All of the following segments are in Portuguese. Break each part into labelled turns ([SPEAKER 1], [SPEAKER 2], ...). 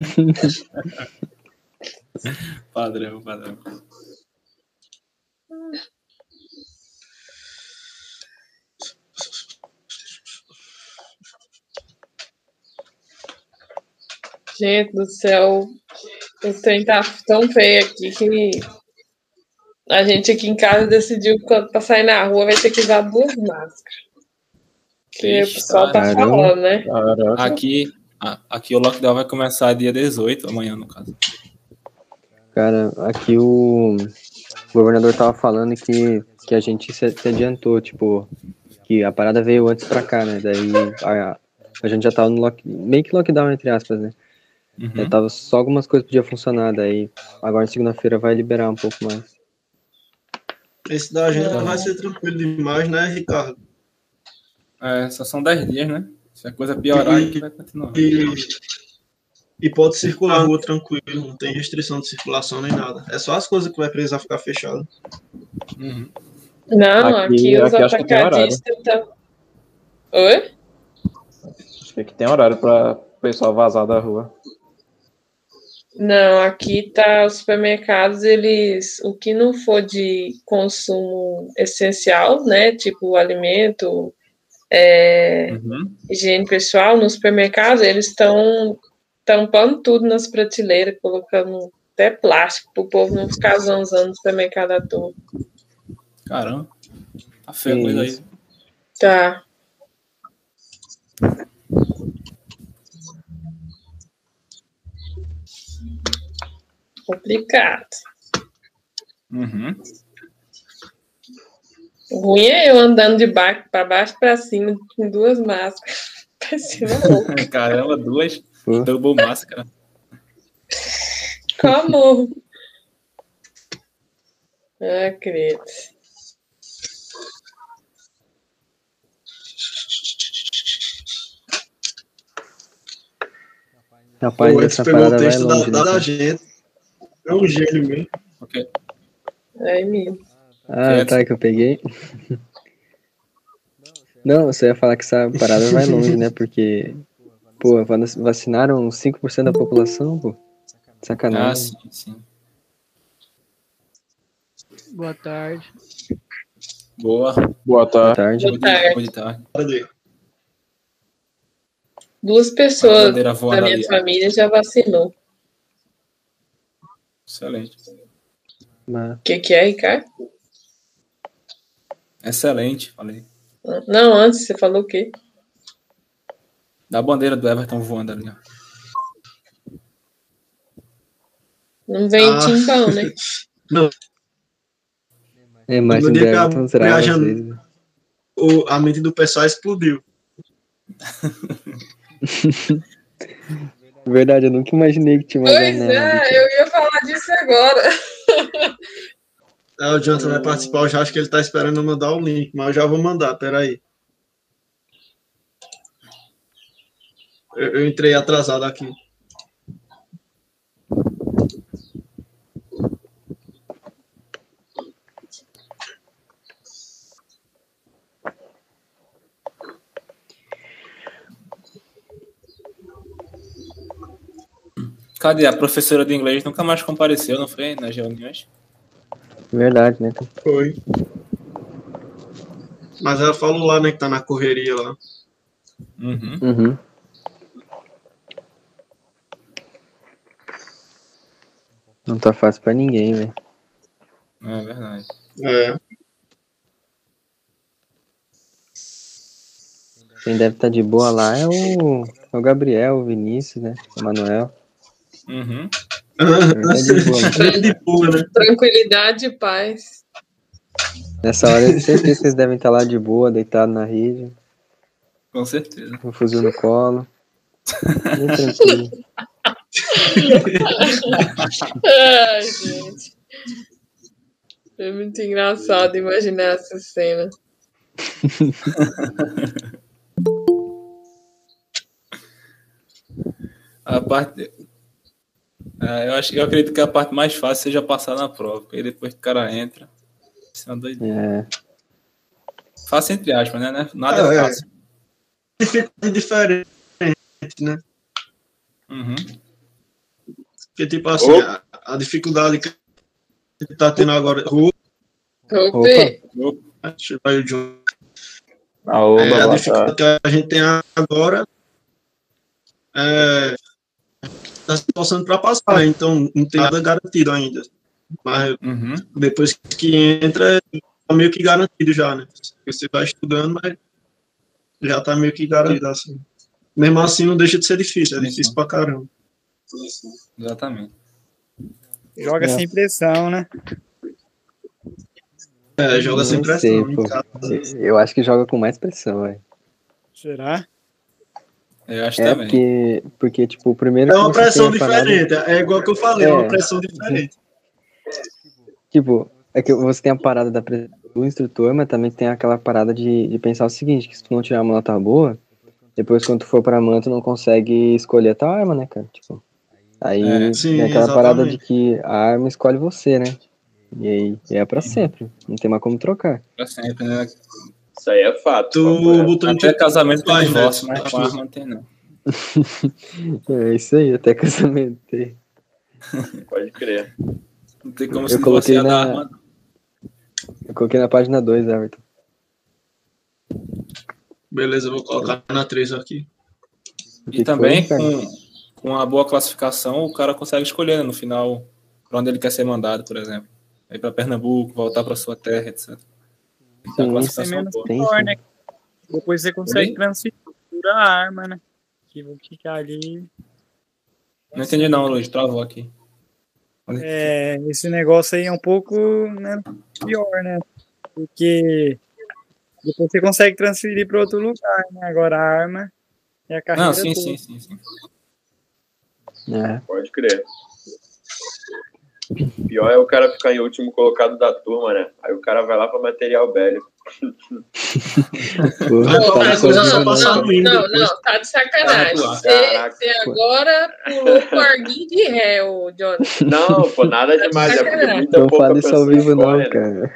[SPEAKER 1] padrão, padrão.
[SPEAKER 2] Gente do céu, o trem tá tão feio aqui que a gente aqui em casa decidiu que pra sair na rua vai ter que usar duas máscaras. Que o pessoal tá falando, né?
[SPEAKER 1] Aqui, aqui o lockdown vai começar dia 18, amanhã no caso.
[SPEAKER 3] Cara, aqui o governador tava falando que, que a gente se, se adiantou, tipo, que a parada veio antes pra cá, né? Daí a, a gente já tava no lock, meio que lockdown, entre aspas, né? Uhum. tava só algumas coisas podiam funcionar, daí agora segunda-feira vai liberar um pouco mais.
[SPEAKER 4] Esse da agenda vai ser tranquilo demais, né, Ricardo?
[SPEAKER 1] É, só são 10 dias, né? Se a coisa piorar, e, vai continuar.
[SPEAKER 4] E, e pode circular na rua tranquilo, não tem restrição de circulação nem nada. É só as coisas que vai precisar ficar fechado.
[SPEAKER 2] Uhum. Não, aqui, aqui os aqui atacadistas estão. Oi?
[SPEAKER 5] Acho que aqui tem horário para o pessoal vazar da rua.
[SPEAKER 2] Não, aqui tá os supermercados, eles, o que não for de consumo essencial, né, tipo alimento, é, uhum. higiene pessoal, nos supermercados, eles estão tampando tudo nas prateleiras, colocando até plástico para o povo não ficar zanzando no supermercado à toa.
[SPEAKER 1] Caramba, tá feia a coisa aí.
[SPEAKER 2] Tá. complicado.
[SPEAKER 1] Uhum.
[SPEAKER 2] O ruim é eu andando de baixo para baixo para cima com duas máscaras.
[SPEAKER 1] Caramba, duas double máscara.
[SPEAKER 2] Como? Ah, credo.
[SPEAKER 3] Rapaz, essa parada vai longe.
[SPEAKER 4] Da, da gente. É um gênio mesmo.
[SPEAKER 1] Ok.
[SPEAKER 2] É mesmo.
[SPEAKER 3] Ah, tá, que eu peguei. Não, você ia falar que essa parada vai longe, né? Porque, pô, vacinaram 5% da população, pô. Sacanagem.
[SPEAKER 1] Ah, sim, sim.
[SPEAKER 6] Boa tarde.
[SPEAKER 1] Boa.
[SPEAKER 5] Boa tarde.
[SPEAKER 2] Boa tarde.
[SPEAKER 1] Boa tarde.
[SPEAKER 2] Duas pessoas da minha família já vacinou.
[SPEAKER 1] Excelente.
[SPEAKER 2] O que, que é, Ricardo?
[SPEAKER 1] Excelente, falei.
[SPEAKER 2] Não, antes você falou o quê?
[SPEAKER 1] Da bandeira do Everton voando ali.
[SPEAKER 2] Não vem ah. timbão, né?
[SPEAKER 4] Não.
[SPEAKER 3] É, mas no dia Everton será
[SPEAKER 4] viajando, o, a mente do pessoal explodiu.
[SPEAKER 3] Verdade, eu nunca imaginei que tinha
[SPEAKER 2] uma Pois é, eu ia falar disso agora.
[SPEAKER 4] É, o Jonathan vai participar, eu já acho que ele tá esperando eu mandar o link, mas eu já vou mandar, peraí. Eu, eu entrei atrasado aqui.
[SPEAKER 1] Cadê? A professora de inglês nunca mais compareceu, não foi? Nas reuniões?
[SPEAKER 3] Verdade, né?
[SPEAKER 4] Foi. Mas ela falou lá, né, que tá na correria lá.
[SPEAKER 1] Uhum.
[SPEAKER 3] Uhum. Não tá fácil pra ninguém, velho.
[SPEAKER 1] É verdade.
[SPEAKER 4] É.
[SPEAKER 3] Quem deve estar tá de boa lá é o, é o Gabriel, o Vinícius, né? O Manuel.
[SPEAKER 1] Uhum.
[SPEAKER 4] De boa, né?
[SPEAKER 2] Tranquilidade e paz.
[SPEAKER 3] Nessa hora, eu certeza que eles devem estar lá de boa, deitado na rede.
[SPEAKER 1] Com certeza.
[SPEAKER 3] Com um fuzil no colo. Bem tranquilo.
[SPEAKER 2] Ai, gente. É muito engraçado imaginar essa cena.
[SPEAKER 1] A parte, é, eu, acho, eu acredito que a parte mais fácil seja passar na prova, porque aí depois que o cara entra. Isso é uma
[SPEAKER 3] É.
[SPEAKER 1] Fácil entre aspas, né? né? Nada é, é fácil.
[SPEAKER 4] É diferente, né?
[SPEAKER 1] Uhum.
[SPEAKER 4] Porque, tipo assim, a, a, dificuldade que tá tendo agora. Opa! Deixa eu ver o John.
[SPEAKER 5] Aoba,
[SPEAKER 4] é, a dificuldade que a gente tem agora é, tá se esforçando para passar, né? então não tem nada garantido ainda. Mas uhum. depois que entra, tá meio que garantido já, né? Você vai estudando, mas já tá meio que garantido, assim. Mesmo assim, não deixa de ser difícil, é difícil pra caramba.
[SPEAKER 1] Exatamente.
[SPEAKER 7] Joga é. sem pressão, né?
[SPEAKER 4] É, joga sem pressão.
[SPEAKER 3] Sei, eu acho que joga com mais pressão, velho.
[SPEAKER 7] Será?
[SPEAKER 1] Eu acho
[SPEAKER 3] é
[SPEAKER 1] também.
[SPEAKER 3] Porque, porque, tipo, o primeiro.
[SPEAKER 4] É uma pressão diferente, parada... é igual que eu falei, é, é uma pressão diferente.
[SPEAKER 3] Tipo, é que você tem a parada da pressão do instrutor, mas também tem aquela parada de, de pensar o seguinte, que se tu não tirar uma nota boa, depois quando tu for pra mão, tu não consegue escolher a tua arma, né, cara? Tipo, aí é, sim, tem aquela exatamente. parada de que a arma escolhe você, né? E aí é pra sempre. Não tem mais como trocar.
[SPEAKER 1] Pra sempre, né?
[SPEAKER 8] Isso aí é fato.
[SPEAKER 4] Tu botou
[SPEAKER 1] até casamento tem divórcio, arma não tem, não.
[SPEAKER 3] é isso aí, até casamento tem.
[SPEAKER 8] Pode crer.
[SPEAKER 1] Não tem como
[SPEAKER 3] eu
[SPEAKER 1] se
[SPEAKER 3] coloquei na...
[SPEAKER 1] arma.
[SPEAKER 3] Eu coloquei na página 2, Everton.
[SPEAKER 4] Beleza, eu vou colocar na 3 aqui.
[SPEAKER 1] E também, com, com uma boa classificação, o cara consegue escolher né, no final para onde ele quer ser mandado, por exemplo. Ir para Pernambuco, voltar para sua terra, etc.
[SPEAKER 7] Então, Sim, é menos pior, né? Depois você consegue transferir a arma, né? Que vou ficar ali.
[SPEAKER 1] Não entendi não, Luiz, travou aqui.
[SPEAKER 7] É, esse negócio aí é um pouco né, pior, né? Porque depois você consegue transferir para outro lugar, né? Agora a arma é a carreira.
[SPEAKER 1] Não, sim, toda. sim, sim, sim.
[SPEAKER 3] É.
[SPEAKER 8] Pode crer. Pior é o cara ficar em último colocado da turma, né? Aí o cara vai lá para material bélico.
[SPEAKER 2] não, não, não, não, tá de sacanagem. Você agora pulou o arguinho de réu, Jonathan.
[SPEAKER 8] Não, pô, nada
[SPEAKER 2] tá
[SPEAKER 8] demais.
[SPEAKER 2] De
[SPEAKER 8] é
[SPEAKER 3] muita não fale isso ao vivo, não, né? cara.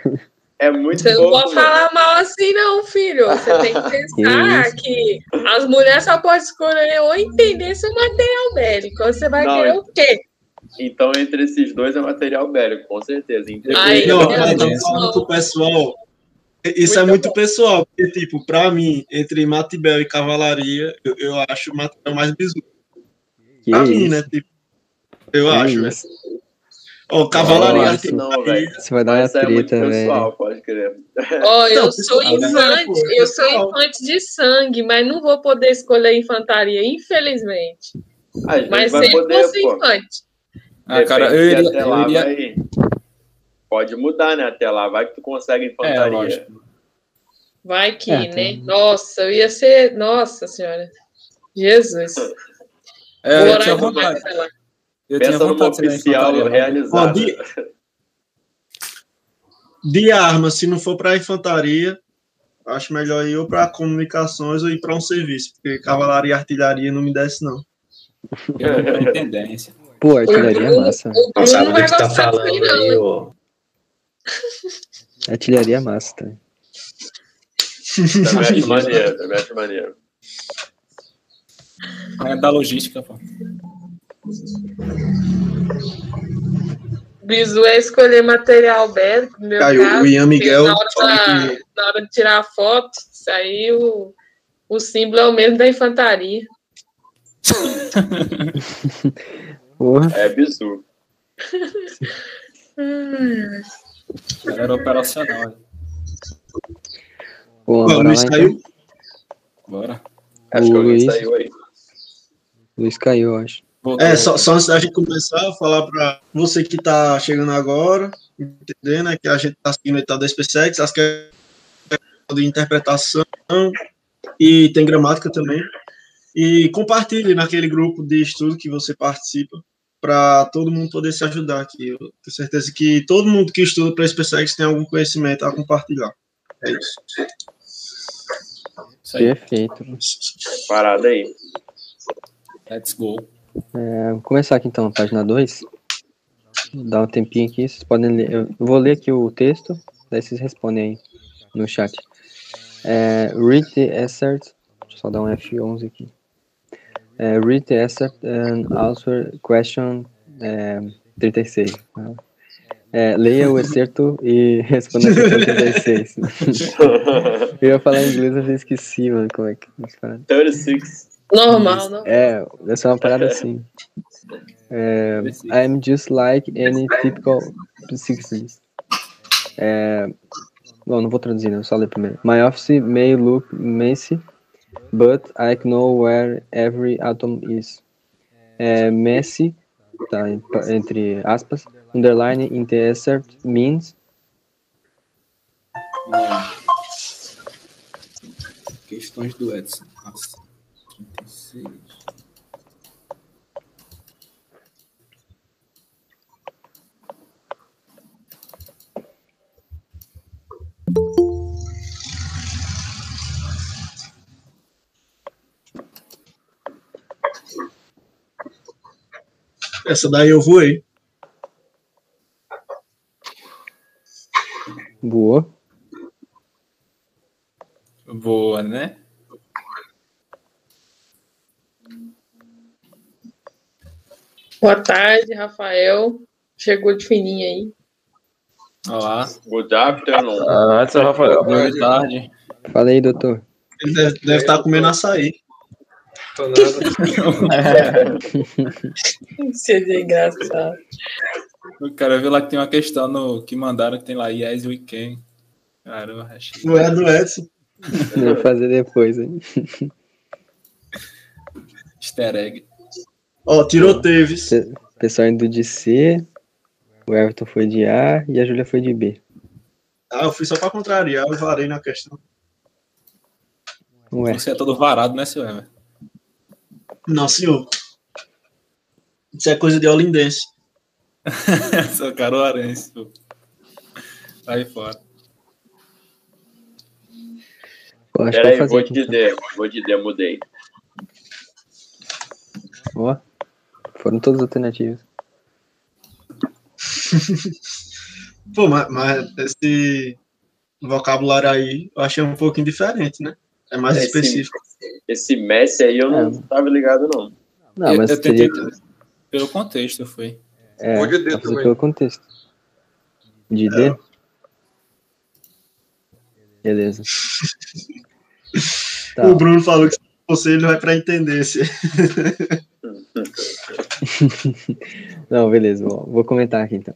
[SPEAKER 8] É muito
[SPEAKER 2] Você
[SPEAKER 8] não
[SPEAKER 2] pode falar mal assim, não, filho. Você tem que pensar que as mulheres só podem escolher ou entender seu material bélico. Você vai não, querer o quê?
[SPEAKER 8] Então, entre esses dois é material bélico, com certeza.
[SPEAKER 4] Aí, não, mas estamos falando pro pessoal. Isso muito é muito bom. pessoal, porque, tipo, pra mim, entre Matibel e Cavalaria, eu, eu acho o material mais bizarro. Pra mim, né? Tipo, eu que acho, né? Ó, oh, Cavalaria
[SPEAKER 3] Nossa, não, velho. Você vai dar uma treta, é velho.
[SPEAKER 8] pode crer.
[SPEAKER 2] Ó, oh, eu não, sou infante, eu sou infante de sangue, mas não vou poder escolher infantaria, infelizmente. Mas sempre poder, vou ser infante.
[SPEAKER 1] Ah, cara, eu iria, até lá eu iria...
[SPEAKER 8] vai... Pode mudar, né? Até lá, vai que tu consegue infantaria. É,
[SPEAKER 2] vai que, é, né? Nossa, eu ia ser. Nossa senhora. Jesus.
[SPEAKER 1] É, eu tinha vontade.
[SPEAKER 8] Eu Pensa tinha vontade numa oficial realizada.
[SPEAKER 4] de, de arma, se não for para infantaria, acho melhor ir ou para comunicações ou ir para um serviço, porque cavalaria e artilharia não me desce, não.
[SPEAKER 1] Eu não tenho tendência.
[SPEAKER 3] Pô, artilharia é massa.
[SPEAKER 9] Não sabe do que tá falando aí, ô.
[SPEAKER 3] Artilharia é massa, tá?
[SPEAKER 8] Também acho maneiro, também acho maneiro.
[SPEAKER 1] É da logística, pô.
[SPEAKER 2] Bizu é escolher material bélico, meu
[SPEAKER 4] Caiu,
[SPEAKER 2] caso,
[SPEAKER 4] o Ian Miguel
[SPEAKER 2] na hora, da, que... na hora de tirar a foto, saiu o símbolo é o mesmo da infantaria.
[SPEAKER 3] Porra.
[SPEAKER 8] É bizu.
[SPEAKER 1] Era operacional.
[SPEAKER 3] Pô,
[SPEAKER 4] o Luiz caiu?
[SPEAKER 1] Bora.
[SPEAKER 8] Acho que o Luiz saiu aí.
[SPEAKER 3] Luiz caiu, acho.
[SPEAKER 4] Voltou. É, só, só antes da gente começar, falar para você que está chegando agora, entender, né, que a gente está seguindo a etapa da SpaceX, as questões de interpretação e tem gramática também. E compartilhe naquele grupo de estudo que você participa, para todo mundo poder se ajudar aqui. Eu tenho certeza que todo mundo que estuda para SpaceX tem algum conhecimento a compartilhar. É isso.
[SPEAKER 3] isso aí. Perfeito.
[SPEAKER 8] Parada aí.
[SPEAKER 1] Let's go.
[SPEAKER 3] É, vou começar aqui então, página 2. Dá um tempinho aqui, vocês podem ler. Eu vou ler aqui o texto, daí vocês respondem aí no chat. É, read the excerpt. Deixa eu só dar um F11 aqui. Uh, read the excerpt and answer question É, 36. É, leia o excerto e responda a questão 36. eu ia falar em inglês, mas eu esqueci, mano, como é que fala.
[SPEAKER 8] 36.
[SPEAKER 2] Normal, não?
[SPEAKER 3] É, essa é uma parada assim. É, I'm just like any typical sixties. É, bom, não vou traduzir, né? Eu só ler primeiro. My office may look messy, but I know where every atom is. Eh, eh, é, messy, tá, entre aspas, underline in the excerpt means.
[SPEAKER 1] Questões do Edson. Nossa, 36.
[SPEAKER 4] Essa daí eu voei.
[SPEAKER 3] Boa.
[SPEAKER 1] Boa, né?
[SPEAKER 2] Boa tarde, Rafael. Chegou de fininho aí.
[SPEAKER 1] Olá.
[SPEAKER 8] Good afternoon.
[SPEAKER 5] Ah, Rafael.
[SPEAKER 1] Boa tarde.
[SPEAKER 3] Fala aí, doutor.
[SPEAKER 4] Ele deve, deve estar comendo açaí.
[SPEAKER 9] Tô nada.
[SPEAKER 2] Seria engraçado.
[SPEAKER 1] O cara viu lá que tem uma questão no, que mandaram que tem lá Yes We Can. Caramba, achei.
[SPEAKER 4] Não é do Edson.
[SPEAKER 3] Vou fazer depois, hein?
[SPEAKER 1] Easter egg.
[SPEAKER 4] Ó, tiroteio. viu?
[SPEAKER 3] Pe- Pessoal indo de C, o Everton foi de A e a Júlia foi de B.
[SPEAKER 4] Ah, eu fui só pra contrariar, eu varei na questão.
[SPEAKER 3] Ué,
[SPEAKER 1] Você é todo varado, né, seu Ever?
[SPEAKER 4] Não, senhor. Isso é coisa de olindense.
[SPEAKER 1] Sou caruarense, pô. Sai fora.
[SPEAKER 8] Peraí,
[SPEAKER 3] vou
[SPEAKER 8] vou te
[SPEAKER 3] então.
[SPEAKER 8] dizer, vou te dizer, mudei.
[SPEAKER 3] Ó, foram todas alternativas.
[SPEAKER 4] Pô, mas, mas esse vocabulário aí eu achei um pouquinho diferente, né? É mais
[SPEAKER 8] Esse-
[SPEAKER 4] específico.
[SPEAKER 8] Esse Messi aí eu não
[SPEAKER 3] É.
[SPEAKER 8] tava ligado, não.
[SPEAKER 3] Não,
[SPEAKER 1] Eu-
[SPEAKER 3] mas
[SPEAKER 1] eu tentei
[SPEAKER 3] seria
[SPEAKER 1] pelo contexto, foi.
[SPEAKER 3] é,
[SPEAKER 9] Pode D
[SPEAKER 3] passa
[SPEAKER 9] também.
[SPEAKER 3] pelo contexto. De D? Beleza. Tá.
[SPEAKER 4] O Bruno falou que se você ele vai pra entender esse.
[SPEAKER 3] Não, beleza, vou, vou comentar aqui então.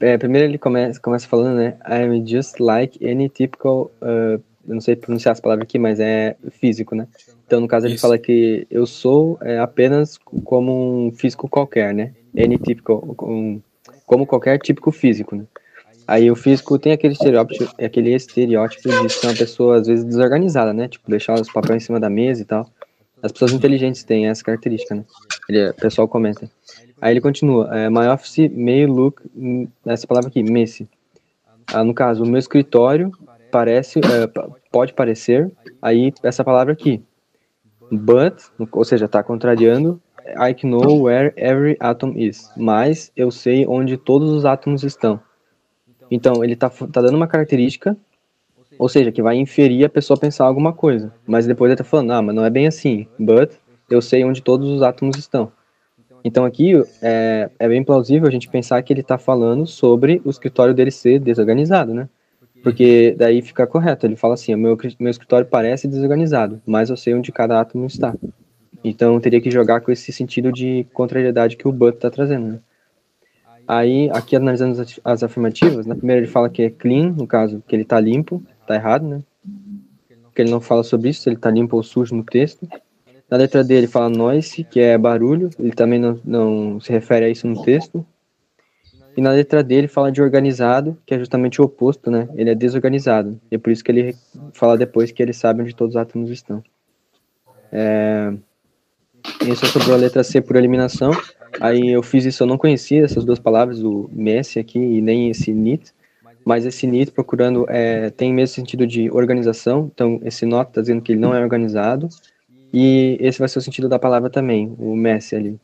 [SPEAKER 3] É, primeiro ele começa, começa falando, né? I'm just like any typical. uh, eu não sei pronunciar essa palavra aqui, mas é físico, né? Então, no caso, ele
[SPEAKER 1] Isso.
[SPEAKER 3] fala que eu sou é, apenas como um físico qualquer, né? Any typical. um- como qualquer típico físico, né? Aí o físico tem aquele estereótipo, aquele estereótipo de ser uma pessoa, às vezes, desorganizada, né? Tipo, deixar os papéis em cima da mesa e tal. As pessoas inteligentes têm essa característica, né? Ele, o pessoal comenta. Aí ele continua, é, my office may look, hum, essa palavra aqui, messy. Ah, no caso, o meu escritório parece, é, pode parecer, aí essa palavra aqui, but, ou seja, está contrariando, I know where every atom is, mas eu sei onde todos os átomos estão. Então, ele está tá dando uma característica, ou seja, que vai inferir a pessoa pensar alguma coisa, mas depois ele está falando, ah, mas não é bem assim, but eu sei onde todos os átomos estão. Então aqui é, é bem plausível a gente pensar que ele está falando sobre o escritório dele ser desorganizado, né? Porque daí fica correto. Ele fala assim: meu, meu escritório parece desorganizado, mas eu sei onde cada átomo está. Então teria que jogar com esse sentido de contrariedade que o Butt está trazendo. Né? Aí, aqui analisando as, ati- as afirmativas, na primeira ele fala que é clean, no caso, que ele está limpo, está errado, né? Porque ele não fala sobre isso, se ele está limpo ou sujo no texto. Na letra D ele fala noise, que é barulho, ele também não, não se refere a isso no texto. E na letra D ele fala de organizado, que é justamente o oposto, né? Ele é desorganizado. E é por isso que ele fala depois que ele sabe onde todos os átomos estão. É... Isso sobrou a letra C por eliminação. Aí eu fiz isso, eu não conhecia essas duas palavras, o Messi aqui e nem esse NIT. Mas esse NIT procurando é, tem o mesmo sentido de organização. Então esse NOT está dizendo que ele não é organizado. E esse vai ser o sentido da palavra também, o Messi ali.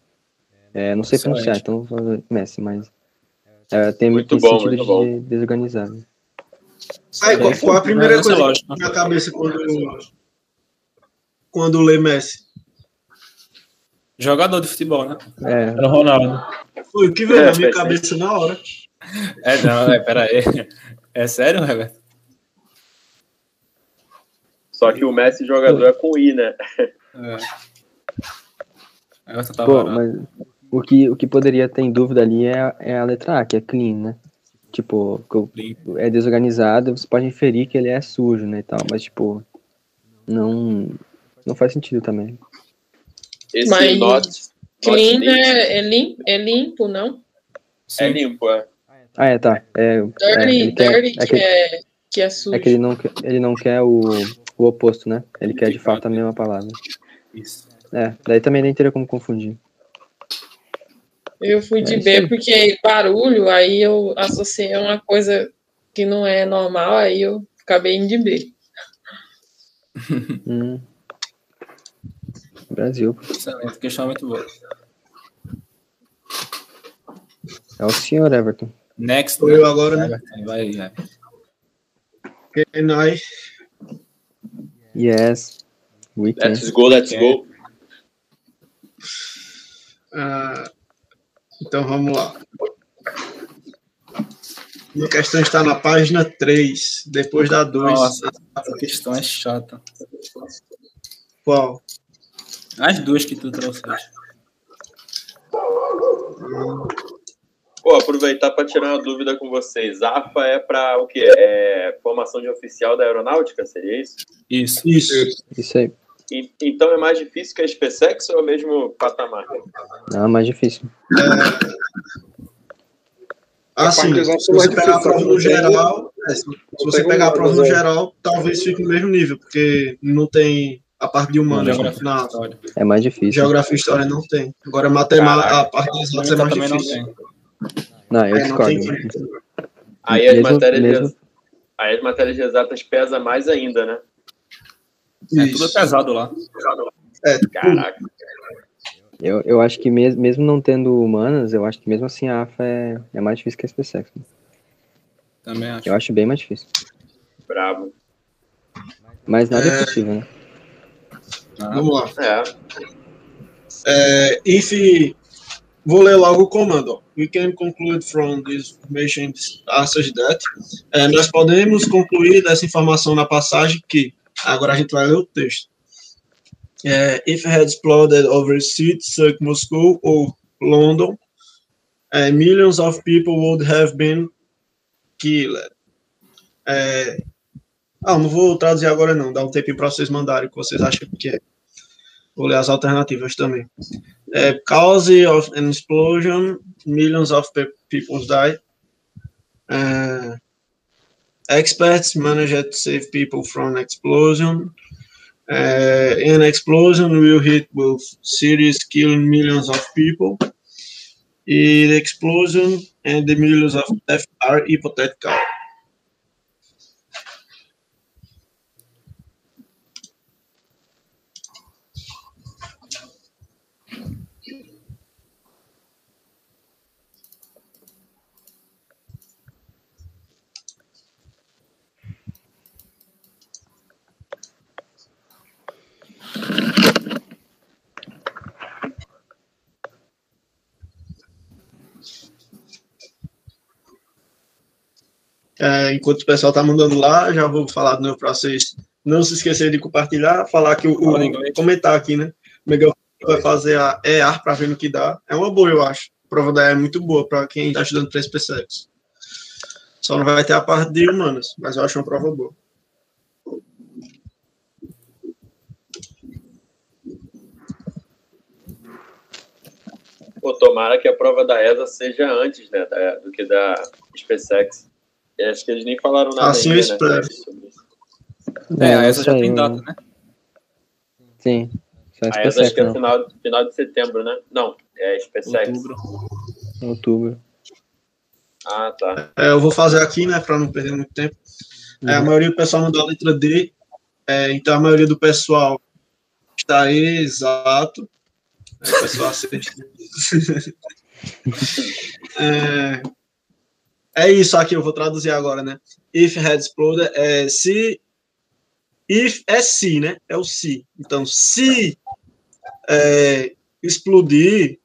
[SPEAKER 3] É, não sei pronunciar, então vou falar Messi, mas é, tem
[SPEAKER 8] Muito bom,
[SPEAKER 3] sentido
[SPEAKER 8] muito
[SPEAKER 3] de
[SPEAKER 8] bom.
[SPEAKER 3] desorganizado.
[SPEAKER 4] Aí, qual, qual a primeira
[SPEAKER 1] é
[SPEAKER 4] coisa vem na cabeça quando, quando lê Messi?
[SPEAKER 1] Jogador de futebol, né?
[SPEAKER 3] É,
[SPEAKER 5] Era o Ronaldo.
[SPEAKER 4] Foi o que veio na minha cabeça na hora.
[SPEAKER 1] É, não, é, pera aí. É sério, Roberto?
[SPEAKER 8] Só que o Messi jogador é com I, né?
[SPEAKER 1] É.
[SPEAKER 3] Pô, mas o que, o que poderia ter em dúvida ali é, é a letra A, que é clean, né? Tipo, é desorganizado, você pode inferir que ele é sujo, né, e tal, mas, tipo, não, não faz sentido também.
[SPEAKER 8] Esse
[SPEAKER 2] Mas
[SPEAKER 8] not, not
[SPEAKER 2] Clean
[SPEAKER 8] neat
[SPEAKER 2] é, é, lim, é limpo, não?
[SPEAKER 8] é limpo, é.
[SPEAKER 3] Ah, é, tá. É, é,
[SPEAKER 2] Dirty,
[SPEAKER 3] ele quer,
[SPEAKER 2] dirty
[SPEAKER 3] é,
[SPEAKER 2] que
[SPEAKER 3] que,
[SPEAKER 2] é, que é sujo.
[SPEAKER 3] é que ele não, quer- ele não quer o, o oposto, né? Ele quer, de fato, a mesma palavra.
[SPEAKER 1] Isso.
[SPEAKER 3] É, daí também nem teria como confundir.
[SPEAKER 2] Eu fui de
[SPEAKER 3] É
[SPEAKER 2] B porque barulho, aí eu associei a uma coisa que não é normal, aí eu acabei indo de B.
[SPEAKER 3] Hum. Brasil.
[SPEAKER 1] Excelente, questão muito boa.
[SPEAKER 3] É o senhor, Everton.
[SPEAKER 1] Next.
[SPEAKER 4] Sou eu agora, né?
[SPEAKER 1] Vai.
[SPEAKER 4] Can I?
[SPEAKER 3] Yes. We can.
[SPEAKER 8] Let's go, let's go.
[SPEAKER 4] Ah, então vamos lá. Minha questão está na página 3, depois da 2.
[SPEAKER 1] Nossa, essa questão é chata.
[SPEAKER 4] Qual?
[SPEAKER 1] As duas que tu trouxeste.
[SPEAKER 8] Pô, aproveitar para tirar uma dúvida com vocês. AFA é para o quê? É formação de oficial da aeronáutica, seria isso?
[SPEAKER 1] Isso.
[SPEAKER 4] Isso.
[SPEAKER 3] Isso aí.
[SPEAKER 8] E- então é mais difícil que a SpaceX ou é o mesmo patamar?
[SPEAKER 3] Não, é mais difícil.
[SPEAKER 4] Assim,
[SPEAKER 9] partizão
[SPEAKER 4] se você pegar a prova no geral, é, se você pegar a prova no
[SPEAKER 9] humanas, é.
[SPEAKER 4] geral, talvez fique no mesmo nível, porque não tem a parte de humanos
[SPEAKER 1] Geografia,
[SPEAKER 4] na
[SPEAKER 1] história.
[SPEAKER 3] É mais difícil.
[SPEAKER 4] geografia e história não tem. Agora matemática, a parte de exatas é mais difícil.
[SPEAKER 1] tem.
[SPEAKER 3] Não, eu
[SPEAKER 4] É,
[SPEAKER 3] discordo.
[SPEAKER 8] aí as matérias de exatas pesa mais ainda, né?
[SPEAKER 1] É
[SPEAKER 4] Isso.
[SPEAKER 1] tudo pesado lá.
[SPEAKER 4] É,
[SPEAKER 8] Caraca.
[SPEAKER 3] Eu, eu acho que mes, mesmo não tendo humanas, eu acho que mesmo assim a AFA é, é mais difícil que a SpaceX.
[SPEAKER 1] Também acho.
[SPEAKER 3] Eu acho bem mais difícil.
[SPEAKER 8] Brabo.
[SPEAKER 3] Mas nada é,
[SPEAKER 4] É.
[SPEAKER 3] possível, né?
[SPEAKER 1] Ah,
[SPEAKER 4] Vamos lá.
[SPEAKER 8] É.
[SPEAKER 4] É, if vou ler logo o comando. We can conclude from this information passage that. É, nós podemos concluir dessa informação na passagem que agora a gente vai ler o texto. É, if had exploded over Sydney, Cirque, Moscow or London, é, millions of people would have been killed. É, ah, não vou traduzir agora não, dá um tempinho para vocês mandarem o que vocês acham que é. Vou ler as alternativas também. É, cause of an explosion, millions of pe- people died. Uh, experts managed to save people from explosion. Uh, an explosion will hit both cities, killing millions of people. The explosion and the millions of deaths are hypothetical. É, enquanto o pessoal tá mandando lá, já vou falar de novo para vocês não se esquecerem de compartilhar, falar que o, o- comentar aqui, né? O Miguel vai fazer a EAR para ver no que dá. É uma boa, eu acho. A prova da EAR é muito boa para quem está estudando para SpaceX. Só não vai ter a parte de humanas, mas eu acho uma prova boa.
[SPEAKER 8] Pô, tomara que a prova da ESA seja antes, né, da- do que da SpaceX. Acho que eles nem falaram nada
[SPEAKER 4] Assim eu
[SPEAKER 8] ainda, né,
[SPEAKER 4] espero.
[SPEAKER 8] isso.
[SPEAKER 1] É, essa já tem
[SPEAKER 3] saiu.
[SPEAKER 1] data, né?
[SPEAKER 3] Sim. Só a
[SPEAKER 8] A ESA acho que é final, final de setembro, né? Não, é SpaceX.
[SPEAKER 1] Outubro.
[SPEAKER 3] Outubro.
[SPEAKER 8] Ah, tá.
[SPEAKER 4] É, eu vou fazer aqui, né, para não perder muito tempo. É, a
[SPEAKER 3] Uhum.
[SPEAKER 4] maioria do pessoal mandou a letra D, é, então a maioria do pessoal está exato. É, o pessoal assiste. é, é isso aqui, eu vou traduzir agora, né? If had exploded, é se. If é se, né? É o se. Então, se é, explodir,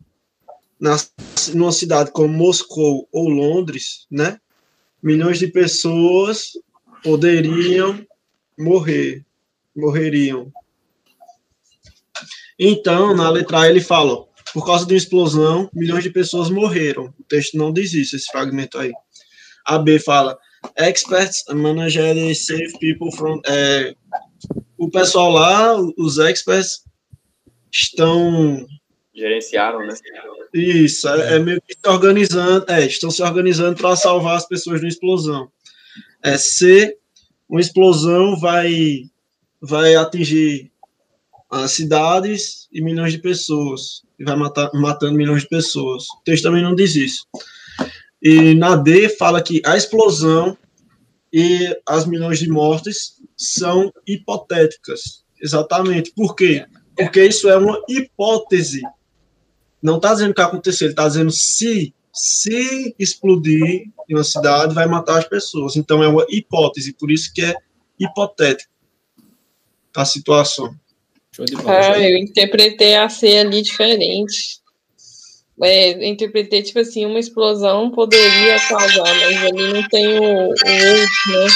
[SPEAKER 4] na, numa cidade como Moscou ou Londres, né? Milhões de pessoas poderiam morrer, morreriam. Então, na letra A ele fala, por causa de uma explosão, milhões de pessoas morreram. O texto não diz isso, esse fragmento aí. A B fala, experts managed save people from... É, o pessoal lá, os experts, estão...
[SPEAKER 8] Gerenciaram, né?
[SPEAKER 4] Isso, é, é meio que se organizando, é, estão se organizando para salvar as pessoas de uma explosão. É, C, uma explosão vai, vai atingir as cidades e milhões de pessoas, e vai matar, matando milhões de pessoas. O texto também não diz isso. E na D fala que a explosão e as milhões de mortes são hipotéticas. Exatamente. Por quê? Porque isso é uma hipótese não está dizendo que vai acontecer, ele está dizendo se, se explodir em uma cidade, vai matar as pessoas. Então é uma hipótese, por isso que é hipotético a situação.
[SPEAKER 2] Ah, eu interpretei a C ali diferente. É, eu interpretei, tipo assim, uma explosão poderia causar, mas ali não tem o, o né?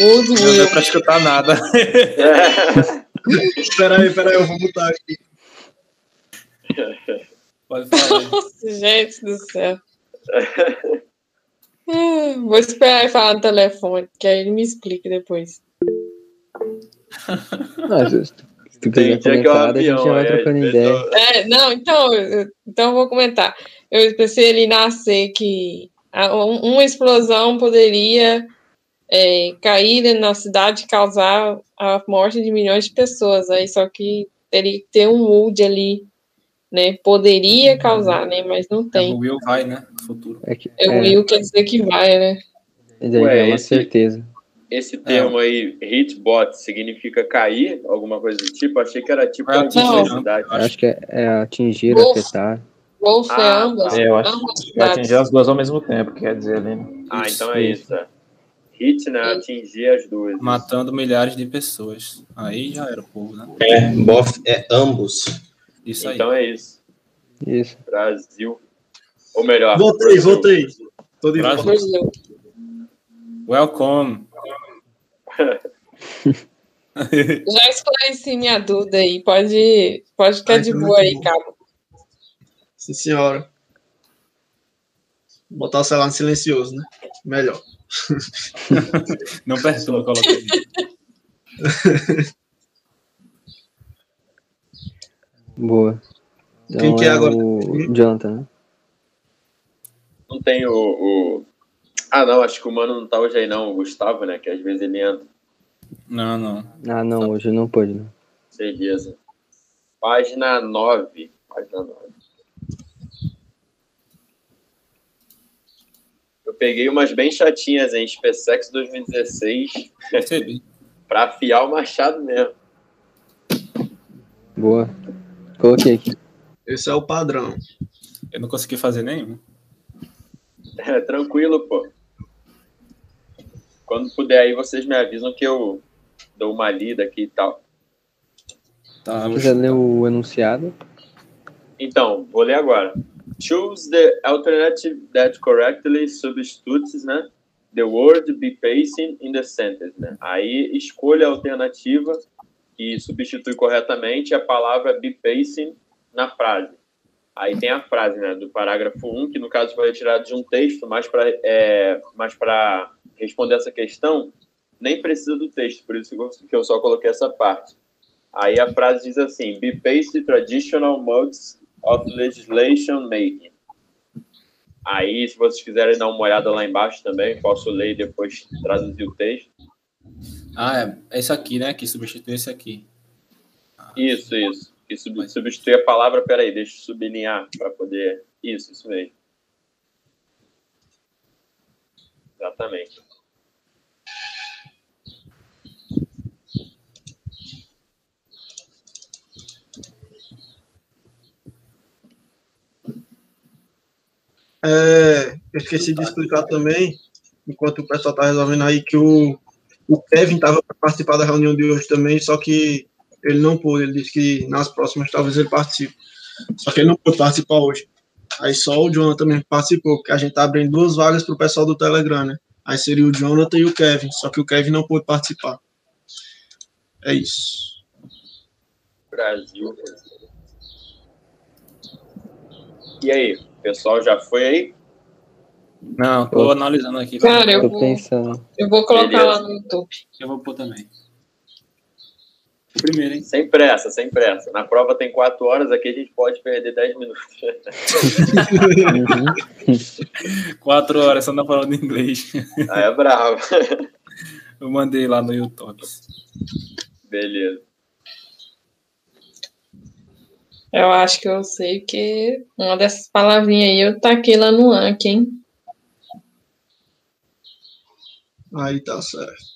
[SPEAKER 1] O não deu para escutar nada.
[SPEAKER 4] espera aí, espera aí, eu vou botar aqui.
[SPEAKER 2] Pode falar. Nossa, gente do céu. Vou esperar ele falar no telefone, que aí ele me explica depois.
[SPEAKER 3] Não, justo. Se tu quiser comentar, a gente já vai é, trocando ideia.
[SPEAKER 2] É, não, então, então eu vou comentar. Eu pensei ali nascer que uma explosão poderia é, cair na cidade e causar a morte de milhões de pessoas. Aí só que teria que ter um mood ali né? Poderia causar, né? Mas não tem.
[SPEAKER 1] É, o Will vai, né? No futuro.
[SPEAKER 2] É, que, é, o Will quer dizer que vai, né?
[SPEAKER 3] Ué, é uma esse, certeza.
[SPEAKER 8] Esse termo aí, hitbot, significa cair? Alguma coisa do tipo? Achei que era tipo é velocidade.
[SPEAKER 3] Acho que é, é atingir, Wolf. afetar.
[SPEAKER 2] Wolf é ah, ambas.
[SPEAKER 5] É, eu acho que atingir as duas ao mesmo tempo, quer dizer ali. Né?
[SPEAKER 8] Ah, então é isso. Hit, né? Atingir as duas.
[SPEAKER 1] Matando milhares de pessoas. Aí já era o povo, né?
[SPEAKER 10] É, bof, é ambos.
[SPEAKER 8] Isso aí. Então é isso.
[SPEAKER 3] Isso.
[SPEAKER 8] Brasil. Ou melhor.
[SPEAKER 4] Voltei, Brasil. voltei. Tô de volta.
[SPEAKER 1] Welcome.
[SPEAKER 2] Já esclareci minha dúvida aí. Pode, pode ficar Ai, de boa aí, Cabo.
[SPEAKER 4] Sim, senhora. Botar o celular no silencioso, né? Melhor.
[SPEAKER 1] Não perturba, coloquei.
[SPEAKER 3] Boa.
[SPEAKER 4] Então, Quem que é, é agora?
[SPEAKER 3] O Jonathan, né?
[SPEAKER 8] Não tem o, o, Ah, não, acho que o Mano não tá hoje aí, não. O Gustavo, né? Que às vezes ele entra.
[SPEAKER 1] Não, não.
[SPEAKER 3] Ah, não, hoje não pode, não.
[SPEAKER 8] Beleza. Página 9. Página 9. Eu peguei umas bem chatinhas, hein? SpaceX 2016. pra afiar o machado mesmo.
[SPEAKER 3] Boa. Coloquei aqui.
[SPEAKER 4] Esse é o padrão.
[SPEAKER 1] Eu não consegui fazer nenhum.
[SPEAKER 8] É, tranquilo, pô. Quando puder aí, vocês me avisam que eu dou uma lida aqui e tal.
[SPEAKER 3] Tá, Você ler o enunciado?
[SPEAKER 8] Então, vou ler agora. Choose the alternative that correctly substitutes, né? The word be pacing in the sentence, né? Aí escolha a alternativa que substitui corretamente a palavra be pacing na frase. Aí tem a frase né, do parágrafo 1, que no caso foi retirado de um texto, mas para é, mas responder essa questão, nem precisa do texto, por isso que eu só coloquei essa parte. Aí a frase diz assim: Be paste traditional modes of legislation making. Aí, se vocês quiserem dar uma olhada lá embaixo também, posso ler e depois traduzir o texto.
[SPEAKER 1] Ah, é esse aqui, né? Que substitui esse aqui.
[SPEAKER 8] Ah, isso, isso. Que substitui a palavra. Peraí, deixa eu sublinhar para poder. Isso, isso mesmo. Exatamente.
[SPEAKER 4] É, eu esqueci de explicar também, enquanto o pessoal está resolvendo aí, que o, o Kevin estava para participar da reunião de hoje também, só que ele não pôde. Ele disse que nas próximas talvez ele participe. Só que ele não pôde participar hoje. Aí só o Jonathan mesmo participou, porque a gente tá abrindo duas vagas pro pessoal do Telegram, né? Aí seria o Jonathan e o Kevin, só que o Kevin não pôde participar. É isso.
[SPEAKER 8] Brasil. E aí, o pessoal já foi aí?
[SPEAKER 1] Não, tô analisando aqui.
[SPEAKER 2] Cara, eu
[SPEAKER 3] Tô
[SPEAKER 2] vou,
[SPEAKER 3] pensando.
[SPEAKER 2] eu vou colocar
[SPEAKER 8] Beleza.
[SPEAKER 2] lá no YouTube.
[SPEAKER 1] Eu vou pôr também. Primeiro, hein?
[SPEAKER 8] Sem pressa, sem pressa. Na prova tem quatro horas, aqui a gente pode perder 10 minutos.
[SPEAKER 1] Quatro horas só na falando inglês.
[SPEAKER 8] Aí é bravo.
[SPEAKER 1] Eu mandei lá no YouTube.
[SPEAKER 8] Beleza.
[SPEAKER 2] Eu acho que eu sei que uma dessas palavrinhas aí eu taquei lá no Anki, hein?
[SPEAKER 4] Aí tá certo.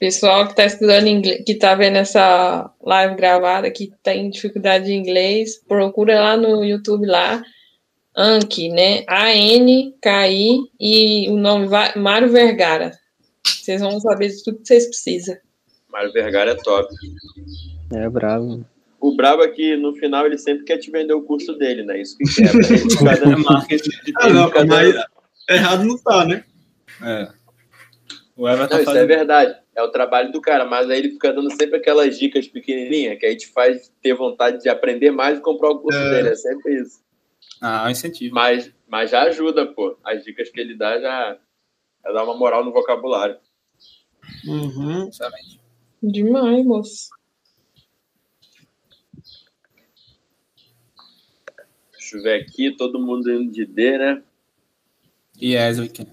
[SPEAKER 2] Pessoal que está estudando inglês, que está vendo essa live gravada, que tem dificuldade de inglês, procura lá no YouTube lá, Anki, né? A-N-K-I e o nome vai Mário Vergara. Vocês vão saber de tudo que vocês precisam.
[SPEAKER 8] Mário Vergara é top.
[SPEAKER 3] É bravo.
[SPEAKER 8] O brabo é que no final ele sempre quer te vender o curso dele, né? Isso que quebra. Ele fica dando marketing de
[SPEAKER 4] Ah, não, mas
[SPEAKER 8] dando-
[SPEAKER 4] errado não tá, né?
[SPEAKER 1] É. O Everton
[SPEAKER 8] Não, isso é
[SPEAKER 1] fazendo-
[SPEAKER 8] verdade. É o trabalho do cara, mas aí ele fica dando sempre aquelas dicas pequenininhas que aí te faz ter vontade de aprender mais e comprar o curso
[SPEAKER 4] É.
[SPEAKER 8] dele. É sempre isso.
[SPEAKER 1] Ah, um incentivo.
[SPEAKER 8] Mas, mas já ajuda, pô. As dicas que ele dá já, já dá uma moral no vocabulário.
[SPEAKER 4] Uhum.
[SPEAKER 1] Excelente.
[SPEAKER 2] Demais, moço.
[SPEAKER 8] Deixa eu ver aqui, todo mundo indo de D, né?
[SPEAKER 1] Yes, we can.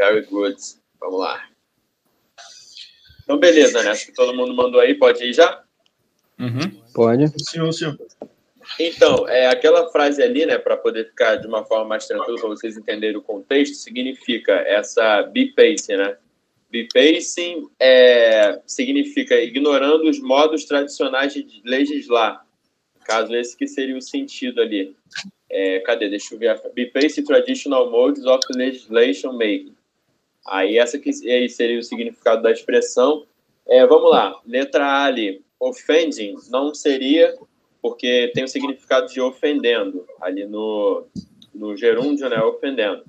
[SPEAKER 8] Very good. Vamos lá. Então, beleza, né? Acho que todo mundo mandou aí. Pode ir já?
[SPEAKER 1] Uhum.
[SPEAKER 3] Pode?
[SPEAKER 4] Senhor, senhor.
[SPEAKER 8] Então, é, aquela frase ali, né, para poder ficar de uma forma mais tranquila, para vocês entenderem o contexto, significa essa be-pacing, né? Be-pacing é, significa ignorando os modos tradicionais de legislar. Caso esse que seria o sentido ali. É, cadê? Deixa eu ver. Be-pacing traditional modes of legislation making. Aí essa que aí seria o significado da expressão. É, vamos lá. Letra A ali. Offending não seria porque tem o significado de ofendendo, ali no, no gerúndio, né, ofendendo.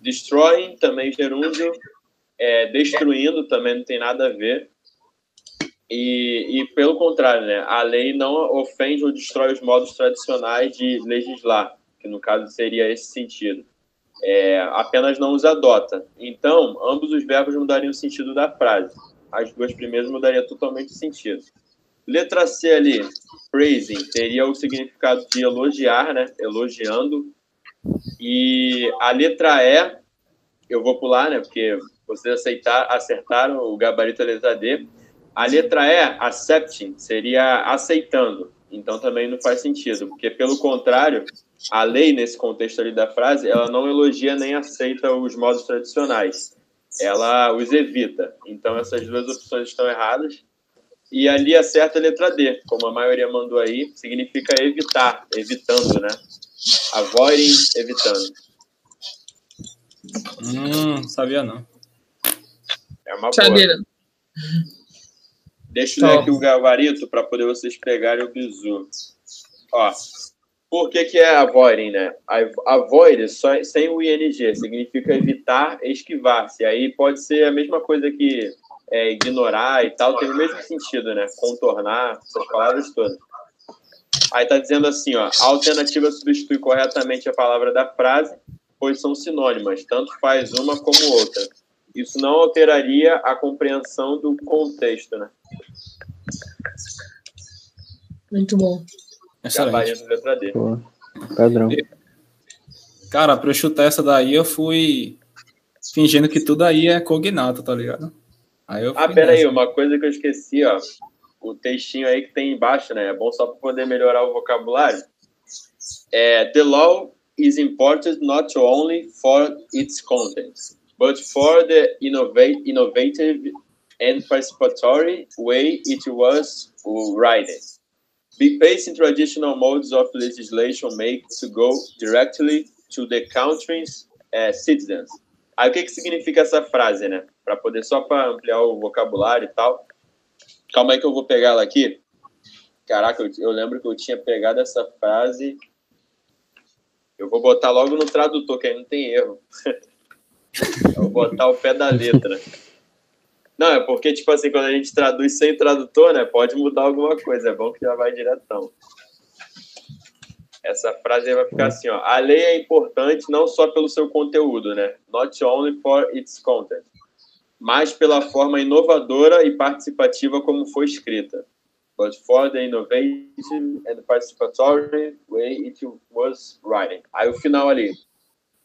[SPEAKER 8] Destroying, também gerúndio, é, destruindo, também não tem nada a ver. E, e, pelo contrário, né, a lei não ofende ou destrói os modos tradicionais de legislar, que no caso seria esse sentido. É, apenas não os adota. Então, ambos os verbos mudariam o sentido da frase. As duas primeiras mudariam totalmente o sentido. Letra C ali, praising, teria o significado de elogiar, né? Elogiando. E a letra E, eu vou pular, né? Porque vocês aceitar, acertaram o gabarito da letra D. A letra E, accepting, seria aceitando. Então também não faz sentido, porque pelo contrário, a lei nesse contexto ali da frase, ela não elogia nem aceita os modos tradicionais. Ela os evita. Então essas duas opções estão erradas. E ali acerta a letra D, como a maioria mandou aí, significa evitar, evitando, né? Avoiding, evitando.
[SPEAKER 1] Hum, sabia não.
[SPEAKER 8] É uma boa.
[SPEAKER 2] Brincadeira.
[SPEAKER 8] Deixa eu ler aqui o gabarito para poder vocês pegarem o bizu. Ó, por que, que é avoiding, né? Avoid só, sem o ing significa evitar, esquivar-se. Aí pode ser a mesma coisa que é, ignorar e tal, tem o mesmo sentido, né? Contornar, essas palavras todas. Aí tá dizendo assim, ó, a alternativa substitui corretamente a palavra da frase, pois são sinônimas, tanto faz uma como outra. Isso não alteraria a compreensão do contexto, né?
[SPEAKER 2] Muito bom.
[SPEAKER 1] Excelente.
[SPEAKER 8] Gabarito letra D.
[SPEAKER 3] Pô, padrão.
[SPEAKER 1] Cara, pra eu chutar essa daí, eu fui fingindo que tudo aí é cognato, tá ligado? Aí eu
[SPEAKER 8] Ah,
[SPEAKER 1] fui
[SPEAKER 8] pera aí, uma coisa que eu esqueci, ó. O textinho aí que tem embaixo, né? É bom só para poder melhorar o vocabulário. É, the law is important not only for its content, but for the innovate, innovative and participatory way it was written. Be based in traditional modes of legislation make to go directly to the country's eh, citizens. Aí o que, que significa essa frase, né? Para poder só para ampliar o vocabulário e tal. Calma aí que eu vou pegar ela aqui. Caraca, eu, eu lembro que eu tinha pegado essa frase. Eu vou botar logo no tradutor, que aí não tem erro. eu vou botar o pé da letra. Não, é porque, tipo assim, quando a gente traduz sem tradutor, né? Pode mudar alguma coisa. É bom que já vai diretão. Essa frase vai ficar assim, ó. A lei é importante não só pelo seu conteúdo, né? Not only for its content, mas pela forma inovadora e participativa como foi escrita. But for the innovation and participatory way it was writing. Aí o final ali.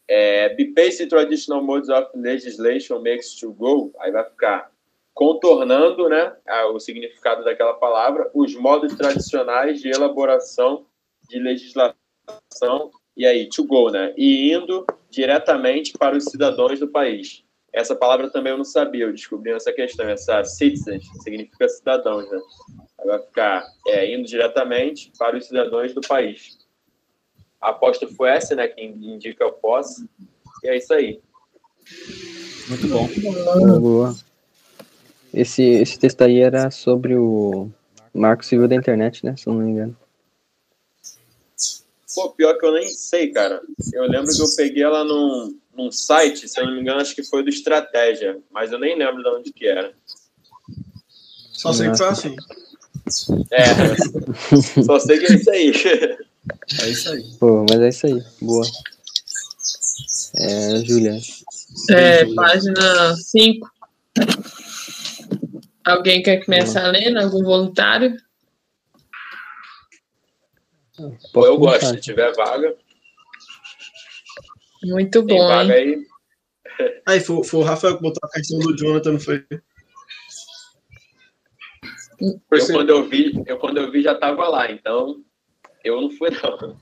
[SPEAKER 8] É, be based traditional modes of legislation makes to go. Aí vai ficar contornando né, o significado daquela palavra, os modos tradicionais de elaboração de legislação, e aí, to go, né? E indo diretamente para os cidadãos do país. Essa palavra também eu não sabia, eu descobri essa questão, essa citizens, significa cidadãos, né? Vai ficar é, indo diretamente para os cidadãos do país. A aposta foi essa, né? Que indica o posse. E é isso aí.
[SPEAKER 1] Muito bom.
[SPEAKER 3] Boa. Esse, esse texto aí era sobre o Marco Civil da Internet, né? Se eu não me engano.
[SPEAKER 8] Pô, pior que eu nem sei, cara. Eu lembro que eu peguei ela num, num site, se eu não me engano, acho que foi do Estratégia, mas eu nem lembro de onde que era.
[SPEAKER 4] Só sei que foi assim.
[SPEAKER 8] É, só sei que é isso aí.
[SPEAKER 1] É isso aí.
[SPEAKER 3] Pô, mas é isso aí. Boa. É, Júlia.
[SPEAKER 2] É, página 5. Alguém quer começar lendo? Algum voluntário?
[SPEAKER 8] Pô, eu gosto, se tiver vaga.
[SPEAKER 2] Muito
[SPEAKER 8] Tem
[SPEAKER 2] bom.
[SPEAKER 8] vaga
[SPEAKER 2] hein?
[SPEAKER 8] aí.
[SPEAKER 4] Aí foi, foi o Rafael que botou a questão do Jonathan, não foi?
[SPEAKER 8] Eu quando eu vi, eu quando eu vi já tava lá, então eu não fui não.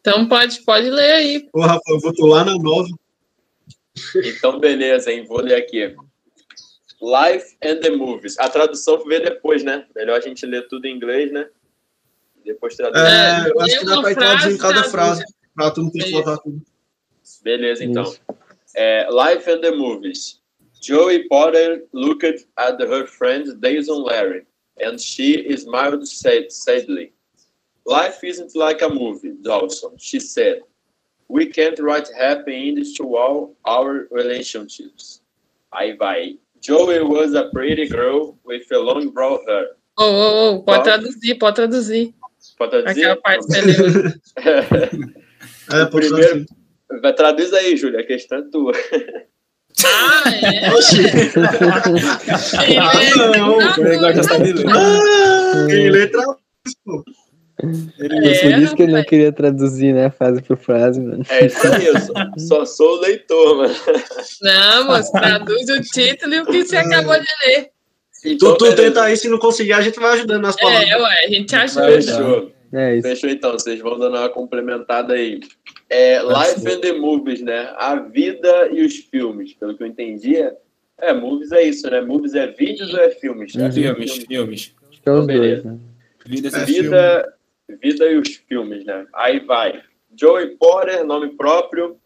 [SPEAKER 2] Então pode, pode ler aí.
[SPEAKER 4] O Rafael botou lá na nova.
[SPEAKER 8] Então beleza, hein? Vou ler aqui. Life and the Movies. A tradução vê depois, né? Melhor a gente ler tudo em inglês, né? Depois traduz.
[SPEAKER 4] É, eu acho que dá pra ir traduzindo cada frase, pra tu não ter que botar tudo.
[SPEAKER 8] Beleza, então. É, Life and the Movies. Joey Potter looked at her friend Dayson Larry, and she smiled sad, sadly. Life isn't like a movie, Dawson, she said. We can't write happy endings to all our relationships. Aí vai. Joey was a pretty girl with a long brown hair.
[SPEAKER 2] Oh, oh, oh, pode
[SPEAKER 8] Qual?
[SPEAKER 2] traduzir, pode traduzir.
[SPEAKER 8] Pode traduzir?
[SPEAKER 2] Aquela parte.
[SPEAKER 4] É,
[SPEAKER 8] O primeiro... Vai, traduz aí, Júlia, a questão é tua.
[SPEAKER 2] Ah, é?
[SPEAKER 4] Ah, não.
[SPEAKER 1] Ele gosta só de ler.
[SPEAKER 4] Ah, em
[SPEAKER 3] É, por isso que ele não queria traduzir, né? Frase por frase, mano.
[SPEAKER 8] É isso aí, eu só, só sou o leitor, mano.
[SPEAKER 2] Não, mas traduz o título e o que você acabou de ler.
[SPEAKER 8] Então,
[SPEAKER 4] Tu, tu tenta aí, se não conseguir, a gente vai ajudando nas palavras.
[SPEAKER 2] É, ué, a gente ajuda.
[SPEAKER 8] Fechou.
[SPEAKER 3] É isso.
[SPEAKER 8] Fechou então, vocês vão dando uma complementada aí. É, Life and the Movies, né? A vida e os filmes. Pelo que eu entendi, é, é movies é isso, né? Movies é vídeos ou é filmes? É
[SPEAKER 1] Filmes, filmes.
[SPEAKER 3] Acho que é os
[SPEAKER 8] beleza.
[SPEAKER 3] dois, né?
[SPEAKER 1] Vidas
[SPEAKER 4] É,
[SPEAKER 8] vida, vida e os filmes, né? Aí vai. Joey Potter, nome próprio.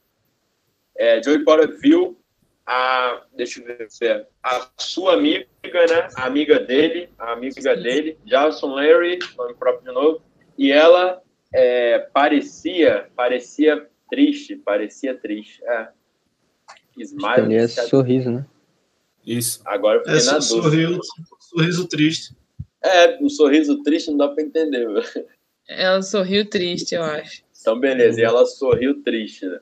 [SPEAKER 8] É, Joey Potter viu a, deixa eu ver, a sua amiga, né? A amiga dele, a amiga dele, Jason Larry, nome próprio de novo. E ela é, parecia, parecia triste, parecia triste. É. Smile.
[SPEAKER 3] Ali é sorriso, né?
[SPEAKER 1] Isso.
[SPEAKER 8] Agora eu fiquei
[SPEAKER 4] É
[SPEAKER 8] na dúvida.
[SPEAKER 4] sorriso, sorriso triste.
[SPEAKER 8] É, um sorriso triste não dá pra entender.
[SPEAKER 2] Ela sorriu triste, eu acho.
[SPEAKER 8] Então, beleza. E ela sorriu triste, né?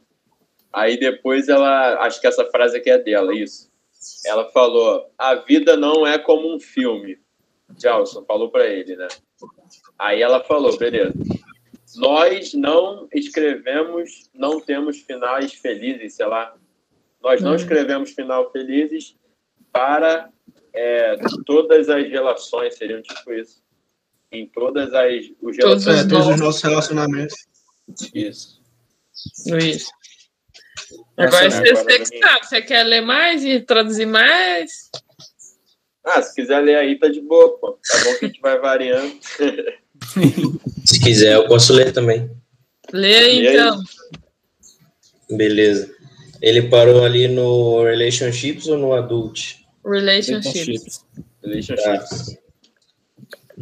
[SPEAKER 8] Aí depois ela. Acho que essa frase aqui é dela, isso. Ela falou: a vida não é como um filme. Jalson falou pra ele, né? Aí ela falou: beleza. Nós não escrevemos, não temos finais felizes, sei lá. Nós não
[SPEAKER 2] Hum.
[SPEAKER 8] escrevemos final felizes para é, todas as relações, seriam tipo isso. Em todas as. Os
[SPEAKER 2] Todos
[SPEAKER 4] É,
[SPEAKER 2] os
[SPEAKER 4] todos os
[SPEAKER 2] nossos.
[SPEAKER 4] relacionamentos.
[SPEAKER 8] Isso.
[SPEAKER 2] Luiz. Agora
[SPEAKER 8] Essa,
[SPEAKER 2] você,
[SPEAKER 8] né, agora
[SPEAKER 2] você sabe. Você quer ler mais e traduzir mais?
[SPEAKER 8] Ah, se quiser ler aí, tá de boa, pô. Tá bom que a gente vai variando.
[SPEAKER 10] Se quiser, eu posso ler também.
[SPEAKER 2] Lê aí,
[SPEAKER 8] Lê aí.
[SPEAKER 2] então.
[SPEAKER 10] Beleza. Ele parou ali no Relationships ou no Adult?
[SPEAKER 2] Relationships.
[SPEAKER 8] Relationships.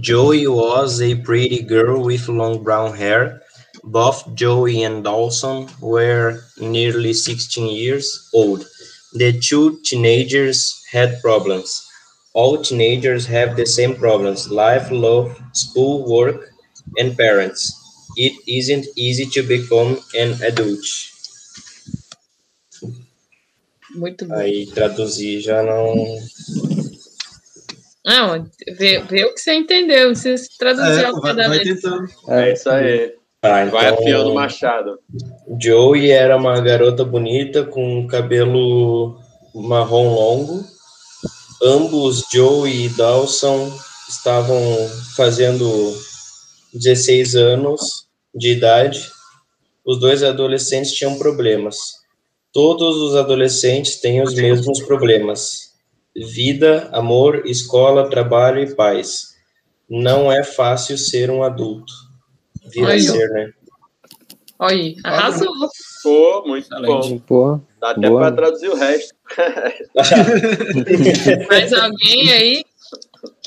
[SPEAKER 10] Joey was a pretty girl with long brown hair. Both Joey and Dawson were nearly 16 years old. The two teenagers had problems. All teenagers have the same problems life, love, school, work, and parents. It isn't easy to become an adult.
[SPEAKER 2] Muito bom.
[SPEAKER 10] Aí traduzir já não.
[SPEAKER 2] Não, vê, vê o que você entendeu. Você traduzir
[SPEAKER 4] É,
[SPEAKER 2] ao
[SPEAKER 4] vai, vai tentando.
[SPEAKER 8] É isso aí.
[SPEAKER 10] Tá,
[SPEAKER 8] Vai
[SPEAKER 10] então,
[SPEAKER 8] afiando o machado.
[SPEAKER 10] Joey era uma garota bonita com cabelo marrom longo. Ambos, Joey e Dawson, estavam fazendo 16 anos de idade. Os dois adolescentes tinham problemas. Todos os adolescentes têm os mesmos problemas: vida, amor, escola, trabalho e paz. Não é fácil ser um adulto. Vira
[SPEAKER 2] Aí, ó.
[SPEAKER 10] ser, né?
[SPEAKER 2] Olha aí, arrasou.
[SPEAKER 8] Pô, muito bom.
[SPEAKER 1] Excelente.
[SPEAKER 3] Pô,
[SPEAKER 8] Dá até
[SPEAKER 3] Boa.
[SPEAKER 8] pra traduzir o resto.
[SPEAKER 2] Mais alguém aí?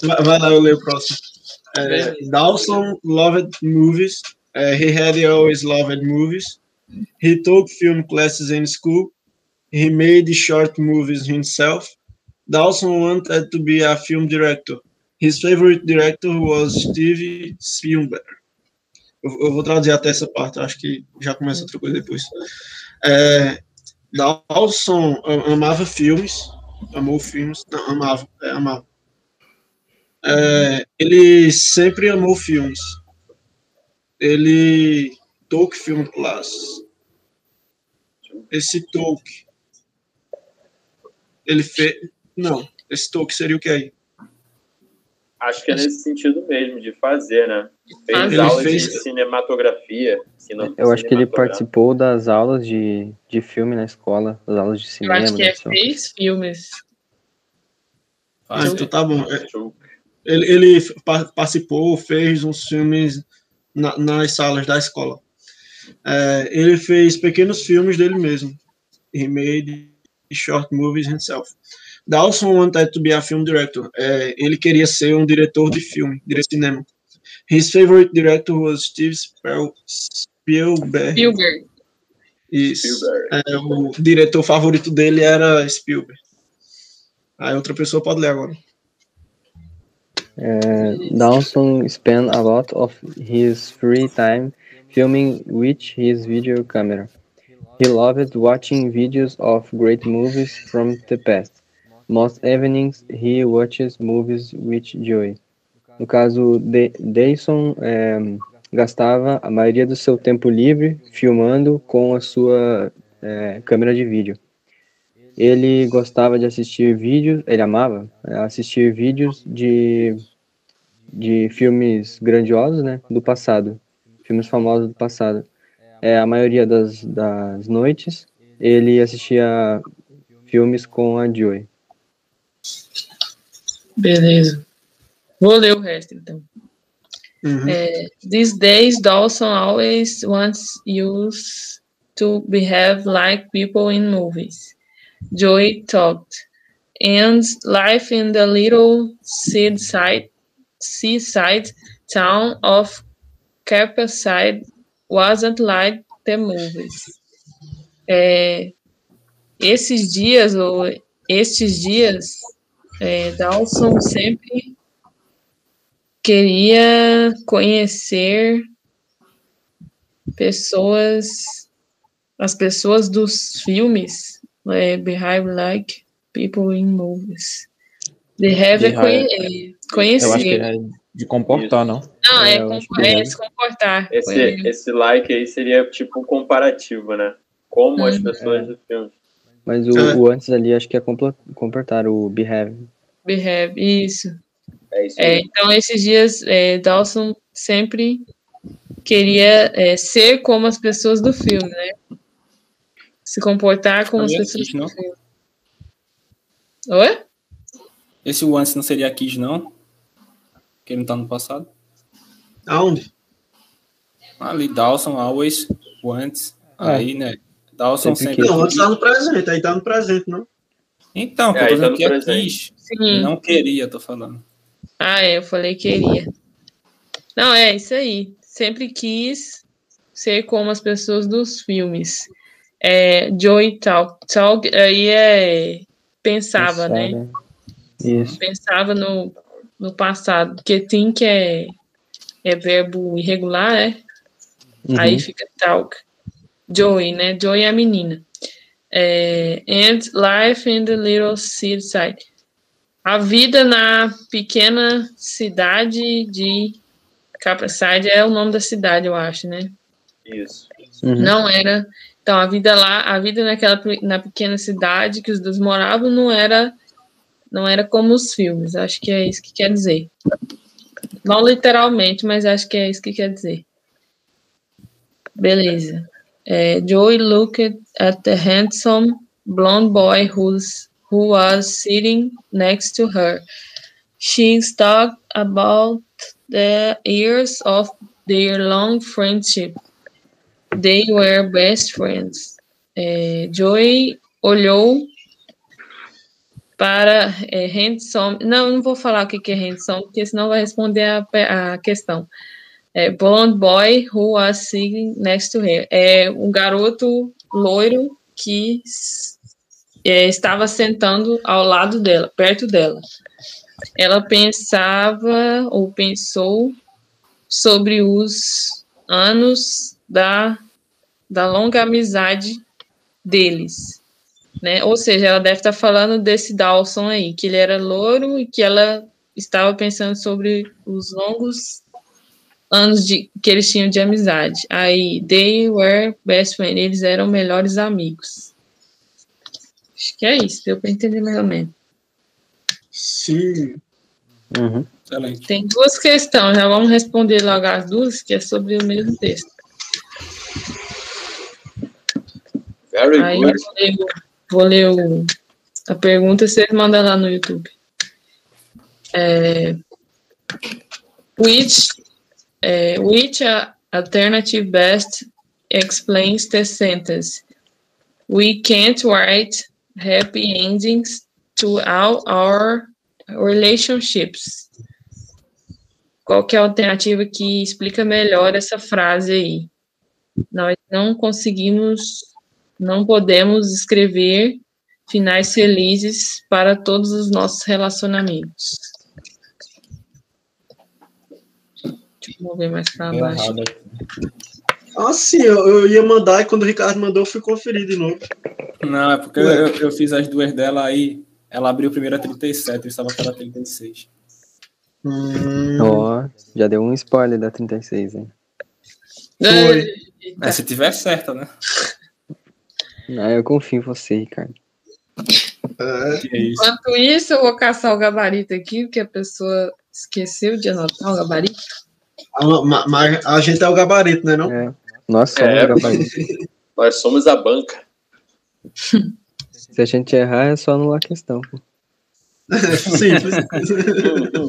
[SPEAKER 4] Vai, vai lá, eu leio o próximo. É. Dawson loved movies. É, he had always loved movies. He took film classes in school. He made short movies himself. Dawson wanted to be a film director. His favorite director was Steve Spielberg. Eu, eu vou traduzir até essa parte, acho que já começa outra coisa depois. É, Dawson amava filmes, amou filmes, não, amava, é, amava. É, ele sempre amou filmes. Ele took film class. Esse toque. Ele fez. Não, esse toque seria o que aí?
[SPEAKER 8] Acho que é nesse sentido mesmo, de fazer, né? Fez
[SPEAKER 2] Ele
[SPEAKER 8] aulas
[SPEAKER 4] fez-
[SPEAKER 8] de cinematografia. cine-
[SPEAKER 3] eu acho que ele participou das aulas de, de filme na escola, das aulas de
[SPEAKER 2] Eu
[SPEAKER 3] cinema.
[SPEAKER 2] acho que é
[SPEAKER 3] né,
[SPEAKER 2] fez filmes.
[SPEAKER 4] Ah, então tá bom. É. Ele, ele pa- participou, fez uns filmes na- nas salas da escola. É, ele fez pequenos filmes dele mesmo. He made short movies himself. Dawson wanted to be a film director. É, ele queria ser um diretor de filme, de cinema. His favorite director was Steve Spiel- Spielberg.
[SPEAKER 2] Spielberg.
[SPEAKER 4] Isso.
[SPEAKER 8] Spielberg.
[SPEAKER 4] É, o diretor favorito dele era Spielberg. Aí outra pessoa pode ler agora.
[SPEAKER 3] Uh, Dawson spent a lot of his free time filming with his video camera. He loved watching videos of great movies from the past. Most evenings he watches movies with Joey. No caso, de Dayson eh, gastava a maioria do seu tempo livre filmando com a sua eh, câmera de vídeo. Ele gostava de assistir vídeos, ele amava eh, assistir vídeos de, de filmes grandiosos, né, do passado, filmes famosos do passado. É, a maioria das, das noites ele assistia filmes com a Joy.
[SPEAKER 2] Beleza. Vou ler o resto, então.
[SPEAKER 4] Uhum.
[SPEAKER 2] É, these days, Dawson always wants us to behave like people in movies. Joey talked. And life in the little seaside, seaside town of Capside wasn't like the movies. É, esses dias, ou estes dias, é, Dawson sempre queria conhecer pessoas, as pessoas dos filmes, é, behave like people in movies. They have é conhe- conhecer.
[SPEAKER 5] Eu acho que é de comportar, não?
[SPEAKER 2] Não, é,
[SPEAKER 3] É,
[SPEAKER 2] é
[SPEAKER 3] é.
[SPEAKER 2] se comportar.
[SPEAKER 8] Esse,
[SPEAKER 2] É,
[SPEAKER 8] esse like aí seria tipo um comparativo, né? Como as
[SPEAKER 2] Uhum.
[SPEAKER 8] pessoas do filme.
[SPEAKER 3] Mas o,
[SPEAKER 4] É.
[SPEAKER 3] o antes ali acho que é comportar o behave.
[SPEAKER 2] behave, isso.
[SPEAKER 8] É isso
[SPEAKER 2] É, então, esses dias, é, Dawson sempre queria é, ser como as pessoas do filme, né? Se comportar como as
[SPEAKER 1] Também
[SPEAKER 2] pessoas
[SPEAKER 1] assiste,
[SPEAKER 2] do
[SPEAKER 1] não?
[SPEAKER 2] filme. Oi?
[SPEAKER 1] Esse once não seria Kiss, não? Que ele não tá no passado.
[SPEAKER 4] Aonde?
[SPEAKER 1] Ali, Dawson, always, once. Aí, né? Dawson
[SPEAKER 3] Sempre
[SPEAKER 1] sempre.
[SPEAKER 4] Não, antes tá no presente, aí tá no presente, não?
[SPEAKER 1] Então,
[SPEAKER 8] É,
[SPEAKER 1] eu tô
[SPEAKER 8] tá
[SPEAKER 1] que é
[SPEAKER 8] presente.
[SPEAKER 1] Kiss.
[SPEAKER 2] Sim.
[SPEAKER 1] Não queria, tô falando.
[SPEAKER 2] Ah, é, eu falei queria. Não, é isso aí. Sempre quis ser como as pessoas dos filmes. É, Joey Talk. Talk aí é pensava, né?
[SPEAKER 3] né? Isso.
[SPEAKER 2] Pensava no, no passado. Porque think é, é verbo irregular, é?
[SPEAKER 3] Uhum.
[SPEAKER 2] Aí fica talk. Joey, né? Joey é a menina. É, and life in the little city side. A vida na pequena cidade de Capricide é o nome da cidade, eu acho, né?
[SPEAKER 8] Isso.
[SPEAKER 3] Uhum.
[SPEAKER 2] Não era. Então, a vida lá, a vida naquela na pequena cidade que os dois moravam não era não era como os filmes. Acho que é isso que quer dizer. Não literalmente, mas acho que é isso que quer dizer. Beleza. É, Joey looked at the handsome blonde boy who's, who was sitting next to her. She talked about the years of their long friendship. They were best friends. É, Joey olhou para é, handsome. Não, não vou falar o que é handsome, porque senão vai responder a, a questão. É, blonde boy who was sitting next to her. É um garoto loiro que é, estava sentando ao lado dela, perto dela. Ela pensava ou pensou sobre os anos da, da longa amizade deles, né? Ou seja, ela deve estar falando desse Dawson aí, que ele era loiro e que ela estava pensando sobre os longos anos de, que eles tinham de amizade. Aí, they were best friends, eles eram melhores amigos. Acho que é isso, deu para entender mais ou menos.
[SPEAKER 4] Sim.
[SPEAKER 3] Uhum.
[SPEAKER 1] Excelente.
[SPEAKER 2] Tem duas questões, já vamos responder logo as duas, que é sobre o mesmo texto.
[SPEAKER 8] Very
[SPEAKER 2] Aí
[SPEAKER 8] good.
[SPEAKER 2] vou ler, vou ler o- a pergunta, você manda lá no YouTube. É, which, é, which alternative best explains the sentence? We can't write happy endings to all our relationships. Qual é a alternativa que explica melhor essa frase aí? Nós não conseguimos não podemos escrever finais felizes para todos os nossos relacionamentos. Deixa eu mover mais
[SPEAKER 5] Deu
[SPEAKER 2] baixo.
[SPEAKER 5] errado.
[SPEAKER 4] Ah, sim, eu, eu ia mandar e quando o Ricardo mandou, eu fui conferir de novo.
[SPEAKER 1] Não, é porque eu, eu fiz as duas dela aí. Ela abriu primeiro a 37, eu estava com ela 36.
[SPEAKER 4] Hum,
[SPEAKER 3] Ó, já deu um spoiler da 36, hein?
[SPEAKER 4] Foi.
[SPEAKER 1] É, se tiver certa, né?
[SPEAKER 3] Ah, eu confio em você, Ricardo.
[SPEAKER 4] é,
[SPEAKER 1] é.
[SPEAKER 2] Enquanto isso, eu vou caçar o gabarito aqui, porque a pessoa esqueceu de anotar o gabarito.
[SPEAKER 4] A, ma- ma- a gente é o gabarito, né? Não?
[SPEAKER 3] É. Nós somos
[SPEAKER 8] É.
[SPEAKER 3] gabarito.
[SPEAKER 8] Nós somos a banca.
[SPEAKER 3] Se a gente errar, é só anular a questão. pô.
[SPEAKER 4] Simples.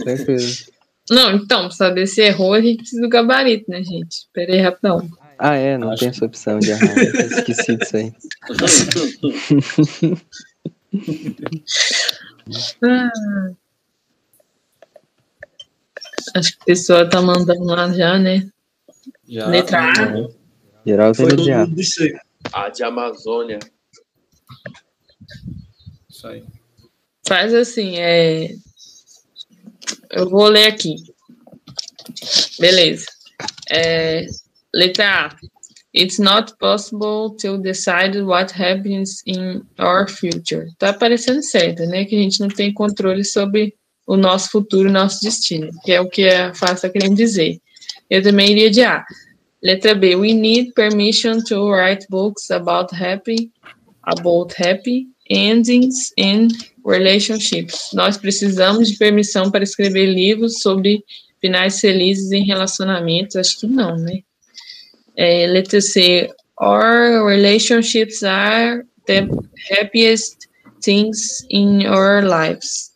[SPEAKER 3] Tranquilo.
[SPEAKER 2] Não, então, pra saber se errou, a gente precisa do gabarito, né, gente? Espera aí, rapidão.
[SPEAKER 3] Ah, é, não
[SPEAKER 1] Acho
[SPEAKER 3] tem essa opção de errar. Eu esqueci disso aí.
[SPEAKER 2] Ah. Acho que a pessoa tá mandando lá já, né?
[SPEAKER 1] Já,
[SPEAKER 2] Letra A.
[SPEAKER 3] Geral
[SPEAKER 4] Foi todo mundo aí.
[SPEAKER 8] A de Amazônia.
[SPEAKER 1] Isso aí.
[SPEAKER 2] Faz assim, é. Eu vou ler aqui. Beleza. É, letra A. It's not possible to decide what happens in our future. Tá parecendo certo, né? Que a gente não tem controle sobre o nosso futuro, o nosso destino, que é o que a está querendo dizer. Eu também iria de A. Letra B. We need permission to write books about happy, about happy endings in relationships. Nós precisamos de permissão para escrever livros sobre finais felizes em relacionamentos. Acho que não, né? É, letra C. Our relationships are the happiest things in our lives.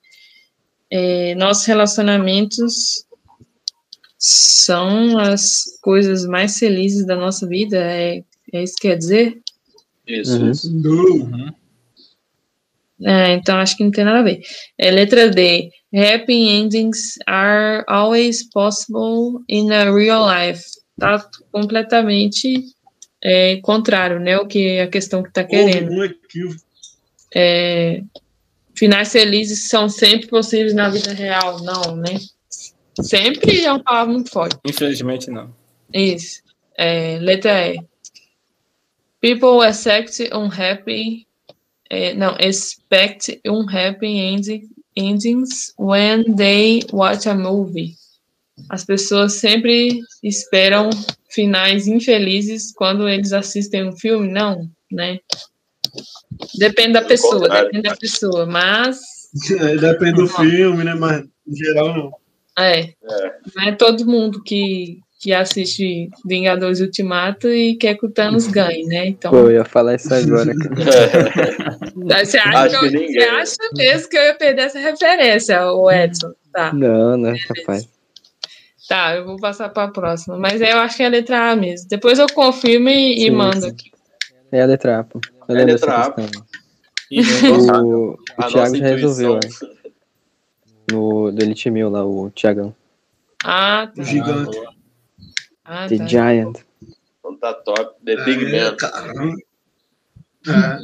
[SPEAKER 2] É, nossos relacionamentos são as coisas mais felizes da nossa vida. É, é isso que quer dizer?
[SPEAKER 8] Isso,
[SPEAKER 3] Uhum.
[SPEAKER 2] É, então acho que não tem nada a ver. É, letra D. Happy endings are always possible in a real life. Tá completamente é, contrário, né? O que a questão que tá querendo. É, finais felizes são sempre possíveis na vida real, não, né? Sempre é uma palavra muito forte.
[SPEAKER 1] Infelizmente, não.
[SPEAKER 2] Isso. É, letra E. People accept unhappy. É, não, expect unhappy ending, endings when they watch a movie. As pessoas sempre esperam finais infelizes quando eles assistem um filme, não, né? Depende da pessoa, depende da pessoa, mas.
[SPEAKER 4] depende do filme, né? Mas em geral não.
[SPEAKER 2] É. é. Não é todo mundo que, que assiste Vingadores Ultimato e quer que o Thanos ganhe, né? Então...
[SPEAKER 3] Pô, eu ia falar isso agora.
[SPEAKER 2] você, acha que eu, você acha mesmo que eu ia perder essa referência, o Edson? Tá.
[SPEAKER 3] Não, não é capaz.
[SPEAKER 2] Tá, eu vou passar para a próxima. Mas eu acho que é a letra A mesmo. Depois eu confirmo e, sim, e mando sim. aqui.
[SPEAKER 3] É a letra A, pô.
[SPEAKER 8] Eu é a letra A.
[SPEAKER 3] o, o Thiago já resolveu, né? No, do Elite Mil lá, o Thiagão.
[SPEAKER 2] Ah, tá.
[SPEAKER 4] O gigante.
[SPEAKER 2] Ah,
[SPEAKER 3] The
[SPEAKER 2] tá.
[SPEAKER 3] Giant.
[SPEAKER 8] Então tá top. The Big
[SPEAKER 4] É,
[SPEAKER 8] Man.
[SPEAKER 4] caramba. É.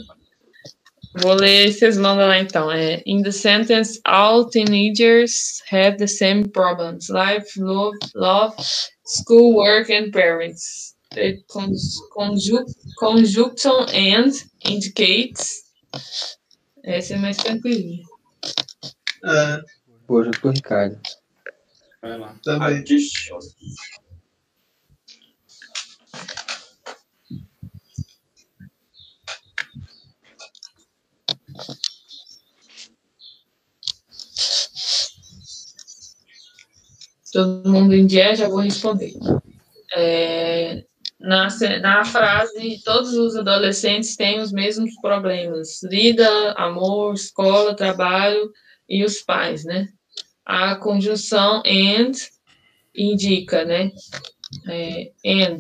[SPEAKER 2] Vou ler e vocês mandam lá então. É, in the sentence, all teenagers have the same problems: life, love, love school, work, and parents. The conju conjunction and indicates. Essa é mais tranquilinha.
[SPEAKER 4] É,
[SPEAKER 3] Pô, junto com o Ricardo.
[SPEAKER 1] Vai lá.
[SPEAKER 4] também.
[SPEAKER 8] Addition.
[SPEAKER 2] Todo mundo em dia, já vou responder. É, na, na frase, todos os adolescentes têm os mesmos problemas: vida, amor, escola, trabalho e os pais, né? A conjunção and indica, né? É, and.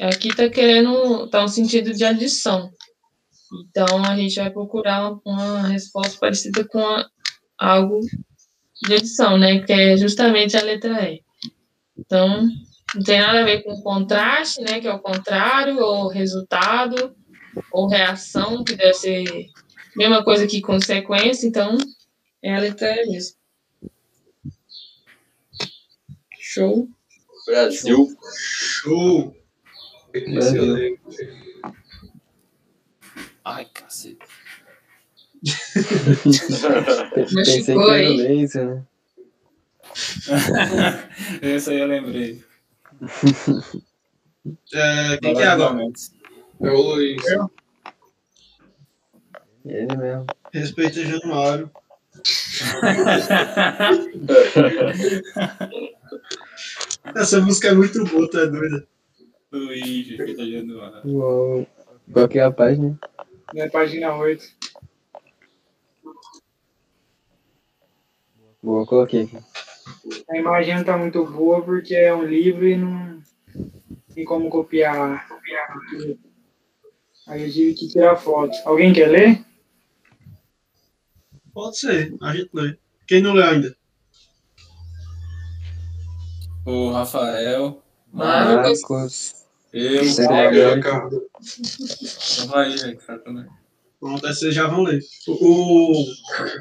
[SPEAKER 2] Aqui tá querendo, tá um sentido de adição. Então, a gente vai procurar uma resposta parecida com a- algo de adição, né? Que é justamente a letra E. Então, não tem nada a ver com contraste, né? Que é o contrário, ou resultado, ou reação, que deve ser a mesma coisa que consequência. Então, é a letra E mesmo. Show.
[SPEAKER 8] Brasil.
[SPEAKER 4] Show.
[SPEAKER 3] Brasil.
[SPEAKER 1] Ai, cacete.
[SPEAKER 3] Pensei que era laser, né?
[SPEAKER 1] Esse aí eu lembrei.
[SPEAKER 4] É, quem que é agora?
[SPEAKER 9] É o Luiz.
[SPEAKER 3] Ele mesmo.
[SPEAKER 4] Respeita Januário. Essa música é muito boa, tu é doida.
[SPEAKER 1] Tá dizendo lá.
[SPEAKER 3] Uou. Qual que é a página?
[SPEAKER 6] Na página 8.
[SPEAKER 3] Boa, coloquei aqui.
[SPEAKER 6] A imagem não tá muito boa porque é um livro e não tem como copiar. Aí eu tive que tirar foto. Alguém quer ler?
[SPEAKER 4] Pode ser, a gente lê. Quem não lê ainda?
[SPEAKER 1] O Rafael,
[SPEAKER 2] Marcos.
[SPEAKER 3] Marcos.
[SPEAKER 1] eu,
[SPEAKER 3] Será
[SPEAKER 9] É,
[SPEAKER 3] que-
[SPEAKER 1] que
[SPEAKER 4] aí vocês já vão ler. O,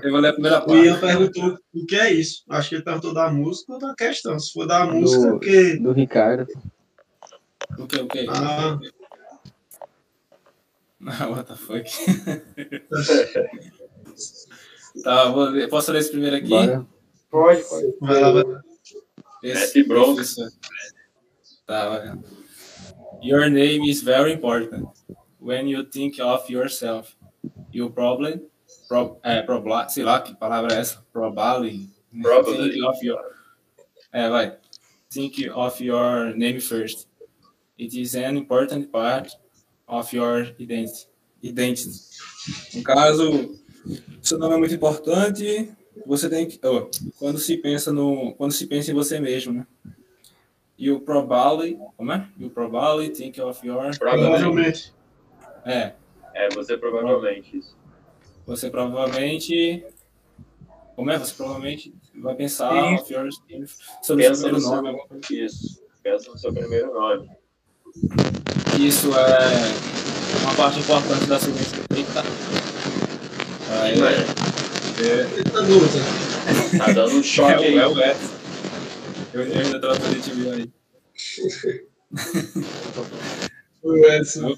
[SPEAKER 1] Eu vou ler a primeira
[SPEAKER 4] o Ian
[SPEAKER 1] parte.
[SPEAKER 4] perguntou o que é isso. Acho que ele perguntou da música ou da questão. Se for da música,
[SPEAKER 3] Do-
[SPEAKER 4] porque.
[SPEAKER 3] Do Ricardo.
[SPEAKER 1] O que, o que?
[SPEAKER 4] Ah,
[SPEAKER 1] Não, what the fuck? tá, vou ler. Posso ler esse primeiro aqui?
[SPEAKER 3] Bora.
[SPEAKER 6] Pode, pode.
[SPEAKER 4] vai lá, vai lá.
[SPEAKER 1] Esse professor. Tá, vai. Your name is very important. When you think of yourself, you probably, pro, é, probla, sei lá que palavra é essa, probably,
[SPEAKER 8] Probably.
[SPEAKER 1] think of your, é, vai, think of your name first. It is an important part of your identity. identity. No caso, seu nome é muito importante. Você tem que, oh, quando se pensa no, quando se pensa em você mesmo, né? You probably, como é? You probably think of your.
[SPEAKER 8] Provavelmente.
[SPEAKER 1] é,
[SPEAKER 8] É, você provavelmente. Isso.
[SPEAKER 1] você provavelmente. Como é? Você provavelmente vai pensar
[SPEAKER 8] Sim.
[SPEAKER 1] sobre
[SPEAKER 8] Pensa
[SPEAKER 1] o primeiro
[SPEAKER 8] no
[SPEAKER 1] nome.
[SPEAKER 8] seu-. Isso. Pensa no seu primeiro nome.
[SPEAKER 1] Isso é uma parte importante da ciência. Eita. Aí,
[SPEAKER 8] Vai.
[SPEAKER 1] é,
[SPEAKER 4] Tá dúvida.
[SPEAKER 8] Tá dando um choque
[SPEAKER 1] é,
[SPEAKER 8] aí.
[SPEAKER 1] o- é o Edson. Eu, eu ainda trato de te ver aí.
[SPEAKER 9] O Edson.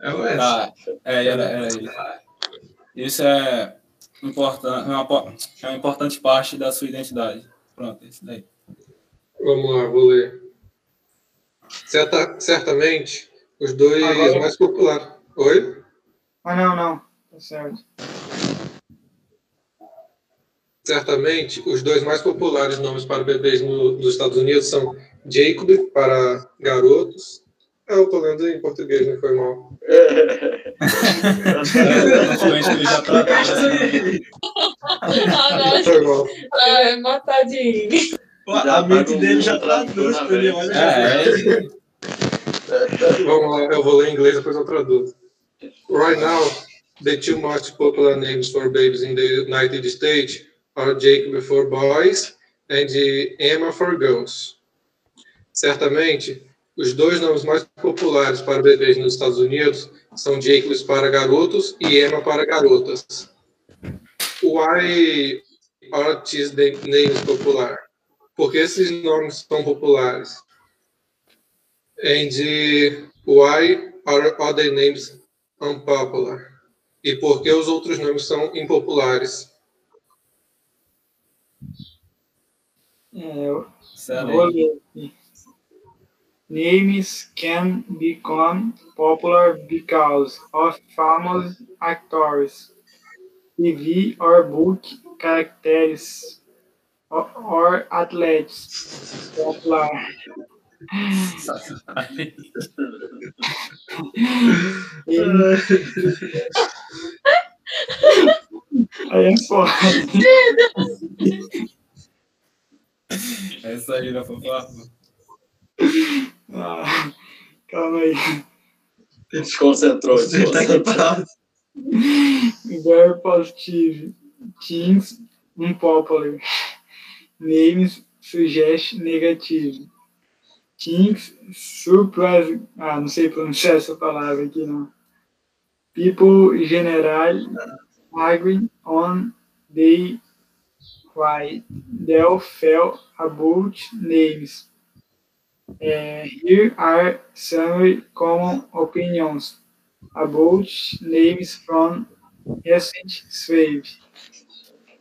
[SPEAKER 9] É o Edson.
[SPEAKER 1] Tá, é, era, era ele. Isso é, importan é, uma, é uma importante parte da sua identidade. Pronto, isso daí.
[SPEAKER 9] Vamos lá, vou ler. Certa, certamente, os dois
[SPEAKER 6] Agora-
[SPEAKER 9] mais populares. Oi?
[SPEAKER 6] Ah, não, não. Tá certo.
[SPEAKER 9] Certamente, os dois mais populares nomes para bebês no- nos Estados Unidos são Jacob, para garotos. Ah, eu tô lendo em português, não foi mal.
[SPEAKER 4] Pô, A mente dele já traduz,
[SPEAKER 8] na
[SPEAKER 4] ele olha.
[SPEAKER 9] Vamos lá, eu vou ler em inglês, depois eu traduzo. Right now, the two most popular names for babies in the United States are Jacob for boys and Emma for girls. Certamente, os dois nomes mais populares para bebês nos Estados Unidos são Jacob para garotos e Emma para garotas. Why are these the names popular? Por que esses nomes são populares? And why are other names unpopular? E por que os outros nomes são impopulares?
[SPEAKER 6] É, eu. Names can become popular because of famous actors, TV or book characters, or, athletes. Popular. Aí é foda.
[SPEAKER 1] Essa aí da fofoca.
[SPEAKER 6] Ah, calma aí.
[SPEAKER 8] Desconcentrou,
[SPEAKER 4] Você tá
[SPEAKER 8] desconcentrou.
[SPEAKER 4] equipado.
[SPEAKER 6] Very positive. Teams unpopular. Names suggest negative. Teams surprise. Ah, não sei pronunciar essa palavra aqui não. People general agree on they why they fell about names. Eh, here are some common opinions about names from recent wave.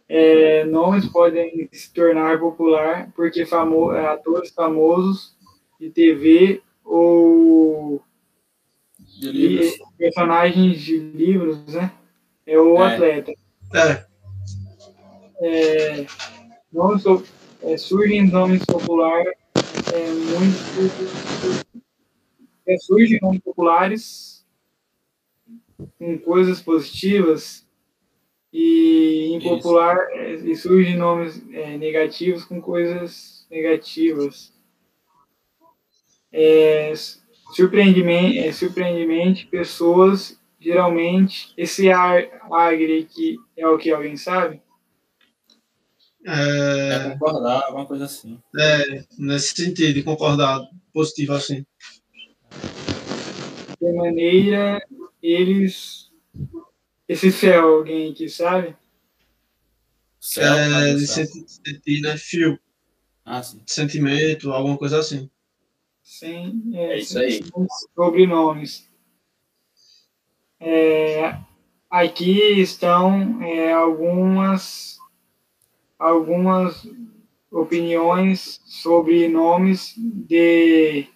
[SPEAKER 6] É, nomes podem se tornar popular porque famo é, atores famosos de TV ou
[SPEAKER 1] De
[SPEAKER 6] e personagens de livros, né? É o
[SPEAKER 1] É.
[SPEAKER 6] atleta.
[SPEAKER 4] É,
[SPEAKER 6] É, nomes, so- é, surgem nomes populares é, muito é, surgem nomes populares com coisas positivas e impopular é, e surgem nomes é, negativos com coisas negativas. É, é, surpreendemente, pessoas geralmente esse ar agre aqui é o que alguém sabe?
[SPEAKER 1] É
[SPEAKER 4] é,
[SPEAKER 1] concordar, alguma coisa assim.
[SPEAKER 4] é, nesse sentido, de concordar, positivo assim.
[SPEAKER 6] De maneira eles esse fel alguém aqui sabe?
[SPEAKER 1] Céu,
[SPEAKER 4] É, de
[SPEAKER 1] céu.
[SPEAKER 4] senti- sentir, né? Fio,
[SPEAKER 1] Ah, sim.
[SPEAKER 4] sentimento, alguma coisa assim.
[SPEAKER 6] Sem,
[SPEAKER 8] É isso aí.
[SPEAKER 6] sobrenomes. É, aqui estão é, algumas algumas opiniões sobre nomes de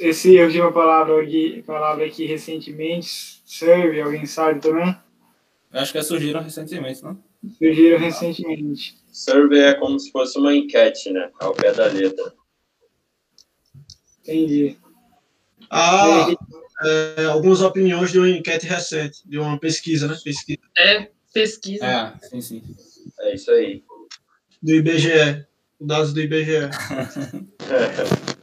[SPEAKER 6] esse eu tive uma palavra aqui, palavra aqui recentemente, serve, alguém sabe também?
[SPEAKER 1] Eu acho que surgiram recentemente, não?
[SPEAKER 6] Surgiram recentemente.
[SPEAKER 8] Survey é como se fosse uma enquete, né? Ao pé da letra.
[SPEAKER 6] Entendi.
[SPEAKER 4] Ah, é, algumas opiniões de uma enquete recente, de uma pesquisa, né? Pesquisa
[SPEAKER 2] É, pesquisa.
[SPEAKER 1] É, sim, sim.
[SPEAKER 8] É isso aí.
[SPEAKER 4] do IBGE, dados do IBGE.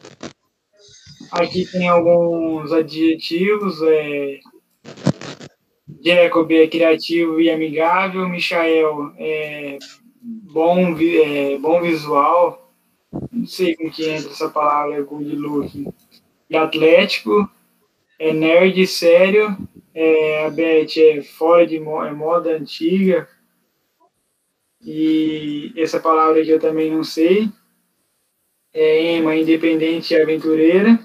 [SPEAKER 6] Aqui tem alguns adjetivos, é, Jacob é criativo e amigável. Michael é bom, é bom visual. Não sei com que entra essa palavra, good looking. E atlético. É nerd sério. É, a Beth é fora de moda, é moda antiga. E essa palavra aqui eu também não sei. É Emma, independente e aventureira.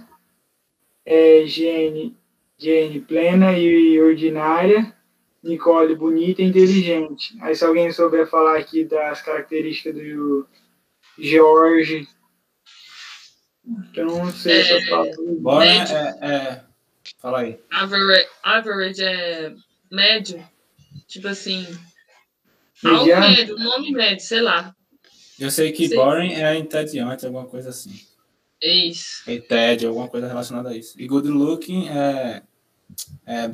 [SPEAKER 6] É Jane, Jane, plena e ordinária. Nicole, bonita e inteligente. Aí se alguém souber falar aqui das características do George, que eu não sei é, essa palavra.
[SPEAKER 1] Bora, é, é, fala aí.
[SPEAKER 2] Average, average é médio. Tipo assim, algo médio, nome médio, sei lá.
[SPEAKER 1] Eu sei que sei. boring é entediante, alguma coisa assim.
[SPEAKER 2] Isso.
[SPEAKER 1] E TED, alguma coisa relacionada a isso. E good looking é, é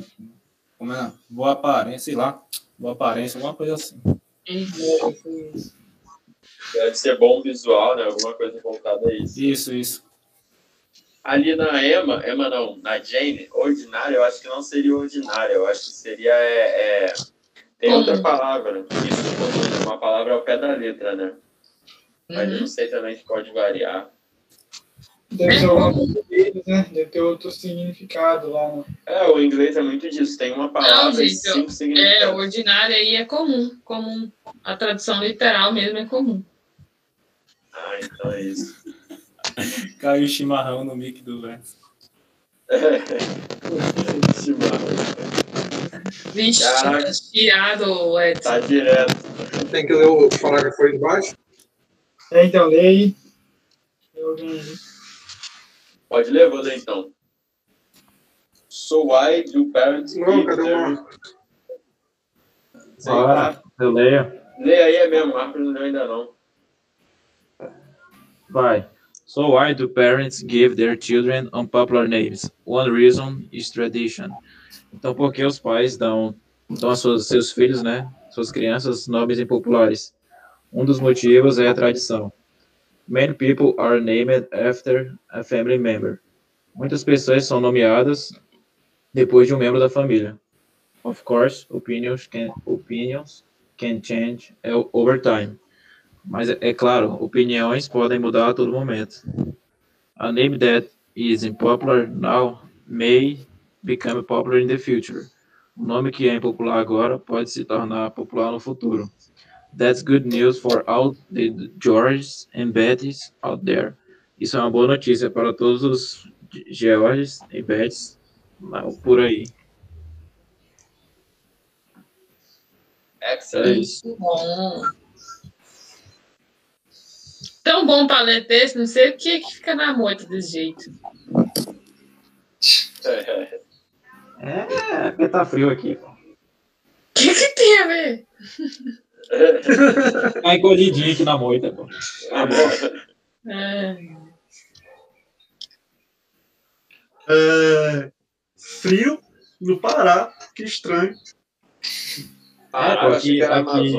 [SPEAKER 1] como é? Boa aparência, sei lá. Boa aparência, alguma coisa assim.
[SPEAKER 2] Isso.
[SPEAKER 8] Deve ser bom visual, né? Alguma coisa voltada a isso.
[SPEAKER 1] Isso, isso.
[SPEAKER 8] Ali na Emma, Emma não, na Jane, ordinária, eu acho que não seria ordinária, eu acho que seria. É, é... Tem outra palavra, isso, uma palavra ao pé da letra, né? Mas eu não sei também se pode variar.
[SPEAKER 6] Deve ser alguma coisa deles, né? Deve ter outro significado lá. Né?
[SPEAKER 8] É, o inglês é muito disso. Tem uma palavra não, gente, e cinco significados.
[SPEAKER 2] É, ordinário aí é comum. comum. A tradução literal mesmo é comum.
[SPEAKER 8] Ah, então é isso.
[SPEAKER 1] Caiu chimarrão no mic do Lance.
[SPEAKER 8] chimarrão.
[SPEAKER 2] Vixe, chiado, Edson.
[SPEAKER 8] Tá direto.
[SPEAKER 9] Tem que ler o parágrafo aí embaixo?
[SPEAKER 6] É, então, aí. Eu
[SPEAKER 8] Pode ler, vou ler então. So why do parents
[SPEAKER 9] Não, cadê o Marco?
[SPEAKER 5] Bora, eu leio.
[SPEAKER 8] Lê aí é mesmo, Marco não leu ainda não.
[SPEAKER 5] Vai. So why do parents give their children unpopular names? One reason is tradition. Então, por que os pais dão, dão aos seus, seus filhos, né, suas crianças, nomes impopulares? Um dos motivos é a tradição. Many people are named after a family member. Muitas pessoas são nomeadas depois de um membro da família. Of course, opinions can, opinions can change over time. Mas é claro, opiniões podem mudar a todo momento. A name that is unpopular now may become popular in the future. O nome que é impopular agora pode se tornar popular no futuro. That's good news for all the Georges and Bettys out there. Isso é uma boa notícia para todos os Georges e Bettys por aí.
[SPEAKER 8] Excelente.
[SPEAKER 2] É bom. Tão bom para ler texto, não sei o que, que fica na moita desse jeito.
[SPEAKER 5] É, porque tá frio aqui. O
[SPEAKER 2] que, que tem a ver?
[SPEAKER 5] Tá encolhidinho aqui na moita, pô. Tá
[SPEAKER 2] É.
[SPEAKER 4] É, frio no Pará, que estranho.
[SPEAKER 5] Ah, pô, aqui, aqui,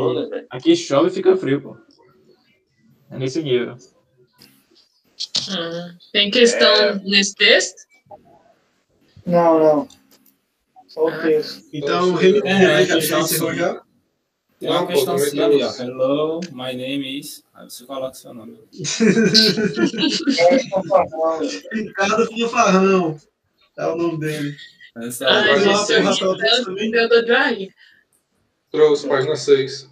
[SPEAKER 5] aqui chove e fica frio, pô. É nesse nível.
[SPEAKER 2] Hum, tem questão é... nesse texto?
[SPEAKER 6] Não, não. O.
[SPEAKER 4] Então, o Reino
[SPEAKER 1] é, é? Tem uma questão assim ali, ó. Hello, my name is. Aí você coloca seu nome.
[SPEAKER 4] Ricardo Fanfarrão. É o nome dele.
[SPEAKER 2] Essa é a Ai, gente, eu, eu, eu dou dry.
[SPEAKER 9] Trouxe, página 6.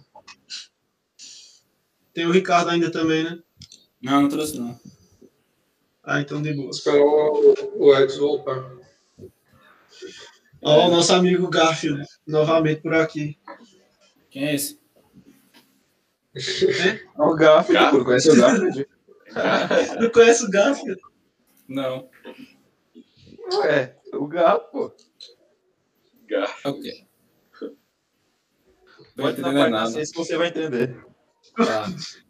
[SPEAKER 4] Tem o Ricardo ainda também, né?
[SPEAKER 1] Não, não trouxe não.
[SPEAKER 4] Ah, então de boa.
[SPEAKER 9] Esperar o, o Edson voltar.
[SPEAKER 4] Ó, o nosso amigo Garfield, novamente por aqui.
[SPEAKER 1] Quem é esse?
[SPEAKER 4] É?
[SPEAKER 5] O Garfield, Garfield. conhece o Garfield?
[SPEAKER 4] Não conhece o Garfield?
[SPEAKER 1] Não.
[SPEAKER 5] Ué, o Garfield, pô.
[SPEAKER 8] Garfield.
[SPEAKER 1] Ok.
[SPEAKER 5] Não Pode entender nada. Não sei se você vai entender.
[SPEAKER 1] Tá.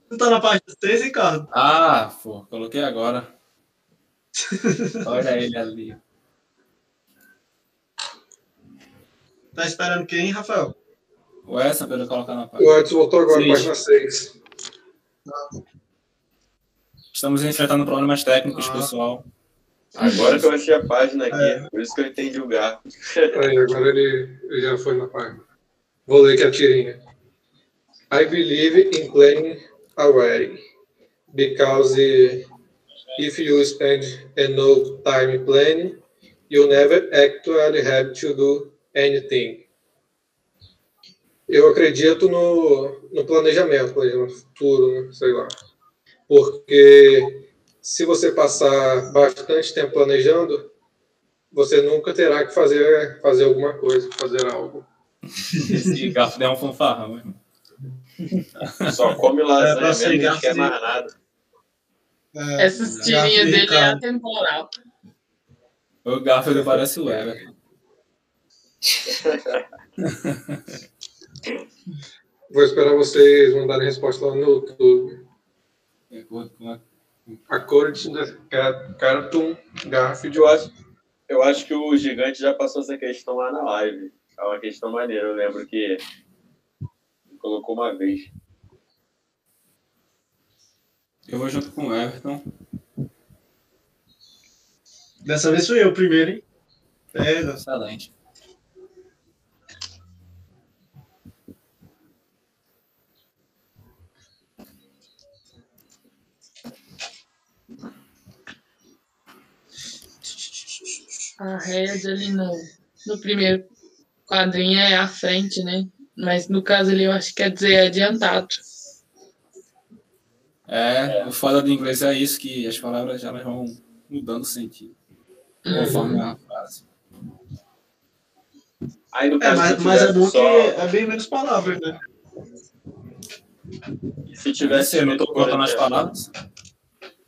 [SPEAKER 4] Tu tá na página 6, Ricardo?
[SPEAKER 1] Ah, pô, coloquei agora. Olha ele ali.
[SPEAKER 4] Tá esperando quem, Rafael?
[SPEAKER 1] O essa para eu colocar na página.
[SPEAKER 9] O Edson voltou agora, Sim. página 6.
[SPEAKER 1] Estamos enfrentando problemas técnicos, ah. pessoal.
[SPEAKER 8] Agora que eu achei a página aqui, é. por isso que eu entendi o gato.
[SPEAKER 9] Aí, agora ele, ele já foi na página. Vou ler aqui a tirinha. I believe in planning already, because if you spend enough time planning, you never actually have to do anything. Eu acredito no, no planejamento, planejamento futuro, né? sei lá. Porque se você passar bastante tempo planejando, você nunca terá que fazer, fazer alguma coisa, fazer algo.
[SPEAKER 1] Esse garfo é um fanfarrão, irmão.
[SPEAKER 8] Só come lasanha é, não quer mais nada.
[SPEAKER 2] É, Essas tirinhas dele é atemporal.
[SPEAKER 1] O Garfield parece o Everton.
[SPEAKER 9] Vou esperar vocês mandarem resposta lá no YouTube. A cor de Cartoon Garfield.
[SPEAKER 8] Eu acho, eu acho que o gigante já passou essa questão lá na live. É uma questão maneira. Eu lembro que colocou uma vez.
[SPEAKER 1] Eu vou junto com o Everton.
[SPEAKER 4] Dessa vez sou eu primeiro, hein?
[SPEAKER 1] Pega. Excelente.
[SPEAKER 2] A Red ali no, no primeiro quadrinho é à frente, né? Mas no caso ali eu acho que quer dizer adiantado.
[SPEAKER 1] É, o foda do inglês é isso, que as palavras já vão mudando sentido. Conforme a frase.
[SPEAKER 4] Aí, no é, caso, é, mas, mas é bom só... que é bem menos palavras, né?
[SPEAKER 8] se tivesse.
[SPEAKER 1] Eu não tô colocando as palavras.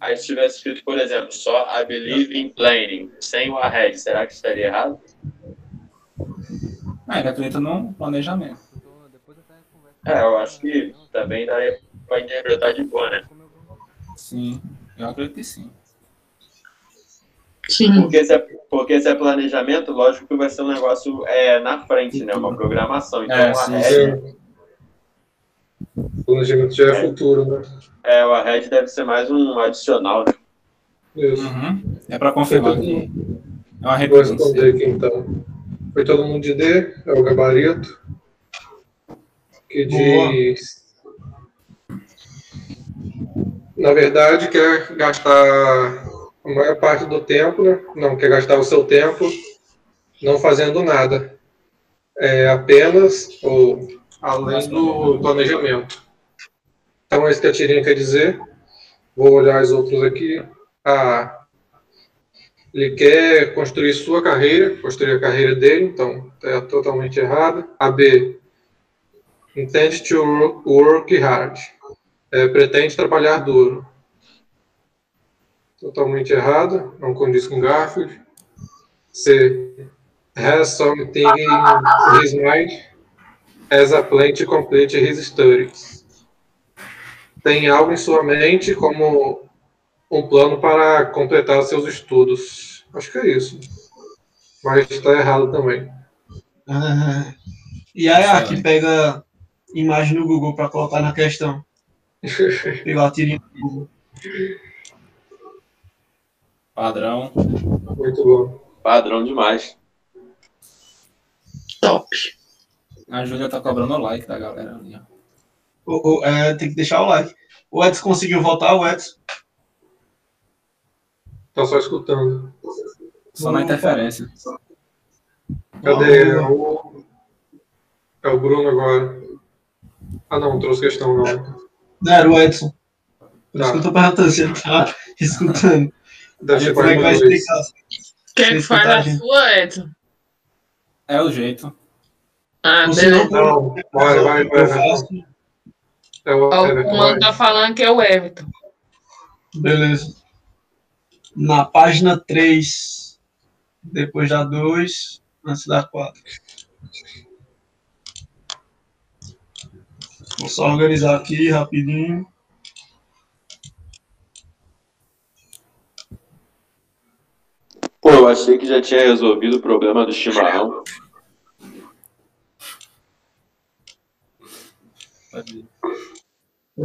[SPEAKER 8] Aí se tivesse escrito, por exemplo, só I believe in planning, sem o ahead, será que estaria errado?
[SPEAKER 1] Ah, ele acredita no planejamento.
[SPEAKER 8] É, eu acho que também daria pra interpretar de boa, né?
[SPEAKER 1] Sim, eu acredito que sim.
[SPEAKER 2] Sim.
[SPEAKER 8] Porque se, é, porque se é planejamento, lógico que vai ser um negócio é, na frente, né? Uma programação. Então,
[SPEAKER 1] é, sim, sim.
[SPEAKER 9] Planejamento já é, é, futuro, né?
[SPEAKER 8] É, o arred deve ser mais um adicional, né?
[SPEAKER 1] Isso. Uhum. É para confirmar que é uma
[SPEAKER 9] Vou responder aqui então. Foi todo mundo de D, é o gabarito. Que diz. Na verdade, quer gastar a maior parte do tempo, né? Não quer gastar o seu tempo não fazendo nada. É apenas ou além do planejamento. Então, é isso que a tirinha quer dizer. Vou olhar os outros aqui. A. Ele quer construir sua carreira, construir a carreira dele, então é totalmente errado. A B. Intend to work hard. É, pretende trabalhar duro. Totalmente errado, não condiz com Garfield. C. Has something in his mind as a plan to complete his studies. Tem algo em sua mente como um plano para completar seus estudos. Acho que é isso. Mas está errado também.
[SPEAKER 4] Ah, e aí, aqui pega imagem no Google para colocar na questão. Pegar a tirinha do Google.
[SPEAKER 1] Padrão.
[SPEAKER 9] Muito bom.
[SPEAKER 8] Padrão demais.
[SPEAKER 2] Top.
[SPEAKER 1] A Júlia tá cobrando o like da galera ali, ó.
[SPEAKER 4] O, o, é, tem que deixar o like. O Edson conseguiu voltar, o Edson?
[SPEAKER 9] Tá só escutando.
[SPEAKER 1] Só na interferência.
[SPEAKER 9] Cadê? É o, é o Bruno agora. Ah, não, trouxe questão não.
[SPEAKER 4] Não, era o Edson. Por isso tá. que eu tô perguntando se ele tá escutando.
[SPEAKER 9] Deve como é que vai
[SPEAKER 2] explicar? Quer que fale a sua, Edson?
[SPEAKER 1] É o jeito.
[SPEAKER 2] Ah, beleza.
[SPEAKER 9] Não, vai, vai, vai.
[SPEAKER 2] É o, o comando tá falando que é o Everton.
[SPEAKER 4] Beleza. Na página 3, depois da 2, antes da 4. Vou só organizar aqui rapidinho.
[SPEAKER 8] Pô, eu achei que já tinha resolvido o problema do chimarrão.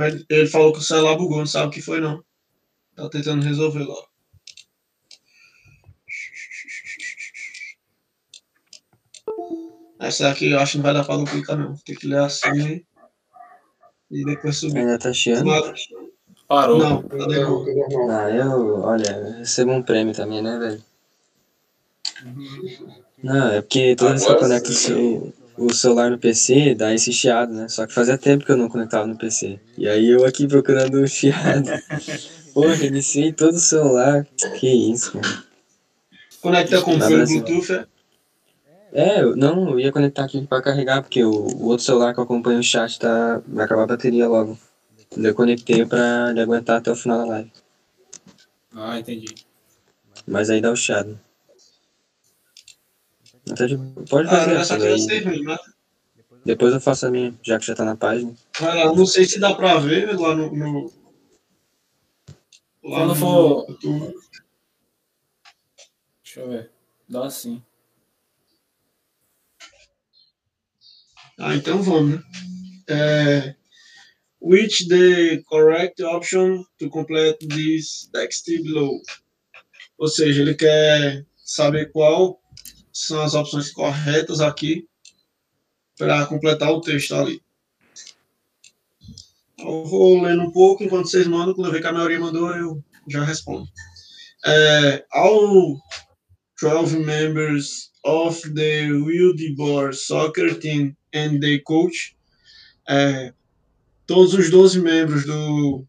[SPEAKER 4] Mas ele falou que o celular bugou, não sabe o que foi não. Tá tentando resolver lá. Essa aqui eu acho que não vai dar pra duplicar não. Tem que ler assim e depois subir.
[SPEAKER 3] Ainda tá chiando?
[SPEAKER 1] Parou.
[SPEAKER 4] Não, tá legal.
[SPEAKER 3] Ah, eu, olha, recebo um prêmio também, né, velho? Uhum. Não, é porque toda vez que eu conecto o seu o celular no PC, dá esse chiado, né? Só que fazia tempo que eu não conectava no PC. E aí eu aqui procurando o chiado. Porra, reiniciei todo o celular. Que isso, cara.
[SPEAKER 4] Conecta com
[SPEAKER 3] Brasil.
[SPEAKER 4] Bluetooth, é?
[SPEAKER 3] É, eu- não, eu ia conectar aqui pra carregar, porque o, o outro celular que eu acompanho o chat tá. Vai acabar a bateria logo. Eu conectei pra ele aguentar até o final da live.
[SPEAKER 1] Ah, entendi.
[SPEAKER 3] Mas aí dá o chiado. Até de- pode
[SPEAKER 4] Ah,
[SPEAKER 3] fazer
[SPEAKER 4] essa
[SPEAKER 3] essa
[SPEAKER 4] aqui ser ruim, né?
[SPEAKER 3] Depois eu faço a minha, já que já tá na página.
[SPEAKER 4] Lá, não sei se dá pra ver lá no. no lá
[SPEAKER 1] Quando
[SPEAKER 4] no
[SPEAKER 1] for-
[SPEAKER 4] YouTube.
[SPEAKER 1] Deixa eu ver. Dá sim.
[SPEAKER 4] Ah, então vamos, né? É, which the correct option to complete this text below? Ou seja, ele quer saber qual são as opções corretas aqui para completar o texto ali. Eu vou lendo um pouco enquanto vocês mandam. Quando eu ver que a maioria mandou, eu já respondo. É, all 12 members of the Wildeboard soccer team and the coach. É, todos os 12 membros do.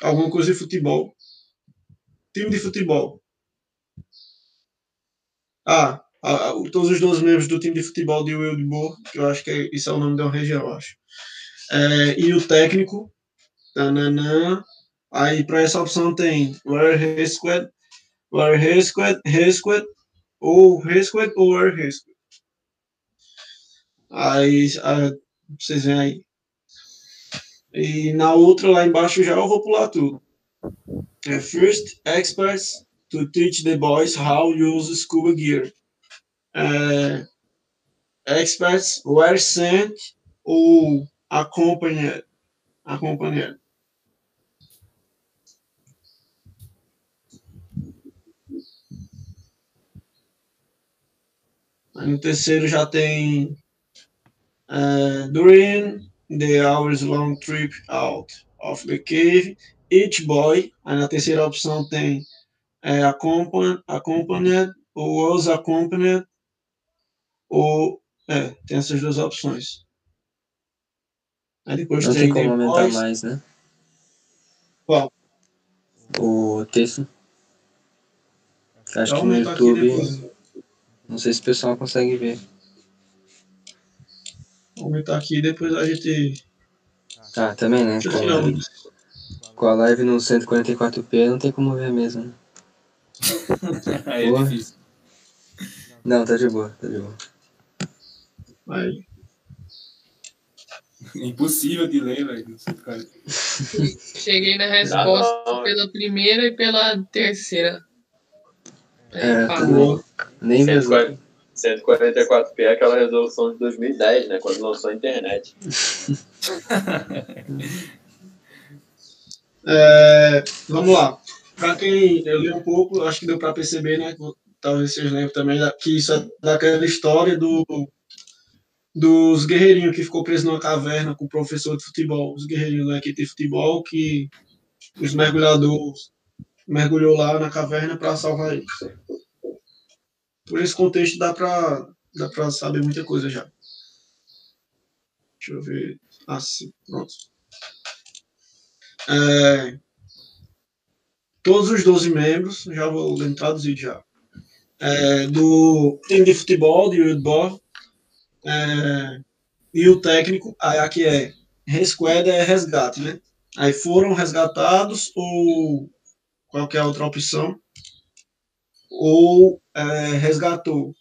[SPEAKER 4] Alguma coisa de futebol. Time de futebol. Ah, a- a- todos os 12 membros do time de futebol de Wildeboard, que eu acho que é, isso é o nome da região, eu acho. É, e o técnico. Tananã. Aí para essa opção tem Where Resqued, Where Resqued, Resqued, ou Resqued ou Where Resqued. Aí ah, vocês veem aí. E na outra lá embaixo já eu vou pular tudo. É, first, experts to teach the boys how to use scuba gear. É, experts were sent ou accompanied. accompanied. No terceiro já tem uh, during the hours long trip out of the cave, each boy. Aí na terceira opção tem é, accompanied, accompanied ou was accompanied ou é, tem essas duas opções. Aí depois
[SPEAKER 3] Não
[SPEAKER 4] tem
[SPEAKER 3] tem como aumentar mais, né?
[SPEAKER 4] Qual?
[SPEAKER 3] O texto. Acho
[SPEAKER 4] Eu
[SPEAKER 3] que no YouTube. Não sei se o pessoal consegue ver.
[SPEAKER 4] Vou aumentar aqui e depois a gente.
[SPEAKER 3] Ah, também, né? Com a live no 144p não tem como ver mesmo. né?
[SPEAKER 1] Aí é difícil.
[SPEAKER 3] Não, tá de boa, tá de boa.
[SPEAKER 4] Aí.
[SPEAKER 1] Impossível de ler, velho. Não.
[SPEAKER 2] Cheguei na resposta
[SPEAKER 8] não.
[SPEAKER 2] pela primeira e pela terceira.
[SPEAKER 3] É,
[SPEAKER 2] falou.
[SPEAKER 3] também. Nem
[SPEAKER 8] 140 144p é aquela resolução de 2010, né? Quando lançou a internet.
[SPEAKER 4] É, vamos lá. Para quem eu li um pouco, acho que deu para perceber, né? Talvez vocês lembrem também que isso é daquela história do dos guerreirinhos que ficou preso numa caverna com o professor de futebol. Os guerreirinhos da equipe de futebol que os mergulhadores mergulhou lá na caverna para salvar eles. Por esse contexto dá para dá para saber muita coisa já. Deixa eu ver. Ah, sim, pronto. É, todos os 12 membros, já vou lendo traduzido já, é, do time de futebol de Wildborg, é, e o técnico, aí aqui é resquad é resgate, né? Aí foram resgatados ou qualquer outra opção, ou é, resgatou.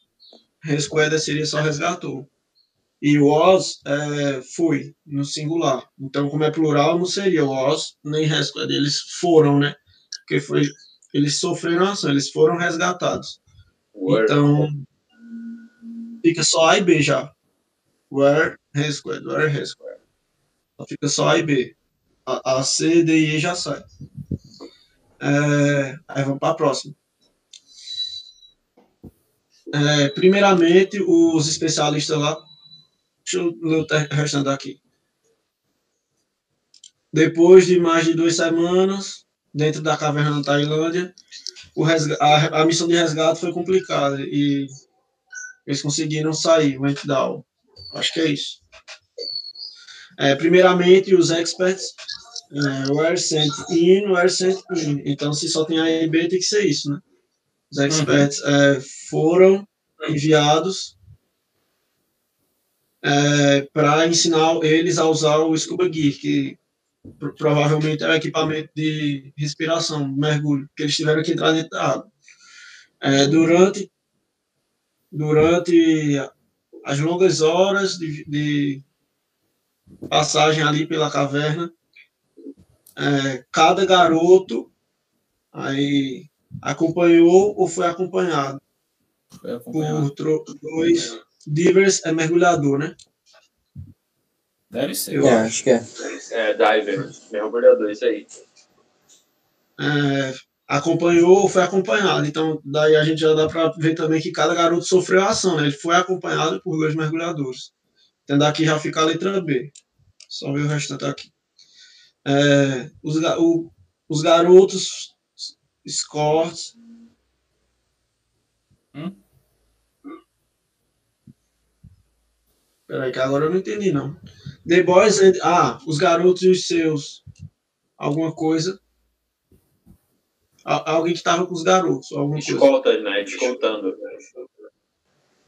[SPEAKER 4] Resquad seria só resgatou. E was é, foi, no singular. Então, como é plural, não seria was nem resquad. Eles foram, né? Porque foi, eles sofreram ação, eles foram resgatados.
[SPEAKER 8] Word.
[SPEAKER 4] Então, fica só A e B já. Where, resquad, where. Então, fica só A e B. A, a C, D e E já sai. É, aí vamos para a próxima. É, primeiramente, os especialistas lá. Deixa eu ler o restante aqui. Depois de mais de duas semanas, dentro da caverna da Tailândia, a, a, missão de resgate foi complicada e eles conseguiram sair, o Entdal. Acho que é isso. É, primeiramente, os experts é, were sent in, were sent in. Então, se só tem A e B, tem que ser isso, né? Os experts uhum. é, foram enviados é, para ensinar eles a usar o Scuba Gear, que provavelmente é o equipamento de respiração, mergulho, que eles tiveram que entrar dentro da água. É, durante, durante as longas horas de, de passagem ali pela caverna, é, cada garoto aí acompanhou ou foi acompanhado, foi acompanhado. por dois divers é mergulhador, né?
[SPEAKER 1] Deve ser.
[SPEAKER 3] Eu é, acho que é.
[SPEAKER 8] É, diver, mergulhador, isso aí.
[SPEAKER 4] É, acompanhou ou foi acompanhado. Então, daí a gente já dá para ver também que cada garoto sofreu a ação, né? Ele foi acompanhado por dois mergulhadores. Então, daqui já fica a letra B. Só ver o restante aqui. É, os, o, os garotos escorts. Hum? Peraí, que agora eu não entendi, não. The Boys and... Ah, os garotos e os seus. Alguma coisa. alguém que estava com os garotos. Alguma
[SPEAKER 8] Escolta, coisa. né? Escoltando.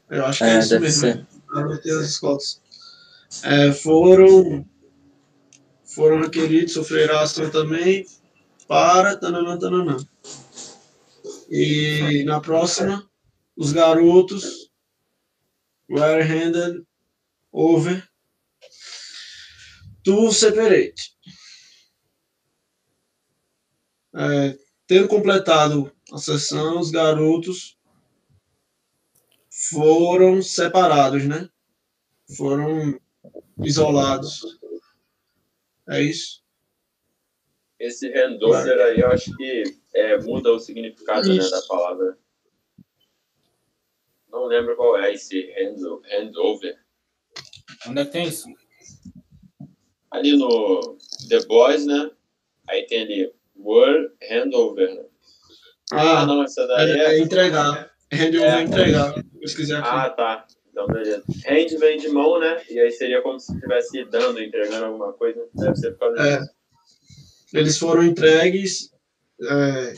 [SPEAKER 4] Eu acho que é, é isso mesmo. Ser. Garotos e as escoltas. É, foram foram requeridos, sofreram ação também para tananã, tananã. E na próxima, os garotos were handed over to separate. É, tendo completado a sessão, os garotos foram separados, né? Foram isolados. É isso.
[SPEAKER 8] Esse handover aí, eu acho que é, muda o significado né, da palavra. Não lembro qual é esse handover.
[SPEAKER 1] Onde é que tem isso?
[SPEAKER 8] Ali no The Boys, né? Aí tem ali Word Handover. Né?
[SPEAKER 4] Ah, ah, não, essa daí é. É, é entregar. Handover é, é entregar. Se quiser.
[SPEAKER 8] Ah, tá. Então, beleza. Hand vem de mão, né? E aí seria como se estivesse dando, entregando alguma coisa. Deve ser por causa
[SPEAKER 4] é. disso. Eles foram entregues. É,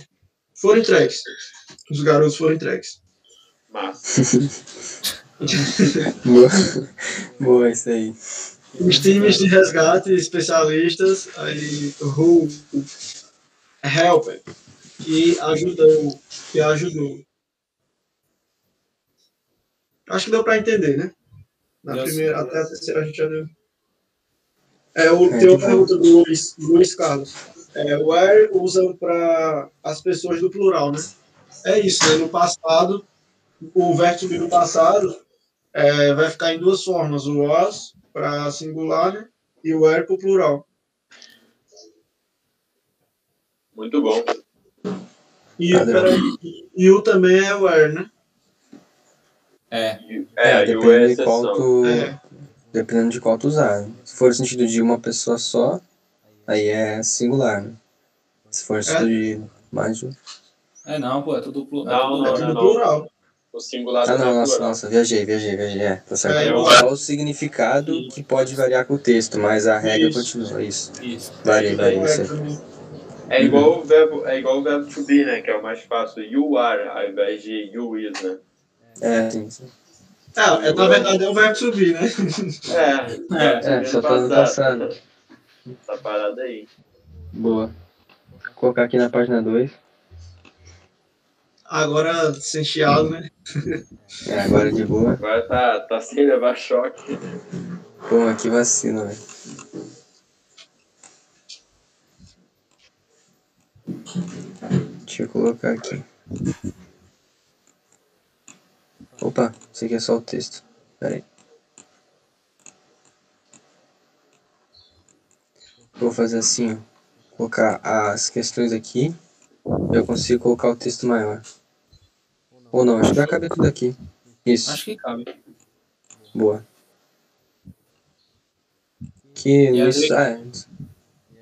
[SPEAKER 4] foram entregues. Os garotos foram entregues.
[SPEAKER 8] Massa.
[SPEAKER 3] Boa. Boa, isso aí.
[SPEAKER 4] Os times de resgate especialistas, aí, who help, que ajudou, que ajudou. Acho que deu para entender, né? Na primeira, até a terceira a gente já deu. É, o, é, tem uma pergunta do Luiz, Luiz Carlos. É, o where usa para as pessoas do plural, né? É isso, né? No passado, o verbo no passado é, vai ficar em duas formas, o was para singular né? e o where para o plural.
[SPEAKER 8] Muito bom.
[SPEAKER 4] E, e o também é where, né?
[SPEAKER 1] É.
[SPEAKER 8] É, é
[SPEAKER 3] dependendo, de qual tu, é. dependendo de qual tu usar. Se for no sentido de uma pessoa só, aí é singular, né? Se for no sentido é. de mais de
[SPEAKER 1] É não, pô, é tudo, plu
[SPEAKER 8] não, não,
[SPEAKER 4] é tudo não, plural.
[SPEAKER 8] O singular
[SPEAKER 3] Ah, não,
[SPEAKER 8] é
[SPEAKER 3] nossa, nossa, viajei, viajei, viajei. É, tá certo. É, Só o significado que pode variar com o texto, mas a regra isso. continua, isso. Isso. Varia, varia, isso aí.
[SPEAKER 8] É igual, o verbo, é igual o verbo to be, né? Que é o mais fácil. You are, ao invés de you is, né?
[SPEAKER 3] É, sim, sim.
[SPEAKER 4] É, é, na verdade é o verbo subir, né?
[SPEAKER 8] É, é,
[SPEAKER 3] é só tá no passado.
[SPEAKER 8] Essa parada aí.
[SPEAKER 3] Boa. Vou colocar aqui na página 2.
[SPEAKER 4] Agora sem chiado, né?
[SPEAKER 3] É, agora de boa.
[SPEAKER 8] Agora tá, tá sem levar choque.
[SPEAKER 3] Pô, que vacina, velho. Deixa eu colocar aqui. Opa, isso aqui é só o texto. Pera aí. Vou fazer assim, ó. Colocar as questões aqui. Eu consigo colocar o texto maior. Ou não, acho que vai caber tudo aqui. Isso.
[SPEAKER 1] Acho que cabe.
[SPEAKER 3] Boa. Que
[SPEAKER 1] E a
[SPEAKER 3] isso. Ah,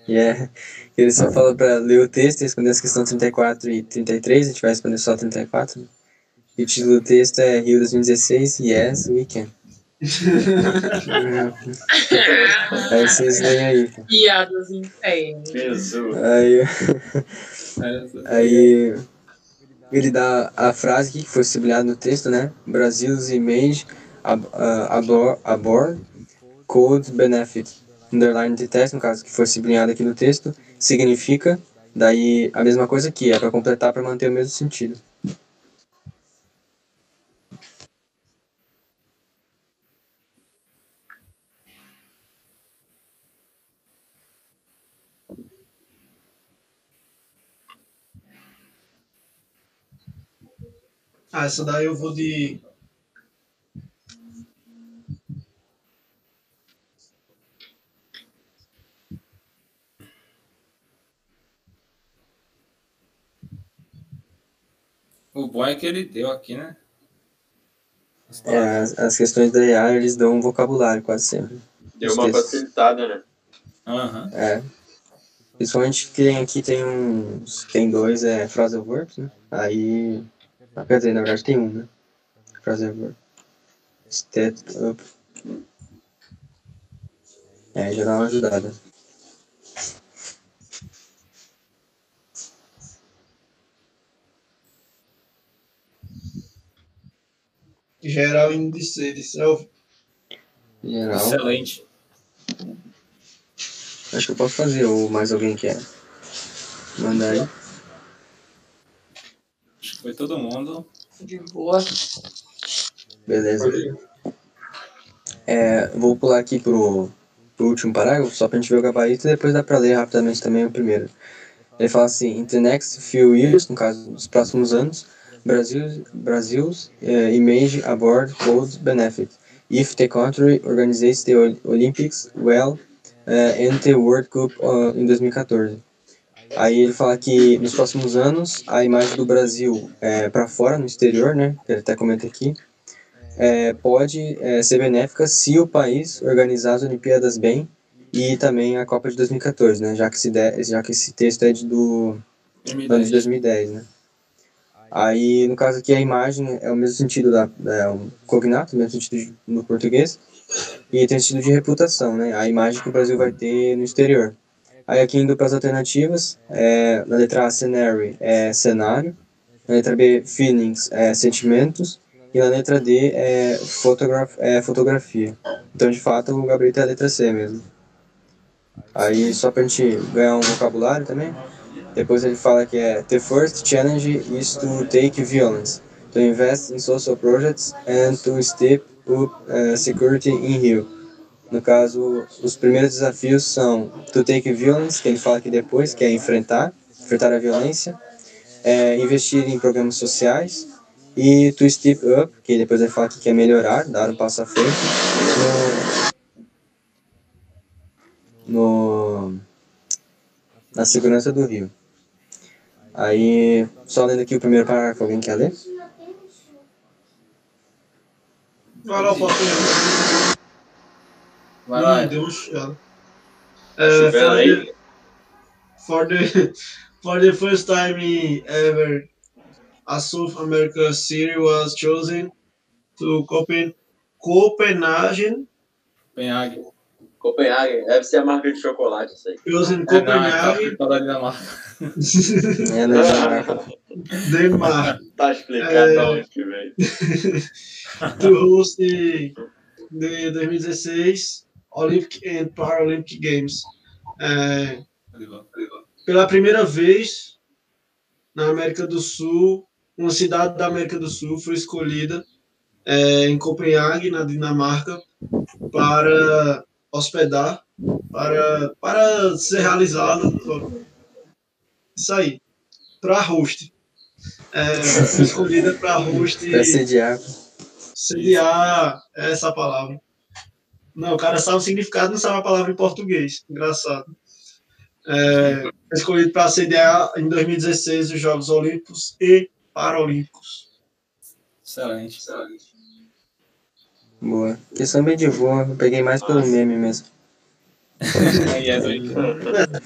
[SPEAKER 3] e é, ele só fala pra ler o texto e responder as questões 34 e 33, a gente vai responder só 34. né? E o título do texto é Rio 2016, Yes, We Can. aí vocês leem aí.
[SPEAKER 2] Piadas internas.
[SPEAKER 8] Jesus.
[SPEAKER 3] Aí, aí ele dá a frase que foi sublinhada no texto, né? Brasil's image ab, uh, abor, abor code benefit. Underline de teste, no caso, que foi sublinhado aqui no texto, significa daí a mesma coisa aqui, é para completar para manter o mesmo sentido.
[SPEAKER 4] Ah, essa daí eu vou de.
[SPEAKER 1] O bom é que ele deu aqui, né? As
[SPEAKER 3] É, as, as questões da IA, eles dão um vocabulário quase sempre.
[SPEAKER 8] Deu uma facilitada, né?
[SPEAKER 1] Aham.
[SPEAKER 3] É. Principalmente que tem aqui tem uns. Tem dois é phrasal verbs, né? Aí. Ah, Quer dizer, na verdade tem um, né? Phrasal verb. Step up. É, já dá uma ajudada.
[SPEAKER 4] Geral índice de self.
[SPEAKER 3] Geral.
[SPEAKER 1] Excelente.
[SPEAKER 3] Acho que eu posso fazer, ou mais alguém quer. Mandar aí.
[SPEAKER 1] Foi todo mundo.
[SPEAKER 2] De boa.
[SPEAKER 3] Beleza. É, vou pular aqui pro, pro último parágrafo, só pra gente ver o gabarito e depois dá pra ler rapidamente também o primeiro. Ele fala assim, in the next few years, no caso, nos próximos anos, Brazil, Brazil's eh, image aboard holds benefit if the country organizes the Ol- Olympics well eh, and the World Cup uh, em 2014. Aí ele fala que nos próximos anos a imagem do Brasil é, para fora, no exterior, né, que ele até comenta aqui, é, pode é, ser benéfica se o país organizar as Olimpíadas bem e também a Copa de 2014, né, já que, se já que esse texto é de, do do ano de 2010, né. Aí, no caso aqui, a imagem é o mesmo sentido da, é um cognato, o mesmo sentido no português, e tem sentido de reputação, né, a imagem que o Brasil vai ter no exterior. Aí aqui indo para as alternativas, é, na letra A, scenario, é cenário, na letra B, feelings, é sentimentos, e na letra D, é, photograph, é fotografia. Então, de fato, o Gabriel é a letra C mesmo. Aí, só pra gente ganhar um vocabulário também, depois ele fala que é The first challenge is to take violence, to invest in social projects and to step up uh, security in Rio. No caso, os primeiros desafios são to take violence, que ele fala aqui depois, que é enfrentar, enfrentar a violência, é, investir em programas sociais e to step up, que depois ele fala que quer melhorar, dar um passo à frente no, no na segurança do Rio. Aí, só lendo aqui o primeiro parágrafo, alguém quer ler?
[SPEAKER 4] Vai lá, posso ler.
[SPEAKER 1] Vai lá.
[SPEAKER 4] Ih, deu um chiado.
[SPEAKER 8] Tá
[SPEAKER 4] É, for,
[SPEAKER 8] aí?
[SPEAKER 4] the, for, the, for the first time ever, a South America city was chosen to Copen Copenhagen,
[SPEAKER 1] Penhague.
[SPEAKER 8] Copenhagen. Deve ser a marca de chocolate, isso aí.
[SPEAKER 4] chosen
[SPEAKER 1] É, não, é da Dinamarca.
[SPEAKER 3] É, né, Dinamarca.
[SPEAKER 4] Denmark,
[SPEAKER 8] Tá explicado
[SPEAKER 4] É.
[SPEAKER 8] de onde que veio.
[SPEAKER 4] to host the, the 2016 Olympic and Paralympic Games. É, pela primeira vez na América do Sul, uma cidade da América do Sul foi escolhida é, em Copenhague, na Dinamarca, para hospedar, para, para ser realizado. Isso aí, para host. É, foi escolhida para host
[SPEAKER 3] Pra sediar.
[SPEAKER 4] sediar essa palavra. Não, o cara sabe o significado, não sabe a palavra em português. Engraçado. É, escolhido para sediar em 2016 os Jogos Olímpicos e Paralímpicos.
[SPEAKER 1] Excelente.
[SPEAKER 3] Boa. Questão bem de boa, eu peguei mais pelo meme mesmo.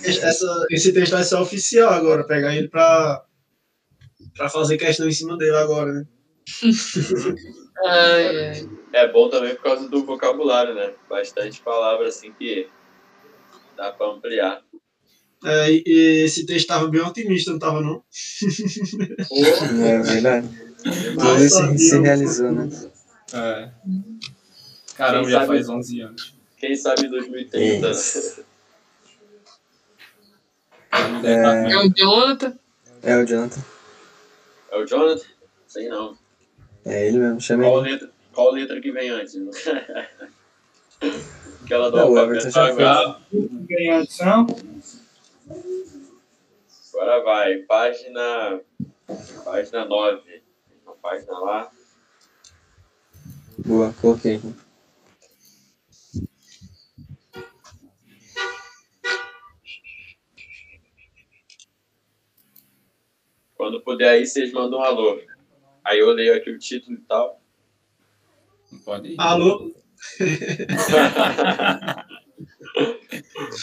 [SPEAKER 4] Essa, esse texto vai ser oficial agora, pegar ele pra, pra fazer questão em cima dele agora, né?
[SPEAKER 2] Ai, ai.
[SPEAKER 8] É bom também por causa do vocabulário, né? Bastante palavras assim que dá pra ampliar.
[SPEAKER 4] É, esse texto tava bem otimista, não tava não?
[SPEAKER 3] É verdade. Tudo isso se realizou, né?
[SPEAKER 1] É. Caramba, já faz 11 anos.
[SPEAKER 8] Quem sabe 2030, né?
[SPEAKER 3] É,
[SPEAKER 2] É o Jonathan.
[SPEAKER 3] é o Jonathan.
[SPEAKER 8] É o Jonathan? Sei não.
[SPEAKER 3] É ele mesmo, chama
[SPEAKER 8] Qual
[SPEAKER 3] ele.
[SPEAKER 8] letra, qual letra que vem antes? Aquela do
[SPEAKER 3] Não, Everton já.
[SPEAKER 8] Agora vai, página. Página 9. Uma página lá.
[SPEAKER 3] Boa, coloquei.
[SPEAKER 8] Quando puder aí, vocês mandam um alô. Aí eu leio aqui o título e tal.
[SPEAKER 1] Pode ir.
[SPEAKER 4] Alô?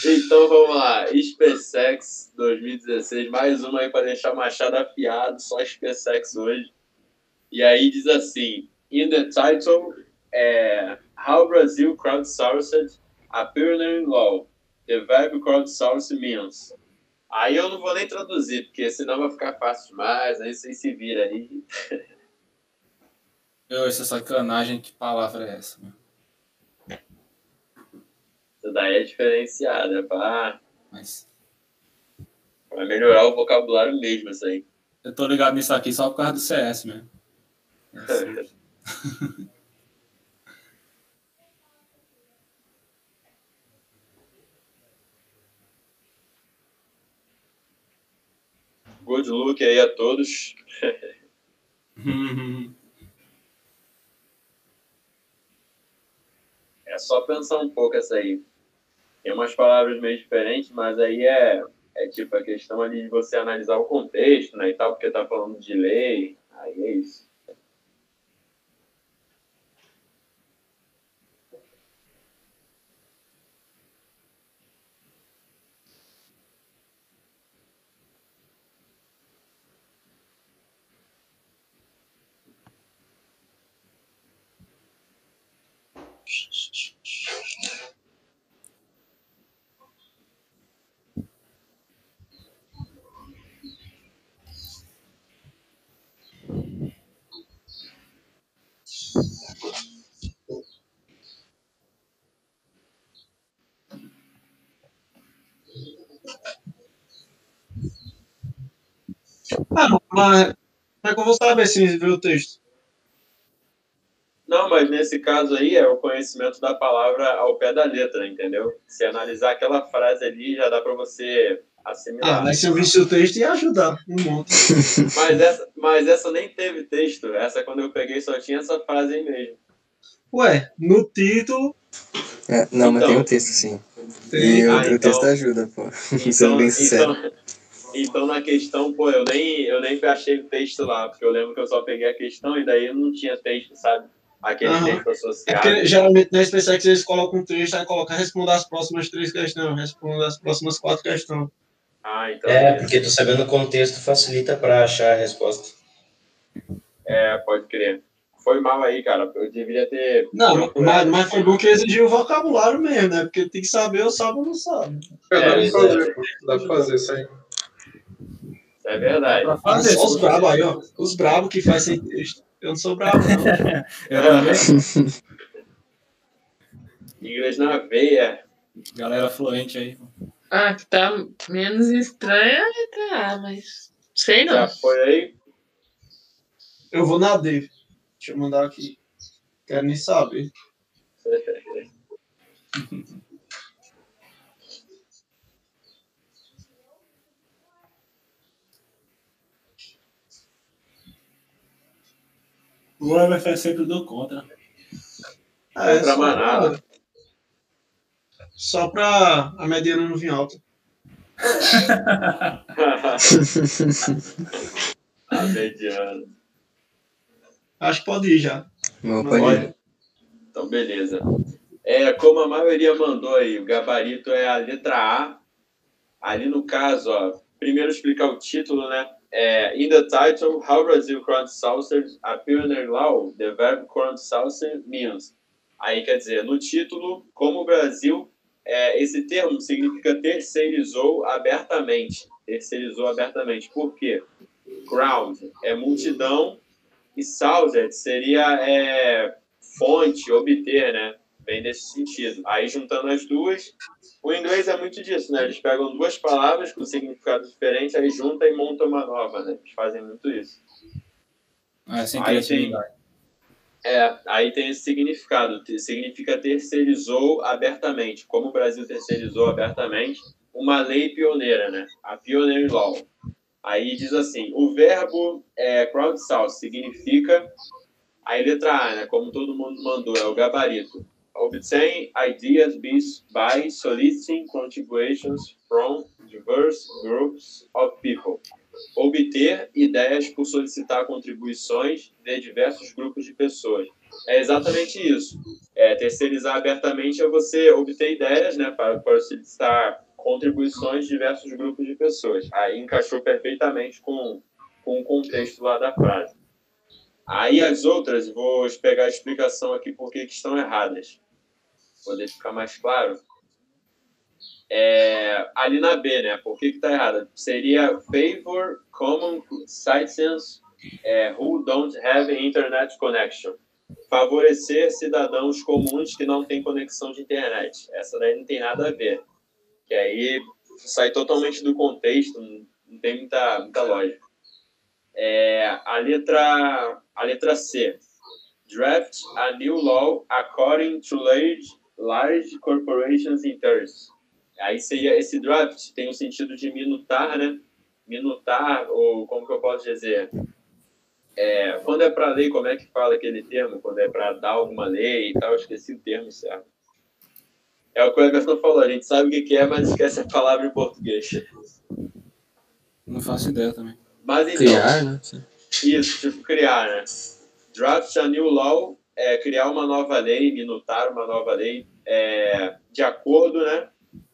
[SPEAKER 8] Então vamos lá, SpaceX 2016, mais uma aí para deixar o Machado afiado, só SpaceX hoje. E aí diz assim: In the title, é, How Brazil Crowdsourced a Pioneering Law. The verb crowdsource means. Aí eu não vou nem traduzir, porque senão vai ficar fácil demais, aí vocês se viram aí.
[SPEAKER 1] Eu, essa sacanagem, que palavra é essa? meu?
[SPEAKER 8] Isso daí é diferenciado, é pra,
[SPEAKER 1] Mas
[SPEAKER 8] pra melhorar o vocabulário mesmo, isso aí.
[SPEAKER 1] eu tô ligado nisso aqui só por causa do CS mesmo.
[SPEAKER 8] Good look aí a todos. É só pensar um pouco essa aí. Tem umas palavras meio diferentes, mas aí é, é tipo a questão ali de você analisar o contexto, né, e tal, porque tá falando de lei, aí é isso.
[SPEAKER 4] Ah, não, mas como é que eu vou saber se ver o texto?
[SPEAKER 8] Não, mas nesse caso aí é o conhecimento da palavra ao pé da letra, entendeu? Se analisar aquela frase ali, já dá para você assimilar.
[SPEAKER 4] Ah, mas se eu visse o texto ia ajudar um monte.
[SPEAKER 8] Mas essa, mas essa nem teve texto. Essa, quando eu peguei, só tinha essa frase aí mesmo.
[SPEAKER 4] Ué, no título
[SPEAKER 3] É, não, mas
[SPEAKER 8] Então.
[SPEAKER 3] tem um texto sim.
[SPEAKER 4] tem.
[SPEAKER 3] E o,
[SPEAKER 8] Ah,
[SPEAKER 3] o
[SPEAKER 8] então-
[SPEAKER 3] texto ajuda, pô. Sendo
[SPEAKER 8] Então,
[SPEAKER 3] bem sincero.
[SPEAKER 8] então, então, na questão, pô, eu nem, eu nem achei o texto lá, porque eu lembro que eu só peguei a questão e daí não tinha texto, sabe? Aquele
[SPEAKER 4] Aham.
[SPEAKER 8] texto
[SPEAKER 4] É
[SPEAKER 8] associado.
[SPEAKER 4] porque geralmente na SpaceX eles colocam um texto, aí coloca responda as próximas três questões, responda as próximas quatro questões.
[SPEAKER 8] Ah, então.
[SPEAKER 10] É, porque tu sabendo o contexto facilita para achar a resposta.
[SPEAKER 8] É, pode crer. Foi mal aí, cara. Eu deveria ter.
[SPEAKER 4] Não, mas, mas foi bom que exigiu o vocabulário mesmo, né? Porque tem que saber, ou sabe ou não sabe.
[SPEAKER 9] É, dá
[SPEAKER 8] É,
[SPEAKER 9] pra fazer, pô. dá pra fazer isso aí.
[SPEAKER 8] É verdade.
[SPEAKER 1] Pra fazer
[SPEAKER 4] só os
[SPEAKER 1] isso.
[SPEAKER 4] brabos aí, ó. Os brabos que faz sem texto. Eu não sou brabo, não.
[SPEAKER 1] Eu também.
[SPEAKER 8] Inglês na veia.
[SPEAKER 1] Galera fluente aí.
[SPEAKER 2] Ah, que tá menos estranha, tá, mas sei não.
[SPEAKER 8] Já foi aí?
[SPEAKER 4] Eu vou na D. Deixa eu mandar aqui. Quero nem saber.
[SPEAKER 1] O Everton sempre do contra.
[SPEAKER 4] É,
[SPEAKER 8] pra manada.
[SPEAKER 4] Só pra a mediana não vir alta.
[SPEAKER 8] a mediana.
[SPEAKER 4] Acho que pode ir já.
[SPEAKER 3] Não, pode. ir.
[SPEAKER 8] Então, beleza. É, como a maioria mandou aí, o gabarito é a letra A. Ali no caso, ó, primeiro explicar o título, né? É, in the title, How Brazil Crowned Saucer a Pioneer Law, the verb Crowned Saucer means. Aí quer dizer, no título, como o Brasil, é, esse termo significa terceirizou abertamente. Terceirizou abertamente. Por quê? Crowd é multidão e saucer seria é, fonte, obter, né? Bem nesse sentido. Aí juntando as duas, o inglês é muito disso, né? Eles pegam duas palavras com significado diferente, aí juntam e montam uma nova, né? Eles fazem muito isso.
[SPEAKER 1] É, sem
[SPEAKER 8] aí tem, é, aí tem esse significado. Significa terceirizou abertamente. Como o Brasil terceirizou abertamente, uma lei pioneira, né? A Pioneer Law. Aí diz assim, o verbo é, crowdsource significa a letra A, né? Como todo mundo mandou, é o gabarito obtain ideas by soliciting contributions from diverse groups of people. Obter ideias por solicitar contribuições de diversos grupos de pessoas. É exatamente isso. É, terceirizar abertamente é você obter ideias né, para, para solicitar contribuições de diversos grupos de pessoas. Aí encaixou perfeitamente com, com o contexto lá da frase. Aí as outras, vou pegar a explicação aqui por que estão erradas poder ficar mais claro. É, ali na B, né? Por que está errada? Seria favor common citizens é, who don't have internet connection. Favorecer cidadãos comuns que não têm conexão de internet. Essa daí não tem nada a ver. Que aí sai totalmente do contexto, não tem muita, muita lógica. É, a, letra, a letra C. Draft a new law according to large large corporations interests. Aí seria esse draft tem o sentido de minutar, né? Minutar ou como que eu posso dizer? É, quando é para lei, como é que fala aquele termo? Quando é para dar alguma lei e tal, eu esqueci o termo certo. É o que o Everton falou, a gente sabe o que é, mas esquece a palavra em português.
[SPEAKER 1] Não faço ideia também.
[SPEAKER 8] Mas então,
[SPEAKER 3] Criar, né?
[SPEAKER 8] Isso, tipo criar, né? Draft a new law é criar uma nova lei, minutar uma nova lei é, de acordo, né?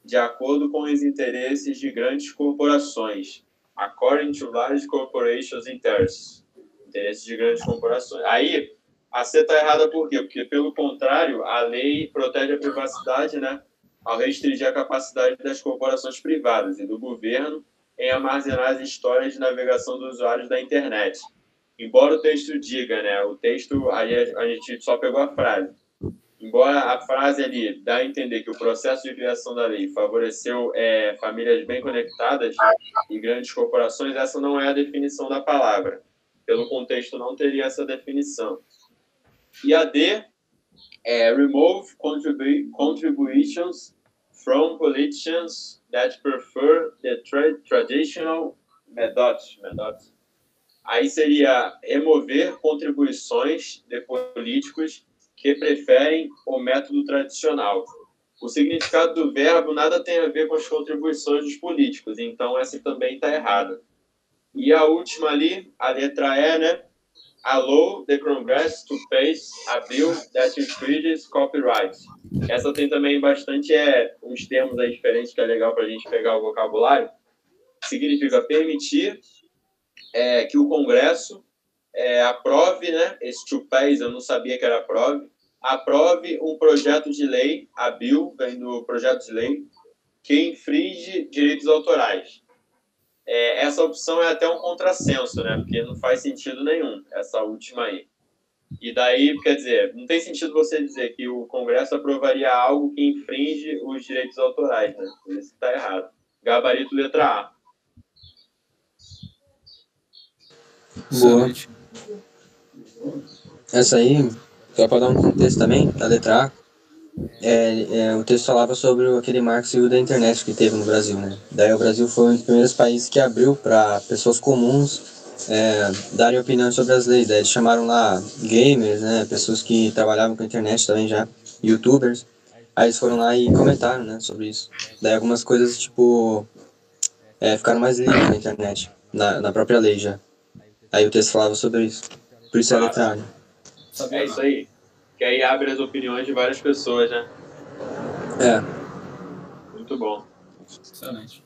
[SPEAKER 8] De acordo com os interesses de grandes corporações. According to large corporations interests. Interesses de grandes corporações. Aí, a C está errada por quê? Porque, pelo contrário, a lei protege a privacidade, né? Ao restringir a capacidade das corporações privadas e do governo em armazenar as histórias de navegação dos usuários da internet. Embora o texto diga, né? O texto, aí a gente só pegou a frase embora a frase ali dá a entender que o processo de criação da lei favoreceu é, famílias bem conectadas e grandes corporações, essa não é a definição da palavra. Pelo contexto, não teria essa definição. E a D é remove contribu contributions from politicians that prefer the tra traditional methods. methods. Aí seria remover contribuições de políticos que preferem o método tradicional. O significado do verbo nada tem a ver com as contribuições dos políticos, então essa também está errada. E a última ali, a letra E, né? Allow the Congress to pass a bill that infringes copyright. Essa tem também bastante é, uns termos aí diferentes que é legal para a gente pegar o vocabulário. Significa permitir é, que o Congresso é, aprove, né, esse TUPES, eu não sabia que era aprove, aprove um projeto de lei, a bill, vem do projeto de lei, que infringe direitos autorais. É, essa opção é até um contrassenso, né, porque não faz sentido nenhum, essa última aí. E daí, quer dizer, não tem sentido você dizer que o Congresso aprovaria algo que infringe os direitos autorais, né? Isso está errado. Gabarito letra A.
[SPEAKER 3] Boa. Essa aí, só para dar um contexto também, a letra A, é, é, o texto falava sobre aquele marco civil da internet que teve no Brasil, né? Daí o Brasil foi um dos primeiros países que abriu para pessoas comuns é, darem opinião sobre as leis. Daí eles chamaram lá gamers, né? Pessoas que trabalhavam com a internet também já, youtubers. Aí eles foram lá e comentaram, né, sobre isso. Daí algumas coisas, tipo, é, ficaram mais livres na internet, na, na própria lei já. Aí o texto falava sobre isso. Por isso é a letra A. Né?
[SPEAKER 8] É isso aí. Que aí abre as opiniões de várias pessoas, né?
[SPEAKER 3] É.
[SPEAKER 8] Muito bom.
[SPEAKER 1] Excelente.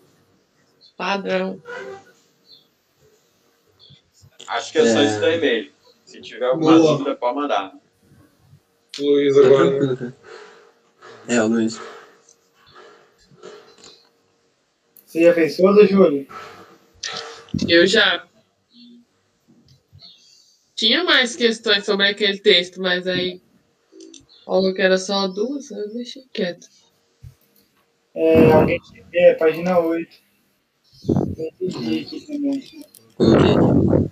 [SPEAKER 2] Padrão.
[SPEAKER 8] Acho que é, só
[SPEAKER 3] É.
[SPEAKER 8] isso daí mesmo. Se tiver alguma
[SPEAKER 9] Boa.
[SPEAKER 8] dúvida, pode mandar.
[SPEAKER 9] Luiz
[SPEAKER 3] Tá
[SPEAKER 9] agora.
[SPEAKER 3] cara. É, o Luiz.
[SPEAKER 6] Você já fez Júlio?
[SPEAKER 2] Eu já. Tinha mais questões sobre aquele texto, mas aí. Falou que era só duas, eu deixei quieto.
[SPEAKER 6] É, alguém é, página 8. Eu entendi aqui também.
[SPEAKER 3] Coloquei.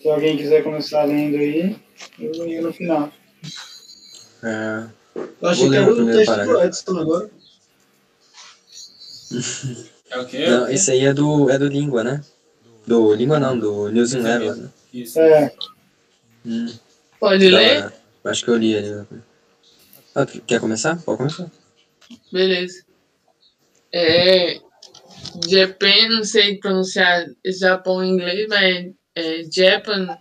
[SPEAKER 6] Se alguém quiser começar lendo aí, eu ligo no final.
[SPEAKER 3] É,
[SPEAKER 4] Eu achei que era
[SPEAKER 3] o
[SPEAKER 4] texto do. Edson agora.
[SPEAKER 1] É o quê?
[SPEAKER 3] não, esse aí é do, é do Língua, né? Do Língua não, do News in Level, né?
[SPEAKER 1] Isso.
[SPEAKER 6] É,
[SPEAKER 3] Hum,
[SPEAKER 2] Pode
[SPEAKER 3] da
[SPEAKER 2] ler?
[SPEAKER 3] hora. Acho que eu li ali. Ah, quer começar? Pode começar.
[SPEAKER 2] Beleza. É. Japan, não sei pronunciar Japão em inglês, mas é, Japan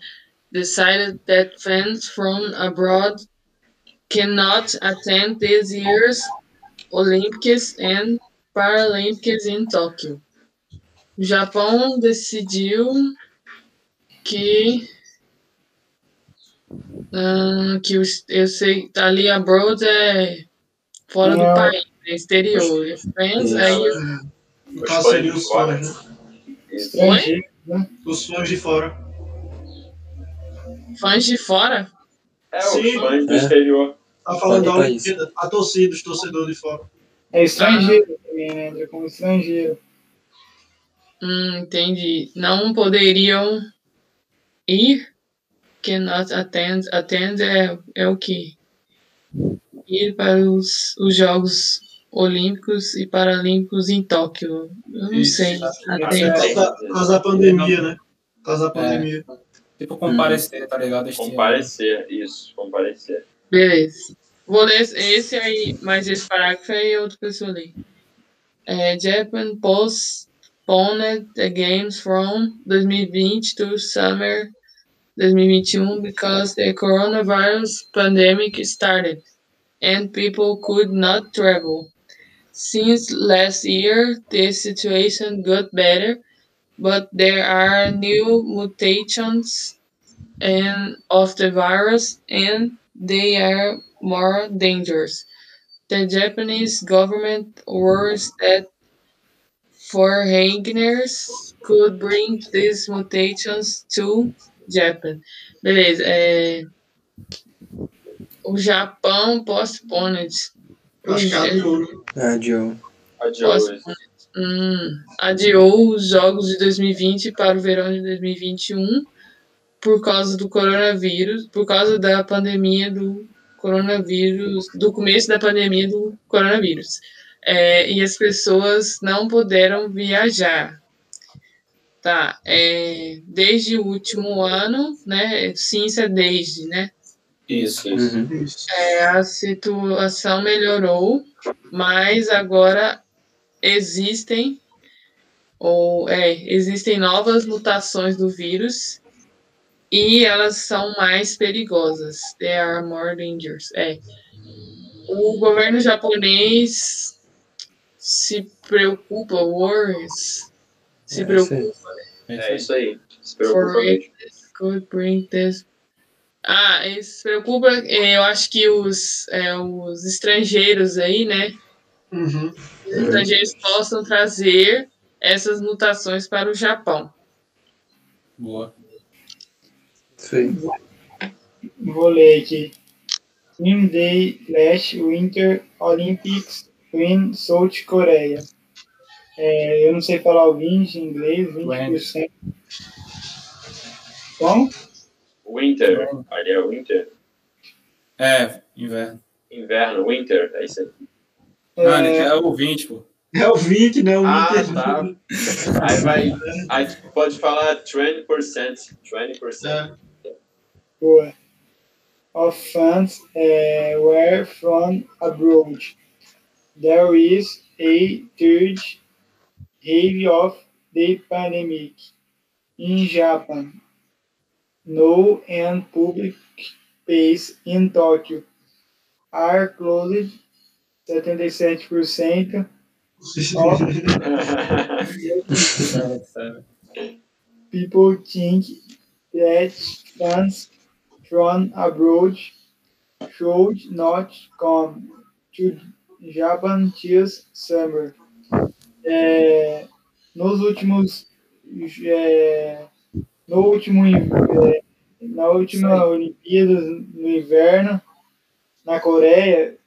[SPEAKER 2] decided that fans from abroad cannot attend this year's Olympics and Paralympics in Tóquio. O Japão decidiu que ah, que os, eu sei ali abroad é fora do
[SPEAKER 6] Não.
[SPEAKER 2] país, é exterior. É fans,
[SPEAKER 3] Isso.
[SPEAKER 2] aí
[SPEAKER 8] Os
[SPEAKER 4] seria
[SPEAKER 8] de
[SPEAKER 4] os
[SPEAKER 8] fora.
[SPEAKER 4] fãs, né?
[SPEAKER 6] Né?
[SPEAKER 4] Os fãs de fora.
[SPEAKER 2] fãs de fora.
[SPEAKER 8] É,
[SPEAKER 4] Sim.
[SPEAKER 8] os fãs do
[SPEAKER 3] É.
[SPEAKER 8] exterior.
[SPEAKER 4] Tá falando da
[SPEAKER 3] do.
[SPEAKER 4] Olimpíada, a torcida, os torcedores de fora.
[SPEAKER 6] É estrangeiro também, né? Entra como estrangeiro.
[SPEAKER 2] Hum, entendi. Não poderiam ir. Cannot attend. Attend é, é o que? Ir para os, os Jogos Olímpicos e Paralímpicos em Tóquio. Eu não
[SPEAKER 4] Isso,
[SPEAKER 2] sei.
[SPEAKER 4] Por causa da- pandemia, né? Por causa da pandemia.
[SPEAKER 1] Tipo comparecer, tá ligado? Este ano.
[SPEAKER 8] Comparecer, isso, comparecer.
[SPEAKER 2] Beleza. Vou ler esse aí, mas esse parágrafo aí outra pessoa lê. Japan postponed the games from 2020 to summer 2021 because the coronavirus pandemic started and people could not travel. Since last year, the situation got better, but there are new mutations and of the virus and they are more dangerous. The Japanese government worries that foreigners could bring these mutations to Japan. Beleza. É... O Japão postponed.
[SPEAKER 4] Acho que é a de ouro.
[SPEAKER 3] Ah, Joe.
[SPEAKER 8] Adiós.
[SPEAKER 2] Posso- Hum, adiou os jogos de 2020 para o verão de 2021 por causa do coronavírus, por causa da pandemia do coronavírus, do começo da pandemia do coronavírus. É, e as pessoas não puderam viajar. Tá, é, desde o último ano, né? Sim, isso é desde, né?
[SPEAKER 8] Isso, isso.
[SPEAKER 3] Uhum.
[SPEAKER 4] Isso.
[SPEAKER 2] É, a situação melhorou, mas agora existem ou é, existem novas mutações do vírus e elas são mais perigosas. They are more dangerous. É. O governo japonês se preocupa, worries, se
[SPEAKER 3] É,
[SPEAKER 2] preocupa
[SPEAKER 8] É isso aí. Se preocupa
[SPEAKER 2] For
[SPEAKER 8] mesmo.
[SPEAKER 2] could bring this. Ah, ele se preocupa, eh, eu acho que os, é, os estrangeiros aí, né?
[SPEAKER 4] Uhum.
[SPEAKER 2] Os estrangeiros possam trazer essas mutações para o Japão.
[SPEAKER 1] Boa.
[SPEAKER 3] Sim.
[SPEAKER 6] Vou ler aqui. In the last Winter Olympics in South Korea. É, eu não sei falar o 20 em inglês, 20%. Como?
[SPEAKER 8] Winter. Ali é winter.
[SPEAKER 1] É, inverno.
[SPEAKER 8] Inverno, winter. É isso aí.
[SPEAKER 1] Não, ele
[SPEAKER 6] É,
[SPEAKER 1] quer o 20, pô.
[SPEAKER 4] É o 20, né? O
[SPEAKER 8] Ah,
[SPEAKER 4] Inter.
[SPEAKER 8] tá. Aí vai. Aí pode falar 20%. 20%.
[SPEAKER 4] É.
[SPEAKER 6] boa. Of funds é, were from abroad. There is a third wave of the pandemic in Japan. no and public space in Tokyo are closed 77% of people think that fans from abroad should not come to Japan this summer. É, nos últimos é, no último é, na última Olimpíada no inverno na Coreia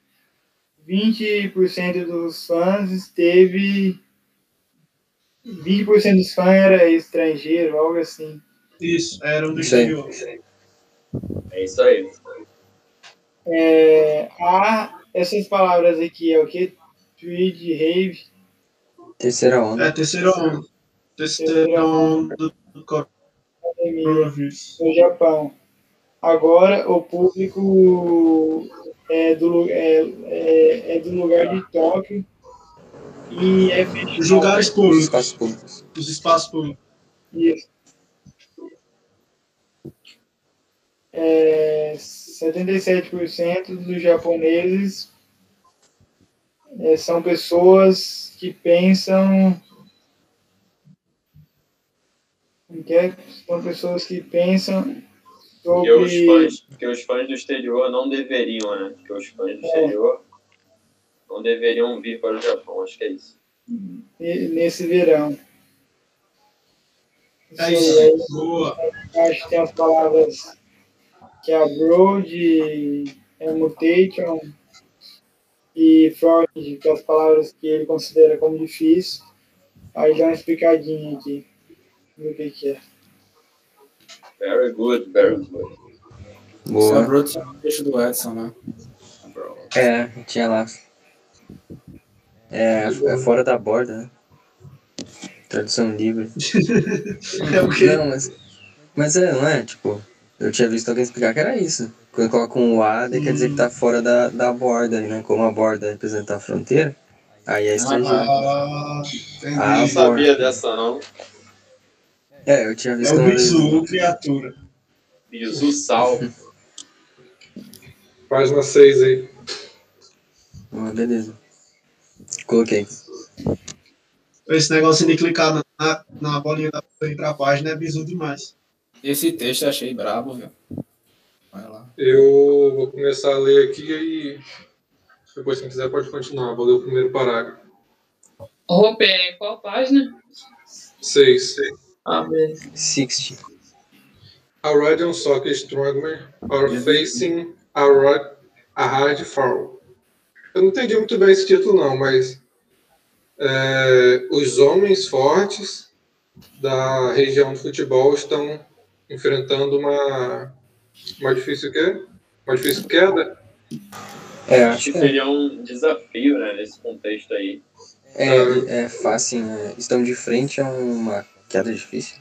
[SPEAKER 6] 20% dos fãs esteve 20% dos fãs era estrangeiro, algo assim.
[SPEAKER 4] Isso, era um do exterior.
[SPEAKER 8] É isso aí.
[SPEAKER 6] É, a, essas palavras aqui é o que? Tweed, rave.
[SPEAKER 3] Terceira onda.
[SPEAKER 4] É, terceira onda. Terceira onda do coronavírus.
[SPEAKER 6] No Japão. Agora o público é do, é, é, é do lugar de Tóquio e é fechado.
[SPEAKER 4] Os lugares públicos.
[SPEAKER 3] Espaços públicos.
[SPEAKER 4] Os espaços públicos.
[SPEAKER 6] Isso. É, 77% dos japoneses é, são pessoas que pensam. que é? São pessoas que pensam
[SPEAKER 8] Porque os,
[SPEAKER 6] sobre.
[SPEAKER 8] fãs, porque os fãs do exterior não deveriam, né? Porque os fãs do exterior não deveriam vir para o Japão, acho que é isso.
[SPEAKER 6] ne- nesse verão.
[SPEAKER 4] É
[SPEAKER 6] Sim,
[SPEAKER 4] isso.
[SPEAKER 6] aí
[SPEAKER 4] Boa.
[SPEAKER 6] acho que tem as palavras que é abroad, é mutation e fraud, que é as palavras que ele considera como difícil. Aí dá uma explicadinha aqui do que, que é.
[SPEAKER 8] Very good, very good.
[SPEAKER 3] Boa.
[SPEAKER 1] Sobrou tinha um texto do Edson, né?
[SPEAKER 3] É, tinha lá. É, é fora da borda, né? Tradução livre.
[SPEAKER 4] É o quê?
[SPEAKER 3] Não, mas. Mas é, não é? Tipo, eu tinha visto alguém explicar que era isso. Quando coloca um A, daí quer dizer que tá fora da, da borda, né? Como a borda representa a fronteira, aí é estrangeiro.
[SPEAKER 4] Ah.
[SPEAKER 3] Ah,
[SPEAKER 8] Não sabia dessa, não.
[SPEAKER 3] É, eu tinha
[SPEAKER 4] é
[SPEAKER 3] visto
[SPEAKER 4] o
[SPEAKER 3] uma vez.
[SPEAKER 4] bizu, criatura.
[SPEAKER 8] Bizu Sal.
[SPEAKER 9] Página 6 aí.
[SPEAKER 3] Ah, beleza. Coloquei.
[SPEAKER 4] Esse negócio de clicar na, na, bolinha da pra página é bizu demais.
[SPEAKER 1] Esse texto eu achei brabo, viu? Vai lá.
[SPEAKER 9] Eu vou começar a ler aqui e depois, quem quiser, pode continuar. Vou ler o primeiro parágrafo.
[SPEAKER 2] Roupa é qual página?
[SPEAKER 9] 6.
[SPEAKER 2] Ah, beleza.
[SPEAKER 3] 60.
[SPEAKER 9] Already on soccer strongman are facing a, ro- a hard fall. Eu não entendi muito bem esse título, não, mas é, os homens fortes da região do futebol estão enfrentando uma, uma difícil quê? Uma difícil queda.
[SPEAKER 3] É,
[SPEAKER 8] Acho que
[SPEAKER 3] é.
[SPEAKER 8] seria um desafio, né, nesse contexto aí.
[SPEAKER 3] É, é fácil, né? Estão de frente a uma queda difícil.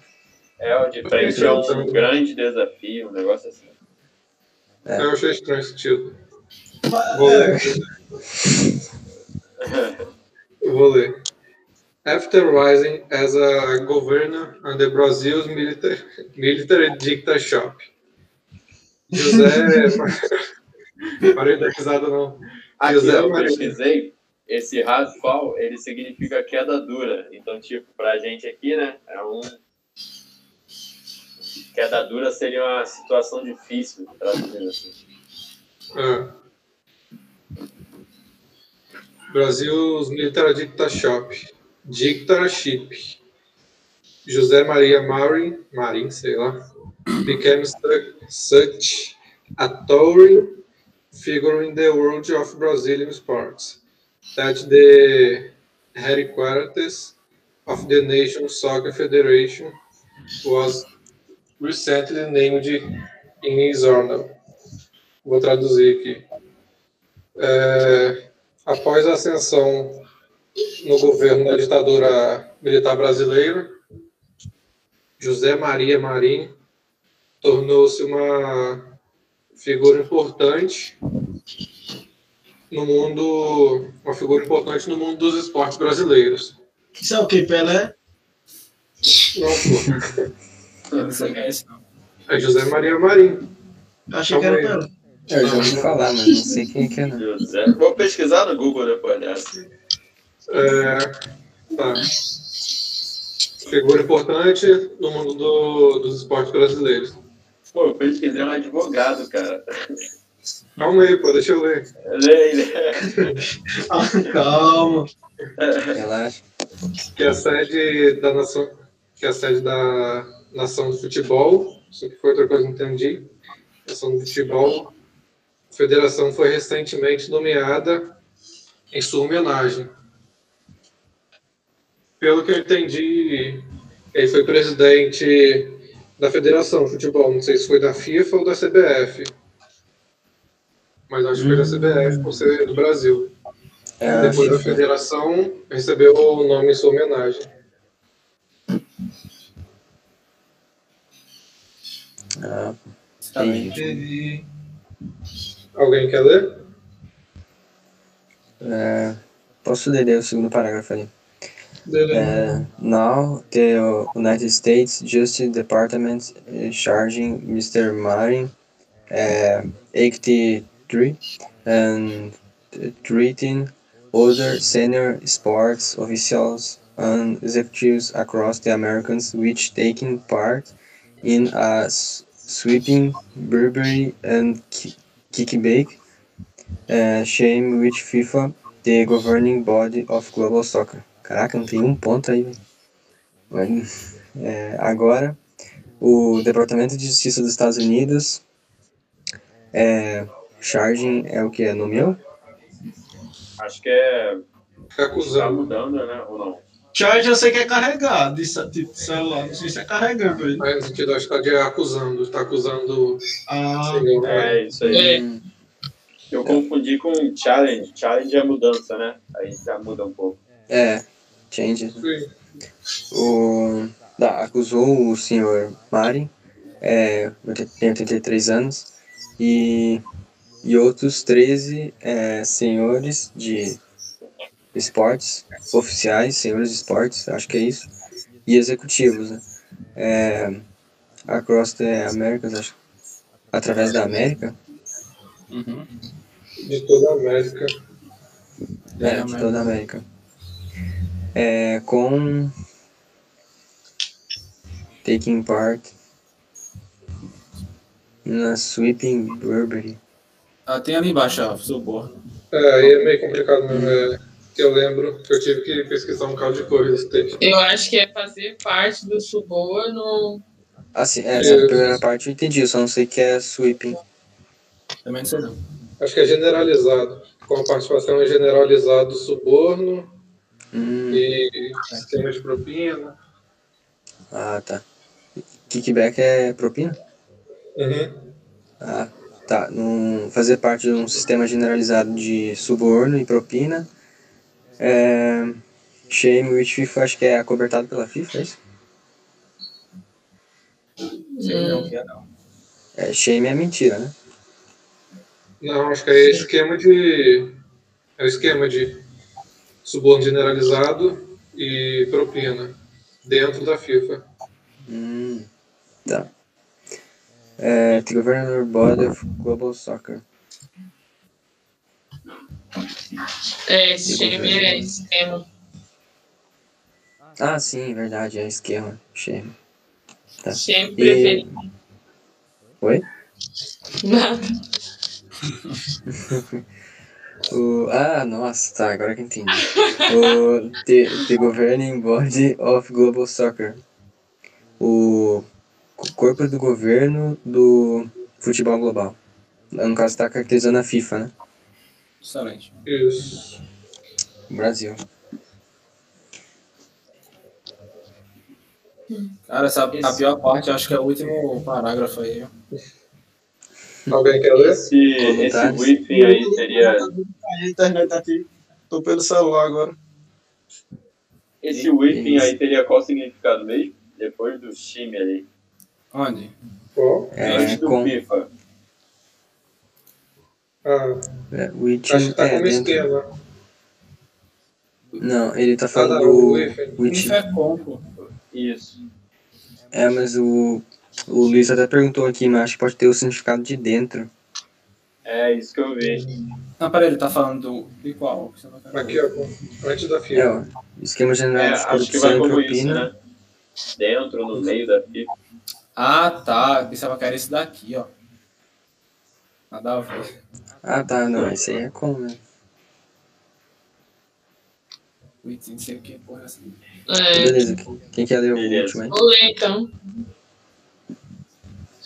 [SPEAKER 8] É, o de frente é um grande desafio, um negócio assim.
[SPEAKER 3] É.
[SPEAKER 9] Eu achei estranho esse título. Vou ler. Eu vou ler. After rising as a governor under Brazil's military, military dictatorship, José. Parei da risada, não.
[SPEAKER 8] Aqui,
[SPEAKER 9] José
[SPEAKER 8] eu pesquisei, esse hardfall, ele significa queda dura. Então, tipo, pra gente aqui, né, é um... Queda dura seria uma situação difícil, traduzindo assim.
[SPEAKER 9] É. Brasil's military dictatorship. Dictatorship. José Maria Marin, Marin, sei lá, became su- such a towering figure in the world of Brazilian sports that the headquarters of the National Soccer Federation was recently named in his honor. Vou traduzir aqui. É, após a ascensão no governo da ditadura militar brasileira, José Maria Marinho tornou-se uma figura importante no mundo, uma figura importante no mundo dos esportes brasileiros.
[SPEAKER 4] Isso é o que, Pelé?
[SPEAKER 9] Não, pô.
[SPEAKER 1] É.
[SPEAKER 9] É José Maria Marinho.
[SPEAKER 4] Achei que era. Pelé.
[SPEAKER 3] Eu já ouvi falar, mas não sei quem que é, não.
[SPEAKER 8] José. Vou pesquisar no Google depois dessa.
[SPEAKER 9] É, tá. Figura importante no mundo do- dos esportes brasileiros.
[SPEAKER 8] Pô, eu pesquisei um advogado, cara.
[SPEAKER 9] Calma aí, pô, deixa eu ler.
[SPEAKER 8] Lê, lê.
[SPEAKER 4] Ah, calma.
[SPEAKER 3] Relaxa.
[SPEAKER 9] Que é a sede da nação, que é a sede da nação do futebol. Isso que foi outra coisa que eu entendi. Nação do futebol. A federação foi recentemente nomeada em sua homenagem. Pelo que eu entendi, ele foi presidente da Federação de Futebol. Não sei se foi da FIFA ou da CBF. Mas acho que foi da CBF, por ser do Brasil.
[SPEAKER 3] É,
[SPEAKER 9] Depois da federação, recebeu o nome em sua homenagem.
[SPEAKER 3] Ah,
[SPEAKER 1] Exatamente.
[SPEAKER 4] Entendi.
[SPEAKER 9] Alguém quer ler?
[SPEAKER 3] é, posso ler o segundo parágrafo ali? Uh, now, the United States Justice Department is charging Mr. Marin, uh, 83, and treating other senior sports officials and executives across the Americans which taking part in a sweeping, bribery, and kickback uh, shame which FIFA, the governing body of global soccer. Caraca, não tem um ponto aí. Mas, é, agora, o Departamento de Justiça dos Estados Unidos, é, charging é o que? É no meu?
[SPEAKER 8] Acho que é.
[SPEAKER 9] Fica
[SPEAKER 8] Tá
[SPEAKER 9] acusando.
[SPEAKER 8] mudando, né? Ou não?
[SPEAKER 4] Charge eu sei que é carregar de de celular. Não sei se é carregando ele.
[SPEAKER 9] Mas no sentido, acho que tá de acusando. Está acusando.
[SPEAKER 4] Ah,
[SPEAKER 8] É, isso aí.
[SPEAKER 3] Hum,
[SPEAKER 8] Eu confundi com challenge. Challenge é mudança, né? Aí já muda um pouco.
[SPEAKER 3] é, change. O, tá, acusou o senhor Marin, é, tem 83 anos, e, e outros 13 é, senhores de esportes, oficiais, senhores de esportes, acho que é isso, e executivos, né? É, across the Americas, acho, através da América,
[SPEAKER 1] Uhum.
[SPEAKER 9] De toda a América.
[SPEAKER 3] é, de toda a América, é, com taking part na sweeping Burberry.
[SPEAKER 1] Ah, tem ali embaixo, ó, suborno.
[SPEAKER 9] É, aí é meio complicado mesmo. É, que eu lembro que eu tive que pesquisar um bocado de coisa esse texto.
[SPEAKER 2] Eu acho que é fazer parte do suborno.
[SPEAKER 3] Assim, é, essa primeira parte eu entendi, eu só não sei que é sweeping.
[SPEAKER 1] Também não sei não.
[SPEAKER 9] Acho que é generalizado. Com a participação é generalizado suborno
[SPEAKER 3] Hum,
[SPEAKER 9] e sistema de propina.
[SPEAKER 3] ah, tá. Kickback é propina?
[SPEAKER 9] Uhum.
[SPEAKER 3] Ah, tá. Num, fazer parte de um sistema generalizado de suborno e propina. É, shame which FIFA, acho que é acobertado pela FIFA, é isso?
[SPEAKER 1] Não que é não.
[SPEAKER 3] É, shame é mentira, né?
[SPEAKER 9] Não, acho que é esquema de. É o esquema de suborno generalizado e propina dentro da FIFA.
[SPEAKER 3] Hum, tá. É, the Governor Body of Global Soccer.
[SPEAKER 2] É, esse time é esquema.
[SPEAKER 3] Ah, sim, verdade, é esquema. Shame. Tá.
[SPEAKER 2] Shame
[SPEAKER 3] E-
[SPEAKER 2] preferido.
[SPEAKER 3] Oi?
[SPEAKER 2] Nada.
[SPEAKER 3] O, ah, nossa, tá, agora que entendi. O the, the Governing Body of Global Soccer. O co- corpo do governo do futebol global. No caso, tá caracterizando a FIFA, né?
[SPEAKER 1] Excelente.
[SPEAKER 9] Isso.
[SPEAKER 3] Brasil.
[SPEAKER 1] Cara, essa, a pior parte, acho que é o último parágrafo aí.
[SPEAKER 9] Alguém quer ler?
[SPEAKER 8] Esse, esse briefing aí seria.
[SPEAKER 4] a internet aqui. Tô pelo celular agora.
[SPEAKER 8] Esse whipping aí teria qual significado mesmo? Depois do time ali.
[SPEAKER 1] Onde?
[SPEAKER 9] Qual?
[SPEAKER 3] É,
[SPEAKER 8] Antes do
[SPEAKER 3] com,
[SPEAKER 8] FIFA.
[SPEAKER 9] Ah,
[SPEAKER 3] é, which,
[SPEAKER 9] acho que tá
[SPEAKER 3] é,
[SPEAKER 9] como
[SPEAKER 3] dentro.
[SPEAKER 9] esquema.
[SPEAKER 3] Não, ele tá
[SPEAKER 9] Ah,
[SPEAKER 3] falando
[SPEAKER 9] não, o
[SPEAKER 3] do
[SPEAKER 9] Whiffing.
[SPEAKER 3] which.
[SPEAKER 1] FIFA é compo.
[SPEAKER 8] Isso.
[SPEAKER 3] É, mas o O Luiz até perguntou aqui, mas acho que pode ter o significado de dentro.
[SPEAKER 8] É, isso que eu vi.
[SPEAKER 1] Não, peraí, ele tá falando do, de qual?
[SPEAKER 9] Aqui, ó, antes da fila.
[SPEAKER 3] É, ó, esquema general
[SPEAKER 8] É,
[SPEAKER 3] de
[SPEAKER 8] acho que vai
[SPEAKER 3] e
[SPEAKER 8] como isso, né? Dentro, no meio da fila.
[SPEAKER 1] Ah, tá. Pensava que era esse daqui, ó. Nada a ver.
[SPEAKER 3] Ah, tá, não, esse aí é como, né?
[SPEAKER 1] Não sei o que, porra, assim.
[SPEAKER 2] É,
[SPEAKER 3] Beleza, quem, quem quer ler o
[SPEAKER 8] Beleza.
[SPEAKER 3] último aí?
[SPEAKER 2] vou ler então.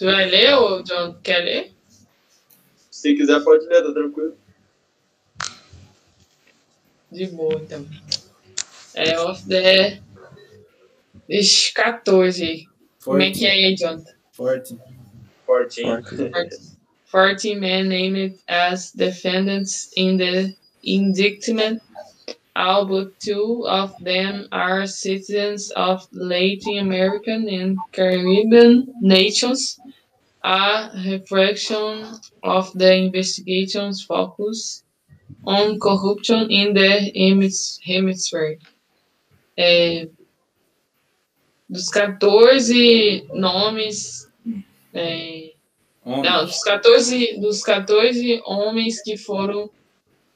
[SPEAKER 2] Você vai ler ou John quer ler?
[SPEAKER 8] Se quiser, pode ler, tá tranquilo.
[SPEAKER 2] De boa, então. É of the. Ixi, 14. Como é que é aí, John?
[SPEAKER 1] Forte.
[SPEAKER 8] Fortinho.
[SPEAKER 3] Forte.
[SPEAKER 2] 40 men named as defendants in the indictment, all but two of them are citizens of Latin American and Caribbean nations. A reflection of the investigation's focus on corruption in the hemis- hemisphere. É, dos 14 nomes. é, não, dos 14, dos 14 homens que foram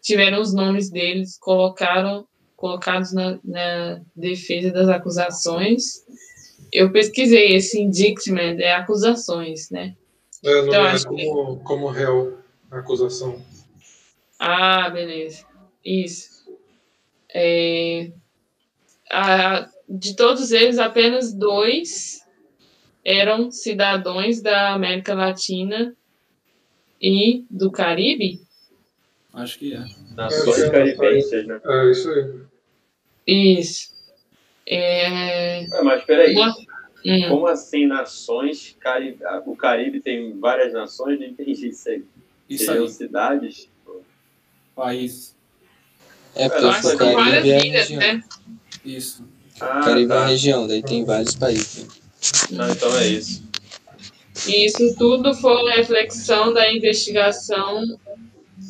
[SPEAKER 2] tiveram os nomes deles colocaram colocados na, na defesa das acusações. Eu pesquisei esse indictment é acusações, né?
[SPEAKER 9] É, não
[SPEAKER 2] Então,
[SPEAKER 9] é
[SPEAKER 2] acho que-
[SPEAKER 9] como, como réu acusação.
[SPEAKER 2] Ah, beleza. Isso. É, a- de todos eles, apenas dois eram cidadãos da América Latina e do Caribe.
[SPEAKER 1] Acho que é.
[SPEAKER 8] Nações caribenses, né?
[SPEAKER 9] É isso aí.
[SPEAKER 2] Isso. É,
[SPEAKER 8] Ué, mas peraí.
[SPEAKER 2] uma- hum,
[SPEAKER 8] Como assim nações? Cari... O Caribe tem várias nações? Não entendi isso aí.
[SPEAKER 1] Isso
[SPEAKER 8] Seriam
[SPEAKER 1] aí.
[SPEAKER 8] cidades?
[SPEAKER 1] País.
[SPEAKER 3] É porque o
[SPEAKER 2] acho que são várias
[SPEAKER 3] Caribe é a
[SPEAKER 2] ilhas,
[SPEAKER 3] região.
[SPEAKER 2] né?
[SPEAKER 1] Isso.
[SPEAKER 8] Ah,
[SPEAKER 3] Caribe é
[SPEAKER 8] tá.
[SPEAKER 3] uma região, daí tem vários países.
[SPEAKER 8] Não, então é isso.
[SPEAKER 2] E isso tudo foi uma reflexão da investigação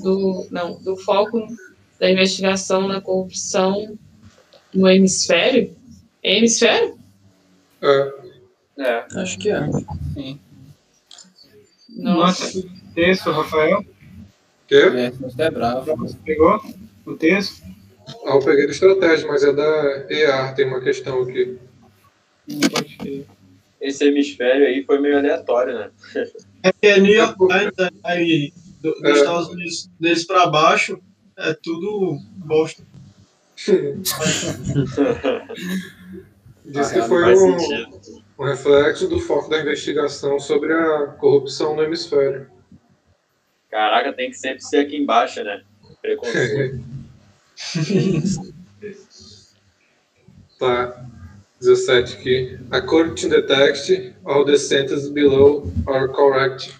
[SPEAKER 2] do não do foco da investigação na corrupção no hemisfério. É hemisfério?
[SPEAKER 9] É,
[SPEAKER 8] É.
[SPEAKER 3] Acho que é.
[SPEAKER 1] Sim.
[SPEAKER 2] Nossa.
[SPEAKER 6] Nossa, o texto, Rafael,
[SPEAKER 9] quê?
[SPEAKER 1] É, você é bravo.
[SPEAKER 6] você pegou o texto?
[SPEAKER 9] Ah, eu peguei de estratégia, mas é da EAR, tem uma questão aqui.
[SPEAKER 8] Esse hemisfério aí foi meio aleatório, né?
[SPEAKER 4] É que é New York Times, né? aí do- dos
[SPEAKER 9] É.
[SPEAKER 4] Estados Unidos deles pra baixo é tudo bosta.
[SPEAKER 9] Diz
[SPEAKER 1] Ah,
[SPEAKER 9] que foi
[SPEAKER 8] Faz
[SPEAKER 9] um, um reflexo do foco da investigação sobre a corrupção no hemisfério.
[SPEAKER 8] Caraca, tem que sempre ser aqui embaixo, né? Preconceito.
[SPEAKER 9] Tá. 17 aqui. According to the text, all the sentences below are correct,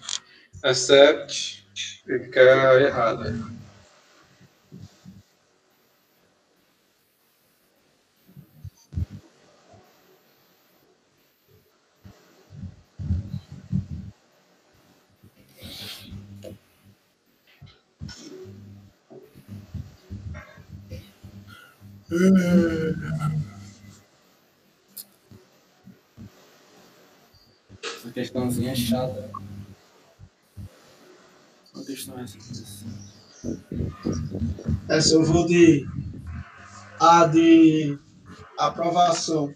[SPEAKER 9] except fica errada.
[SPEAKER 1] Essa questãozinha é chata. Qual questão é essa?
[SPEAKER 4] Essa eu vou de. A de aprovação.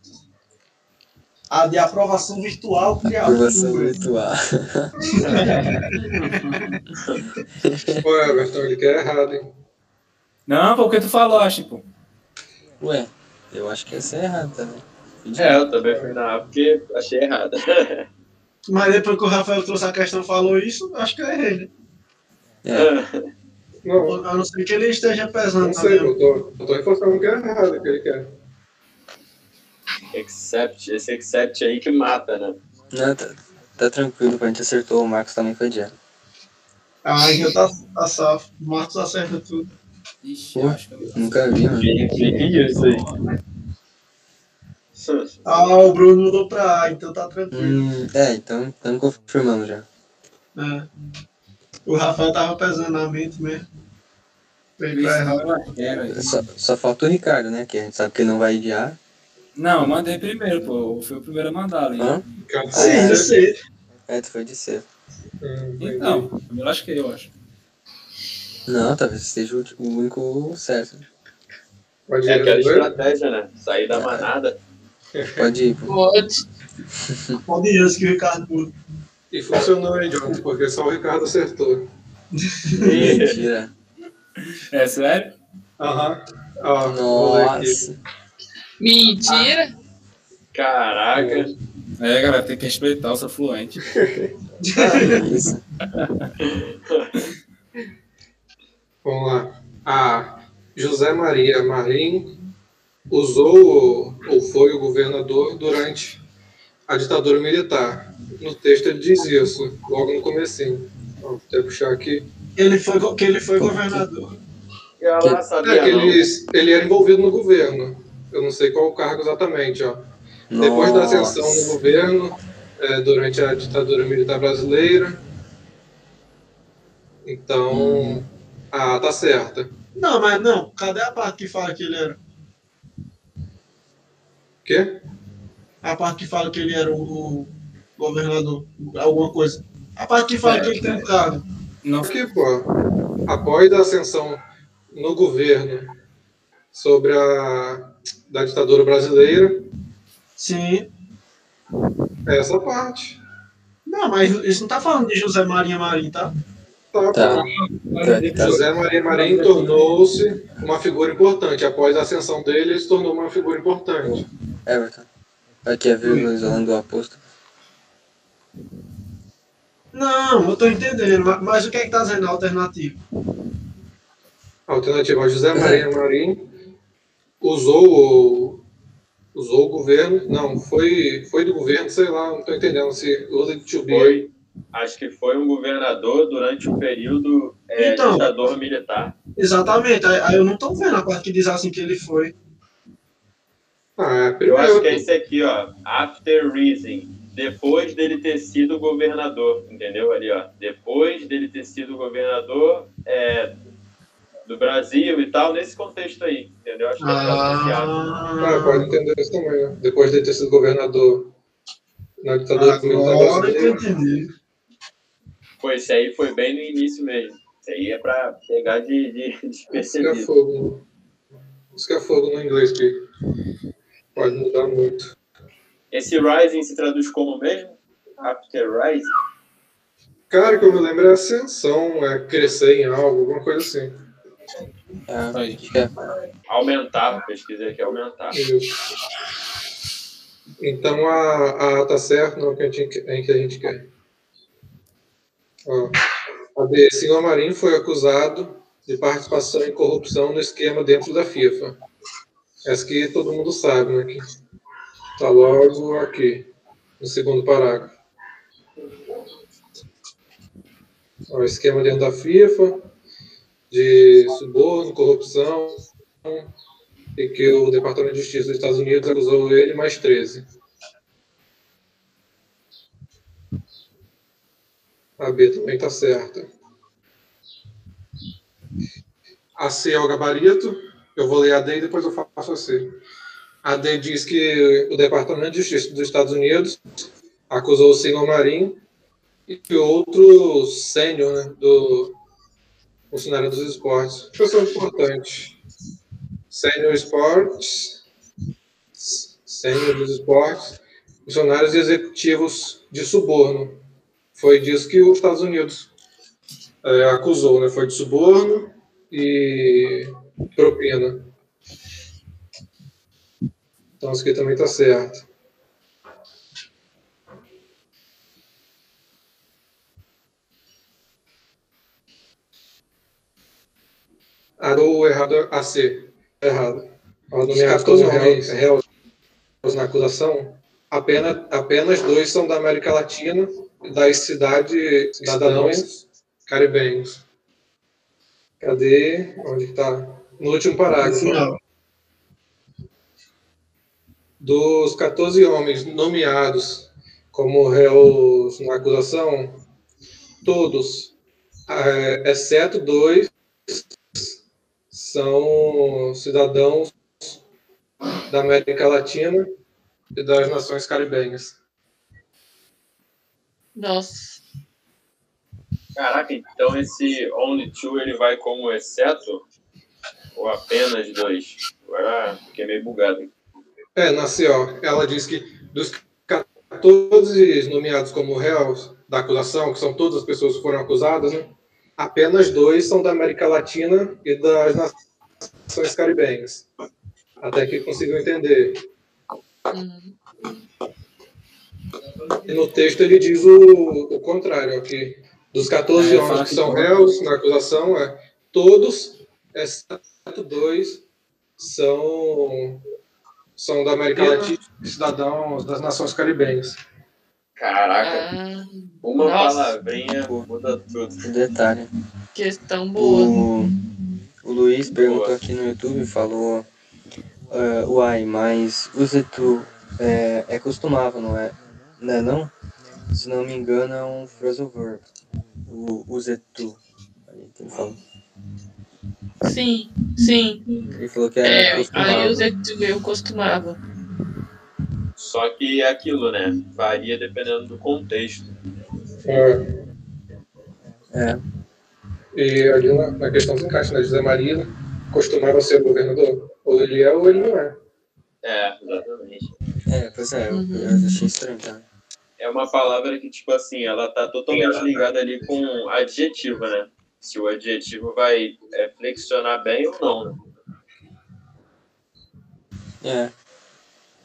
[SPEAKER 4] A de aprovação virtual
[SPEAKER 3] Aprovação
[SPEAKER 4] criatura.
[SPEAKER 3] virtual.
[SPEAKER 9] Ué, Everton, ele quer errado, hein?
[SPEAKER 1] Não, porque tu falou, tipo.
[SPEAKER 3] Ué, eu acho que essa é errada também.
[SPEAKER 8] É, eu também fui na A porque achei errada.
[SPEAKER 4] Mas depois que o Rafael trouxe a questão e falou isso, acho que eu errei, né?
[SPEAKER 3] É,
[SPEAKER 9] Não,
[SPEAKER 4] A não ser que ele esteja pesando
[SPEAKER 9] não sei, eu tô, eu tô reforçando que é errado que ele quer.
[SPEAKER 8] Accept, esse accept aí que mata, né?
[SPEAKER 3] não, tá, tá tranquilo, a gente acertou, o Marcos também foi de.
[SPEAKER 4] Ah, já tá, tá safo. O Marcos acerta tudo.
[SPEAKER 1] Ixi,
[SPEAKER 3] Pô.
[SPEAKER 1] acho que eu
[SPEAKER 3] Nunca vi, mano.
[SPEAKER 8] Fique isso aí.
[SPEAKER 4] Ah, o Bruno mudou pra A, então tá tranquilo.
[SPEAKER 3] Hum, é, então estamos confirmando já.
[SPEAKER 4] É. O Rafael tava pesando na mente mesmo.
[SPEAKER 3] Só, só falta o Ricardo, né? Que a gente sabe que ele não vai de A.
[SPEAKER 1] Não, eu mandei primeiro, pô. Eu fui o primeiro a mandar ali.
[SPEAKER 3] Hã?
[SPEAKER 4] Sim, eu sei.
[SPEAKER 3] É, tu foi de ser.
[SPEAKER 1] Então, eu me lasquei, eu acho.
[SPEAKER 3] Não, talvez seja o o único certo.
[SPEAKER 9] Pode
[SPEAKER 8] É
[SPEAKER 9] ir,
[SPEAKER 8] aquela estratégia, né? Sair da manada.
[SPEAKER 3] Pode ir, pô.
[SPEAKER 2] Pode.
[SPEAKER 4] Pode ir antes que o Ricardo.
[SPEAKER 9] E funcionou, hein, John? Porque só o Ricardo acertou.
[SPEAKER 3] Mentira.
[SPEAKER 1] É sério?
[SPEAKER 9] Aham. Ler aqui.
[SPEAKER 3] Nossa.
[SPEAKER 2] Mentira.
[SPEAKER 8] Caraca.
[SPEAKER 1] É, galera, tem que respeitar, eu sou fluente.
[SPEAKER 3] Que isso.
[SPEAKER 9] Vamos lá. A José Maria Marim usou ou foi o governador durante a ditadura militar. No texto ele diz isso, logo no comecinho. Vou até puxar aqui.
[SPEAKER 4] Ele foi, que ele foi governador.
[SPEAKER 8] Eu lá
[SPEAKER 9] É
[SPEAKER 8] sabia
[SPEAKER 9] que
[SPEAKER 8] não.
[SPEAKER 9] ele, ele era envolvido no governo. Eu não sei qual o cargo exatamente, ó. Depois da ascensão no governo, é, durante a ditadura militar brasileira. Então, ah, tá certa.
[SPEAKER 4] Não, mas não. Cadê a parte que fala que ele era?
[SPEAKER 9] O quê?
[SPEAKER 4] A parte que fala que ele era o, o governador. Alguma coisa. A parte que fala
[SPEAKER 1] É,
[SPEAKER 4] que ele tem um cargo.
[SPEAKER 1] Não,
[SPEAKER 9] Porque, pô, após a ascensão no governo sobre a da ditadura brasileira,
[SPEAKER 4] Sim.
[SPEAKER 9] é essa parte.
[SPEAKER 4] Não, mas isso não tá falando de José Maria Marim, tá?
[SPEAKER 9] Tá,
[SPEAKER 3] Tá.
[SPEAKER 9] pô.
[SPEAKER 3] Tá, tá.
[SPEAKER 9] José Maria Marim tornou-se uma figura importante. Após a ascensão dele, ele se tornou uma figura importante.
[SPEAKER 3] Everton. Aqui é vírgula isolando o aposto.
[SPEAKER 4] Não, eu tô entendendo. Mas, mas o que é que tá dizendo a alternativa?
[SPEAKER 9] Alternativa, José Maria Marim usou o, usou o governo, não, foi, foi do governo, sei lá, não tô entendendo se usa de be.
[SPEAKER 8] Foi, acho que foi um governador durante o período é,
[SPEAKER 4] Então.
[SPEAKER 8] ditador militar.
[SPEAKER 4] Exatamente. Aí, aí eu não tô vendo a parte que diz assim que ele foi.
[SPEAKER 9] Ah, é
[SPEAKER 8] Eu acho que é esse aqui, ó. After reason. Depois dele ter sido governador, entendeu? Ali, ó. Depois dele ter sido governador é, do Brasil e tal, nesse contexto aí, entendeu? Acho que é associado.
[SPEAKER 9] Ah, pode entender isso também, né? Depois de ter sido governador na ditadura militar
[SPEAKER 4] Agora que eu
[SPEAKER 9] brasileira.
[SPEAKER 4] entendi.
[SPEAKER 8] Pô, esse aí foi bem no início mesmo. Esse aí é pra pegar de, de
[SPEAKER 9] Isso que é
[SPEAKER 8] despercebido.
[SPEAKER 9] fogo. Isso que é fogo no inglês, que pode mudar muito.
[SPEAKER 8] Esse rising se traduz como mesmo? After rising?
[SPEAKER 9] Cara, que eu me lembro é ascensão, é crescer em algo, alguma coisa assim.
[SPEAKER 3] É,
[SPEAKER 1] Aí.
[SPEAKER 3] é.
[SPEAKER 8] Aumentar, pesquisei aqui, aumentar.
[SPEAKER 9] Isso. Então a, a tá certo, não que a gente, é que a gente quer. A. Senhor Marinho foi acusado de participação em corrupção no esquema dentro da FIFA. Essa que todo mundo sabe, né? Que tá logo aqui, no segundo parágrafo. Ó, esquema dentro da FIFA, de suborno, corrupção, e que o Departamento de Justiça dos Estados Unidos acusou ele mais 13. A B também está certa. A C é o gabarito. Eu vou ler a D e depois eu faço a C. A D diz que o Departamento de Justiça dos Estados Unidos acusou o senhor Marinho e outro sênior né, do funcionário dos esportes. Pessoa importante. Sênior Sports, Sênior dos Esportes, funcionários executivos de suborno. Foi disso que os Estados Unidos é, acusou, né? Foi de suborno e propina. Então isso aqui também está certo. A do errado a C. Errado. Ao nomear como réus, réus na acusação, apenas, apenas dois são da América Latina, das cidades cidadãos caribenhos. Cadê? Onde está? No último parágrafo. Dos 14 homens nomeados como réus na acusação, todos, eh, exceto dois, são cidadãos da América Latina e das nações caribenhas.
[SPEAKER 2] Nossa.
[SPEAKER 8] Caraca, então esse only two ele vai como exceto ou apenas dois? Agora fiquei meio bugado.
[SPEAKER 9] É, nasceu. Ela diz que dos 14 nomeados como réus da acusação, que são todas as pessoas que foram acusadas, né? apenas dois são da América Latina e das nações caribenhas. Até que conseguiu entender.
[SPEAKER 2] Uhum.
[SPEAKER 9] E no texto ele diz o, o contrário, que dos 14 é, homens que são réus na acusação, é, todos, exceto dois, são, são da América Latina, cidadãos das nações caribenhas.
[SPEAKER 8] Caraca, ah, uma nossa. palavrinha muda tudo.
[SPEAKER 3] Detalhe.
[SPEAKER 2] Questão boa.
[SPEAKER 3] O, o Luiz perguntou boa. aqui no YouTube, falou, uh, uai, mas o Zetu é, é costumável, não é? Não é não? Se não me engano é um phrasal verb. O, o Zetu. Aí ele falou.
[SPEAKER 2] Sim, sim.
[SPEAKER 3] Ele falou que é,
[SPEAKER 2] é aí o Zetu eu costumava.
[SPEAKER 8] Só que é aquilo, né? Varia dependendo do contexto.
[SPEAKER 9] É.
[SPEAKER 3] É.
[SPEAKER 9] E ali na, na questão dos encaixes, né? José Maria costumava ser governador. Ou ele é ou ele não é.
[SPEAKER 8] É, exatamente.
[SPEAKER 3] É, pois é, uhum. eu achei estranho, tá?
[SPEAKER 8] É uma palavra que, tipo assim, ela tá totalmente ligada ali com adjetivo, né? Se o adjetivo vai é, flexionar bem ou não, né?
[SPEAKER 3] É.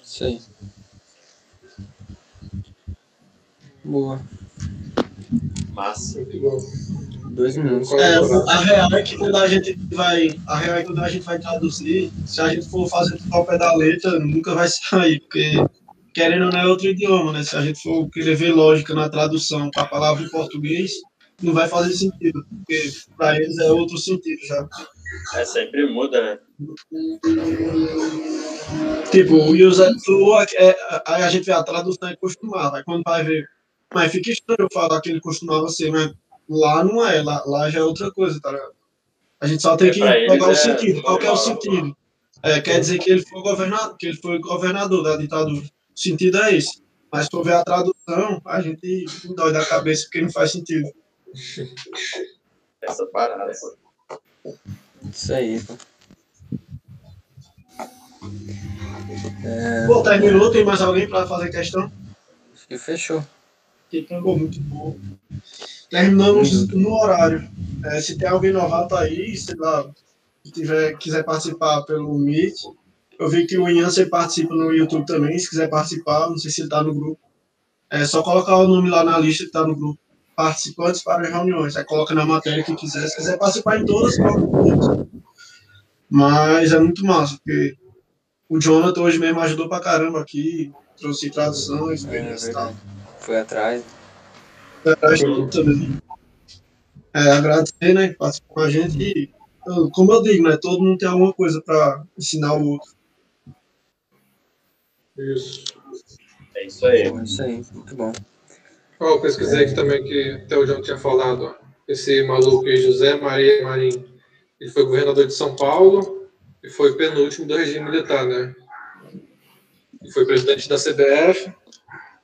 [SPEAKER 3] Isso aí. Boa.
[SPEAKER 8] Massa.
[SPEAKER 3] Dois minutos.
[SPEAKER 4] É, a real é que quando a gente vai. A real é que quando a gente vai traduzir, se a gente for fazer tudo ao pé da letra, nunca vai sair, porque querendo não é outro idioma, né? Se a gente for querer ver lógica na tradução para a palavra em português, não vai fazer sentido, porque para eles é outro sentido já.
[SPEAKER 8] É, sempre muda, né?
[SPEAKER 4] Tipo, o to, é, aí a gente vê a tradução e costumava. Aí quando vai ver mas fica estranho eu falar que ele costumava ser, mas lá não é, lá, lá já é outra coisa, tá ligado? A gente só tem é, que pegar o é sentido. Qual é o sentido? É, quer dizer que ele foi governador, que ele foi governador da ditadura. O sentido é esse. Mas se for ver a tradução, a gente dói da cabeça porque não faz sentido.
[SPEAKER 8] Essa parada.
[SPEAKER 3] Isso aí, pô.
[SPEAKER 4] É... Pô, terminou, tem mais alguém para fazer questão?
[SPEAKER 3] Acho que fechou
[SPEAKER 4] ficou muito bom. Terminamos no horário. É, se tem alguém novato aí, sei lá, se tiver, quiser participar pelo Meet, eu vi que o Ian participa no YouTube também, se quiser participar, não sei se ele está no grupo. É só colocar o nome lá na lista que está no grupo. Participantes para as reuniões. Aí coloca na matéria que quiser. Se quiser participar em todas, coloca Mas é muito massa, porque o Jonathan hoje mesmo ajudou pra caramba aqui, trouxe tradução, experiência e tal
[SPEAKER 3] foi atrás.
[SPEAKER 4] Foi atrás de tudo também. É, agradecer, né, que participou com a gente e, como eu digo, né, todo mundo tem alguma coisa para ensinar o outro.
[SPEAKER 9] Isso.
[SPEAKER 8] É isso aí.
[SPEAKER 3] É isso aí, muito bom.
[SPEAKER 9] Ó, eu pesquisei aqui também que até o João tinha falado, ó, esse maluco aí, José Maria Marim, ele foi governador de São Paulo e foi penúltimo do regime militar, né? E foi presidente da CBF,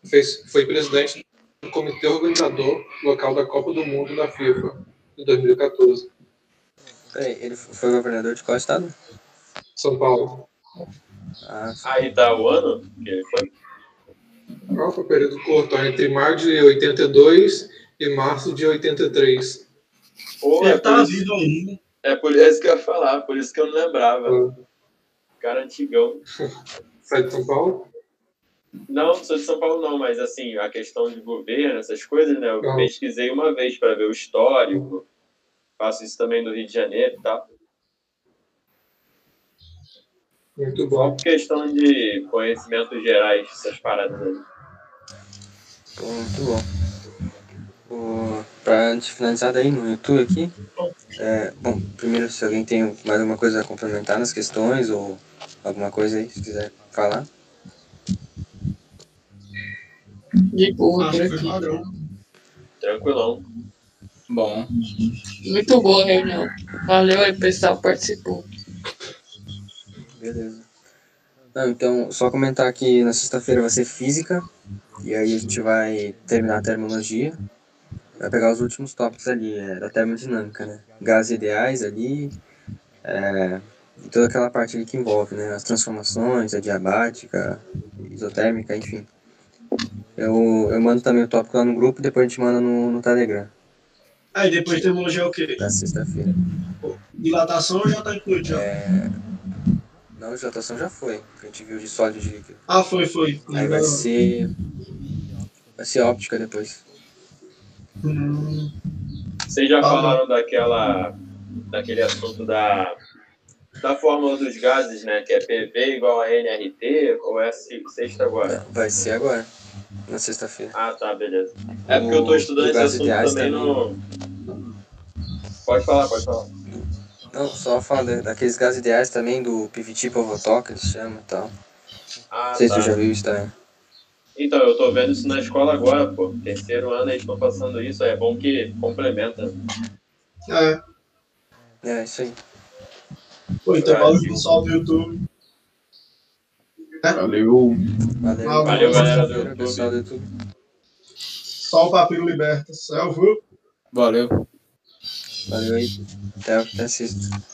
[SPEAKER 9] fez, foi presidente do comitê organizador local da Copa do Mundo da FIFA de 2014.
[SPEAKER 3] Peraí, ele foi governador de qual estado?
[SPEAKER 9] São Paulo.
[SPEAKER 3] Ah,
[SPEAKER 8] Aí tá o ano que ele foi?
[SPEAKER 9] Qual foi o período curto? Entre maio de 82 e março de 83.
[SPEAKER 8] Pô,
[SPEAKER 4] é, tá vivo ainda.
[SPEAKER 8] É por isso que eu ia falar, por isso que eu não lembrava. Ah. Cara antigão.
[SPEAKER 9] Sai de São Paulo?
[SPEAKER 8] Não, não sou de São Paulo, não, mas assim, a questão de governo, essas coisas, né? Eu não. pesquisei uma vez para ver o histórico, faço isso também no Rio de Janeiro e tal.
[SPEAKER 9] Muito bom.
[SPEAKER 8] Só questão de conhecimentos gerais, essas paradas aí.
[SPEAKER 3] Muito bom. O, pra antes de finalizar daí no YouTube aqui, é, bom, primeiro se alguém tem mais alguma coisa a complementar nas questões ou alguma coisa aí, se quiser falar.
[SPEAKER 2] De boa aqui.
[SPEAKER 8] Tranquilão.
[SPEAKER 1] Bom.
[SPEAKER 2] Muito boa a reunião. Valeu aí, pessoal, participou.
[SPEAKER 3] Beleza. Não, então, só comentar que na sexta-feira vai ser física, e aí a gente vai terminar a termologia, vai pegar os últimos tópicos ali, é, da termodinâmica, né? Gases ideais ali, é, e toda aquela parte ali que envolve, né? As transformações, a diabática, isotérmica, enfim. Eu, eu mando também o tópico lá no grupo e depois a gente manda no, no Telegram.
[SPEAKER 4] Aí depois termologia é o quê?
[SPEAKER 3] Na sexta-feira.
[SPEAKER 4] Dilatação já tá incluído já?
[SPEAKER 3] É... Não, dilatação já foi. Que a gente viu de sólido de líquido.
[SPEAKER 4] Ah, foi, foi.
[SPEAKER 3] Aí vai ser. Vai ser óptica depois.
[SPEAKER 4] Hum,
[SPEAKER 8] Vocês já
[SPEAKER 4] Ah.
[SPEAKER 8] falaram daquela, daquele assunto da, da fórmula dos gases, né? Que é PV igual a NRT, ou é se- sexta agora?
[SPEAKER 3] Vai ser agora. Na sexta-feira.
[SPEAKER 8] Ah, tá, beleza. É porque eu tô estudando esse assunto
[SPEAKER 3] ideais
[SPEAKER 8] também no... Pode falar, pode falar.
[SPEAKER 3] Não, só falar da- daqueles gases ideais também, do PVT Povotó, que eles chamam e tal.
[SPEAKER 8] Ah,
[SPEAKER 3] Não sei se
[SPEAKER 8] tá.
[SPEAKER 3] tu já viu isso também.
[SPEAKER 8] Então, eu tô vendo isso na escola agora, pô. Terceiro ano eles estão passando isso, é bom que complementa.
[SPEAKER 4] é.
[SPEAKER 3] É, isso aí.
[SPEAKER 4] Pô, intervalo do pessoal do YouTube.
[SPEAKER 5] Valeu.
[SPEAKER 3] Valeu,
[SPEAKER 4] Ah,
[SPEAKER 8] Valeu, galera do YouTube.
[SPEAKER 3] pessoal do YouTube.
[SPEAKER 4] Só o papiro liberta. Salve.
[SPEAKER 1] Valeu.
[SPEAKER 3] Valeu aí. Até, até sexta.